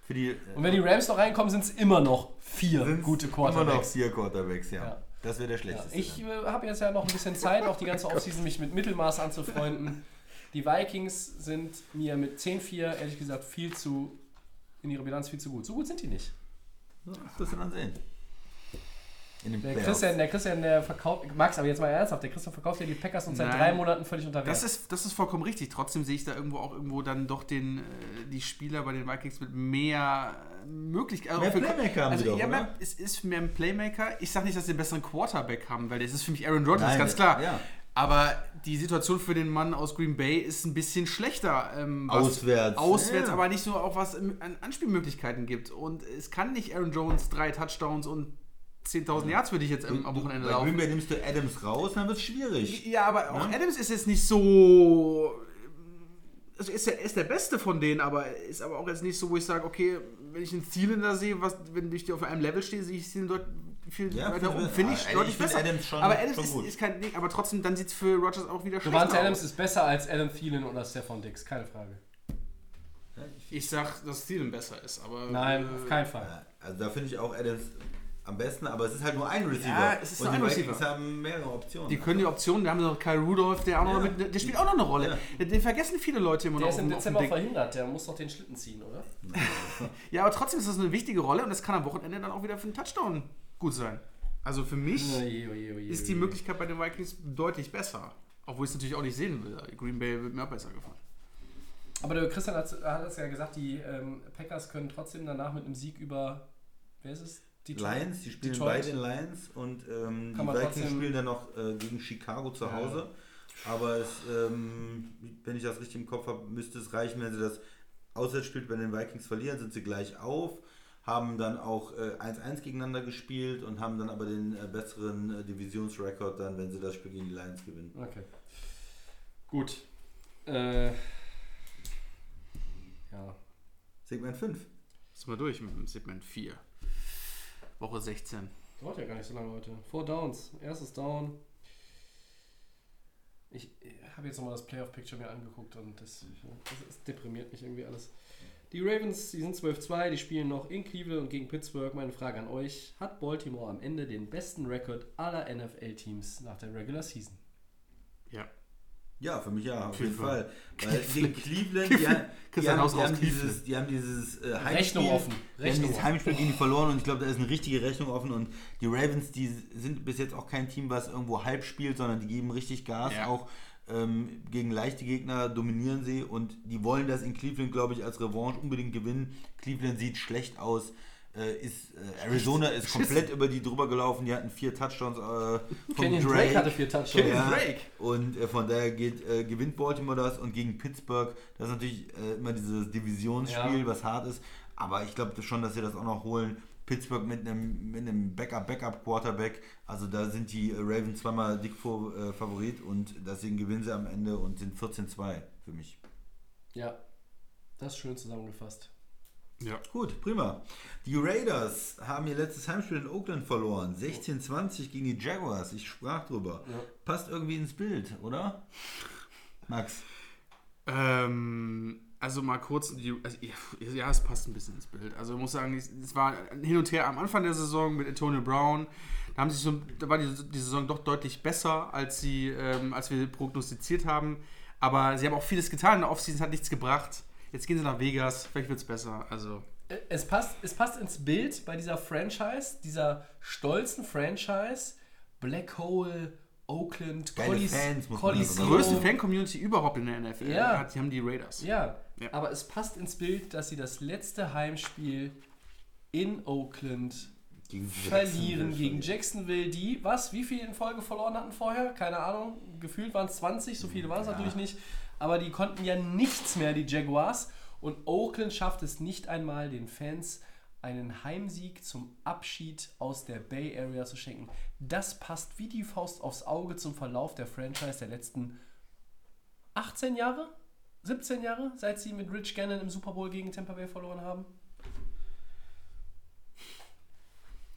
Die, äh, Und wenn die Rams noch reinkommen, sind es immer noch vier gute Immer noch Quarterbacks. vier Quarterbacks, ja. Ja. Das wäre der Ja, schlechteste. ich äh, habe jetzt ja noch ein bisschen Zeit, auch die ganze *laughs* Offseason mich mit Mittelmaß anzufreunden. Die Vikings sind mir mit 10-4 ehrlich gesagt viel zu, in ihrer Bilanz viel zu gut. So gut sind die nicht. Das wirst du dann sehen. Der Playoffs. Christian, der Christian, der verkauft, Max, aber jetzt mal ernsthaft, der Christian verkauft ja die Packers und seit drei Monaten völlig unter Wert. Das ist, das ist vollkommen richtig. Trotzdem sehe ich da irgendwo auch irgendwo dann doch den, äh, die Spieler bei den Vikings mit mehr Möglichkeiten. Mehr Playmaker haben also, sie doch, ja, oder? es ist mehr ein Playmaker. Ich sage nicht, dass sie einen besseren Quarterback haben, weil das ist für mich Aaron Rodgers, Nein, ganz klar. ja. Aber die Situation für den Mann aus Green Bay ist ein bisschen schlechter. Ähm, Auswärts. Auswärts, Ja. aber nicht so auch was an Anspielmöglichkeiten gibt. Und es kann nicht Aaron Jones drei Touchdowns und 10.000 Yards für dich jetzt am am Wochenende Bei laufen. Green Bay nimmst du Adams raus, dann wird es schwierig. Ja, aber auch Adams ist jetzt nicht so. Also ist er ist der Beste von denen, aber ist aber auch jetzt nicht so, wo ich sage, okay, wenn ich einen Thielen da sehe, was, wenn ich auf einem Level stehe, sehe ich dort viel Ja, weiter finde oben. ich- Finde ich ah, deutlich ich finde besser. Adams schon- aber Adams schon ist, ist kein Ding, aber trotzdem, dann sieht es für Rogers auch wieder schlechter Devante Adams aus. ist besser als Adam Thielen oder Stefan Dix, keine Frage. Ich sag, dass Thielen besser ist, aber. Nein, äh, auf keinen Fall. Also da finde ich auch Adams am besten, aber es ist halt nur ein Receiver. Ja, es ist Und nur die ein Receiver. haben mehrere Optionen. Die können die Optionen, da haben sie noch Kyle Rudolph, der auch noch Ja. mit, der spielt auch noch eine Rolle. Ja. Den, vergessen viele Leute immer Der noch. ist im Dezember verhindert, der muss doch den Schlitten ziehen, oder? *laughs* Ja, aber trotzdem ist das eine wichtige Rolle und das kann am Wochenende dann auch wieder für einen Touchdown gut sein. Also für mich Oje, oje, oje, ist die. Möglichkeit bei den Vikings deutlich besser. Obwohl ich es natürlich auch nicht sehen will. Green Bay wird mir auch besser gefallen. Aber der Christian hat, hat es ja gesagt, die ähm, Packers können trotzdem danach mit einem Sieg über, wer ist es? Detroit? Lions, die spielen Detroit. beide in Lions und ähm, die Vikings trotzdem- spielen dann noch äh, gegen Chicago zu Hause. Aber es, ähm, wenn ich das richtig im Kopf habe, müsste es reichen, wenn sie das Auswärtsspiel bei den Vikings verlieren, sind sie gleich auf, haben dann auch äh, 1-1 gegeneinander gespielt und haben dann aber den äh, besseren äh, Divisionsrekord dann, wenn sie das Spiel gegen die Lions gewinnen. Okay. Gut. Äh, ja. Segment 5. Sind wir durch mit dem Segment 4. Woche 16. Dauert ja gar nicht so lange heute. Four Downs. Erstes Down. Ich habe jetzt nochmal das Playoff-Picture mir angeguckt und das, das, das deprimiert mich irgendwie alles. Die Ravens, die sind 12-2, die spielen noch in Cleveland und gegen Pittsburgh. Meine Frage an euch: Hat Baltimore am Ende den besten Rekord aller NFL-Teams nach der Regular Season? Ja. Ja, für mich ja, auf jeden Fall. Fall. *laughs* Weil gegen Cleveland, die, haben- die, Christian haben, die, haben Cleveland. dieses, die haben dieses äh, Heimspiel, Rechnung offen. Die haben Rechnung dieses offen. Heimspiel gegen die verloren und ich glaube, da ist eine richtige Rechnung offen und die Ravens, die sind bis jetzt auch kein Team, was irgendwo halb spielt, sondern die geben richtig Gas, Ja. auch ähm, gegen leichte Gegner dominieren sie und die wollen das in Cleveland, glaube ich, als Revanche unbedingt gewinnen. Cleveland sieht schlecht aus. Äh, ist, äh, Arizona ist komplett über die drüber gelaufen. Die hatten vier Touchdowns äh, von Kenyon Drake hatte vier Touchdowns. Ja, Drake. Und äh, von daher geht, äh, gewinnt Baltimore das und gegen Pittsburgh, das ist natürlich äh, immer dieses Divisionsspiel, Ja. was hart ist. Aber ich glaube schon, dass sie das auch noch holen. Pittsburgh mit einem, mit einem Backup-Backup-Quarterback. Also da sind die Ravens zweimal dick vor, äh, Favorit und deswegen gewinnen sie am Ende und sind 14-2 für mich. Ja, das ist schön zusammengefasst. Ja. Gut, prima. Die Raiders haben ihr letztes Heimspiel in Oakland verloren. 16-20 gegen die Jaguars. Ich sprach drüber. Ja. Passt irgendwie ins Bild, oder? Max. Ähm, also mal kurz, die, also, ja, es passt ein bisschen ins Bild. Also ich muss sagen, es war hin und her am Anfang der Saison mit Antonio Brown. Da, haben sich so, da war die, die Saison doch deutlich besser, als, sie, ähm, als wir prognostiziert haben. Aber sie haben auch vieles getan in der Offseason, es hat nichts gebracht. Jetzt gehen sie nach Vegas, vielleicht wird es besser. Also Äh, Es passt, es passt ins Bild bei dieser Franchise, dieser stolzen Franchise. Black Hole, Oakland, Fans, man die größte Fan-Community überhaupt in der NFL Ja. hat, die haben die Raiders. Ja, Ja. aber es passt ins Bild, dass sie das letzte Heimspiel in Oakland Gegen verlieren Jacksonville gegen Jacksonville, die, was, wie viel in Folge verloren hatten vorher? Keine Ahnung, gefühlt waren es 20, so viele waren es Ja. natürlich nicht, aber die konnten ja nichts mehr, die Jaguars. Und Oakland schafft es nicht einmal, den Fans einen Heimsieg zum Abschied aus der Bay Area zu schenken. Das passt wie die Faust aufs Auge zum Verlauf der Franchise der letzten 18 Jahre? 17 Jahre, seit sie mit Rich Gannon im Super Bowl gegen Tampa Bay verloren haben?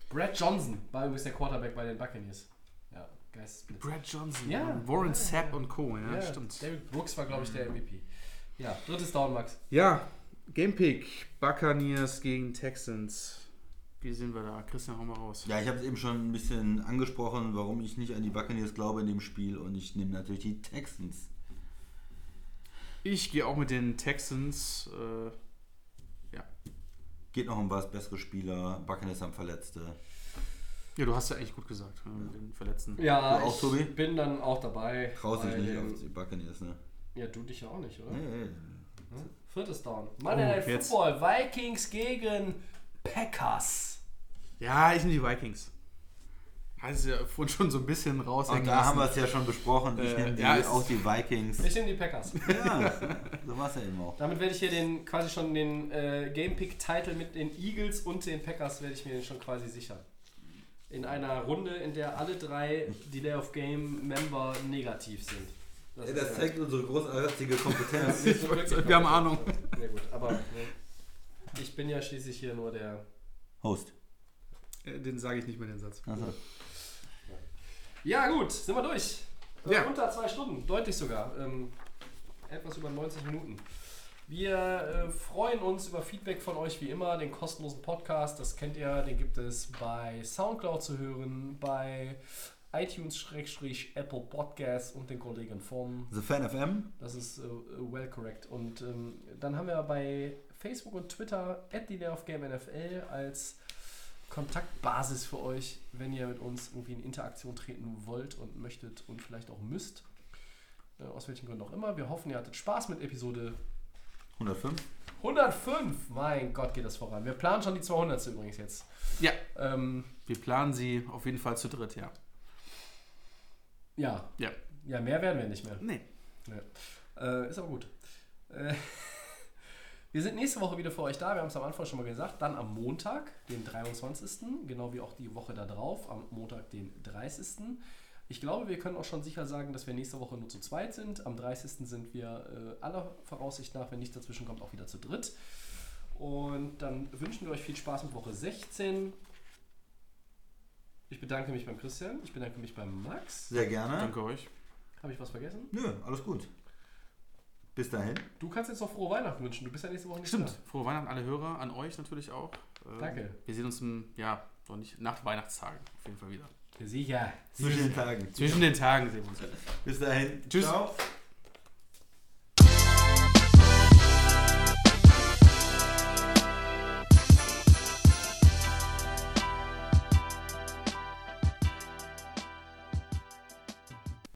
Brad Johnson war übrigens der Quarterback bei den Buccaneers. Ja, Geistesblitz. Brad Johnson, Ja. Warren Ja, Sapp ja. und Co. Ja, Ja, stimmt. David Brooks war, glaube ich, der MVP. Ja, drittes Down, Max. Ja, Gamepick. Buccaneers gegen Texans. Wie sehen wir da? Christian, hau mal raus. Ja, ich habe es eben schon ein bisschen angesprochen, warum ich nicht an die Buccaneers glaube in dem Spiel und ich nehme natürlich die Texans. Ich gehe auch mit den Texans. Äh, ja. Geht noch um was, bessere Spieler, Buccaneers haben Verletzte. ja, du hast ja eigentlich gut gesagt äh, mit den Verletzten. Ja, Du auch, ich Tobi? bin dann auch dabei. Traust dich nicht auf die Buccaneers, ne? Ja, du dich ja auch nicht, oder? Nee, nee. Viertes Down. Monday Night Oh, jetzt. Football. Vikings gegen Packers. Ja, ich nehme die Vikings. Hast du ja vorhin schon so ein bisschen raushängen Und da haben wir es ja schon besprochen. Ich Äh, nehme die, ja, auch die Vikings. Ich nehme die Packers. Ja, so war es ja eben auch. Damit werde ich hier den quasi schon den äh, Game Pick Title mit den Eagles und den Packers werde ich mir schon quasi sichern. In einer Runde, in der alle drei Delay of Game Member negativ sind. Ja, das ja- zeigt unsere großartige Kompetenz. *laughs* das Wir haben Ahnung. *laughs* Ja gut, aber ne, ich bin ja schließlich hier nur der. Host. Äh, Den sage ich nicht mehr den Satz. Also, Ja gut, sind wir durch. Äh, Ja. Unter zwei Stunden, deutlich sogar. Ähm, etwas über 90 Minuten. Wir äh, freuen uns über Feedback von euch wie immer. Den kostenlosen Podcast, das kennt ihr, den gibt es bei Soundcloud zu hören, bei iTunes-Apple Podcasts und den Kollegen von The Fan FM. Das ist äh, well correct. Und ähm, dann haben wir bei Facebook und Twitter at the of Game NFL als Kontaktbasis für euch, wenn ihr mit uns irgendwie in Interaktion treten wollt und möchtet und vielleicht auch müsst. Äh, aus welchen Gründen auch immer. Wir hoffen, ihr hattet Spaß mit Episode 105. 105. Mein Gott, geht das voran. Wir planen schon die 200. übrigens jetzt. Ja, Ähm, wir planen sie auf jeden Fall zu dritt, ja. ja. Ja. Ja, mehr werden wir nicht mehr. Nee. Ja. Äh, ist aber gut. Äh, *laughs* wir sind nächste Woche wieder für euch da. Wir haben es am Anfang schon mal gesagt. Dann am Montag, den 23. Genau wie auch die Woche da drauf. Am Montag, den 30. Ich glaube, wir können auch schon sicher sagen, dass wir nächste Woche nur zu zweit sind. Am 30. sind wir äh, aller Voraussicht nach, wenn nichts dazwischen kommt, auch wieder zu dritt. Und dann wünschen wir euch viel Spaß mit Woche 16. Ich bedanke mich beim Christian. Ich bedanke mich beim Max. Sehr gerne. Danke euch. Habe ich was vergessen? Nö, alles gut. Bis dahin. Du kannst jetzt noch frohe Weihnachten wünschen. Du bist ja nächste Woche nicht Stimmt. da. Frohe Weihnachten an alle Hörer, an euch natürlich auch. Ähm, Danke. Wir sehen uns im, ja, doch nicht, nach Weihnachtstagen auf jeden Fall wieder. Sicher. Zwischen den Tagen. Zwischen den Tagen sehen wir uns. Bis dahin. Tschüss. Ciao.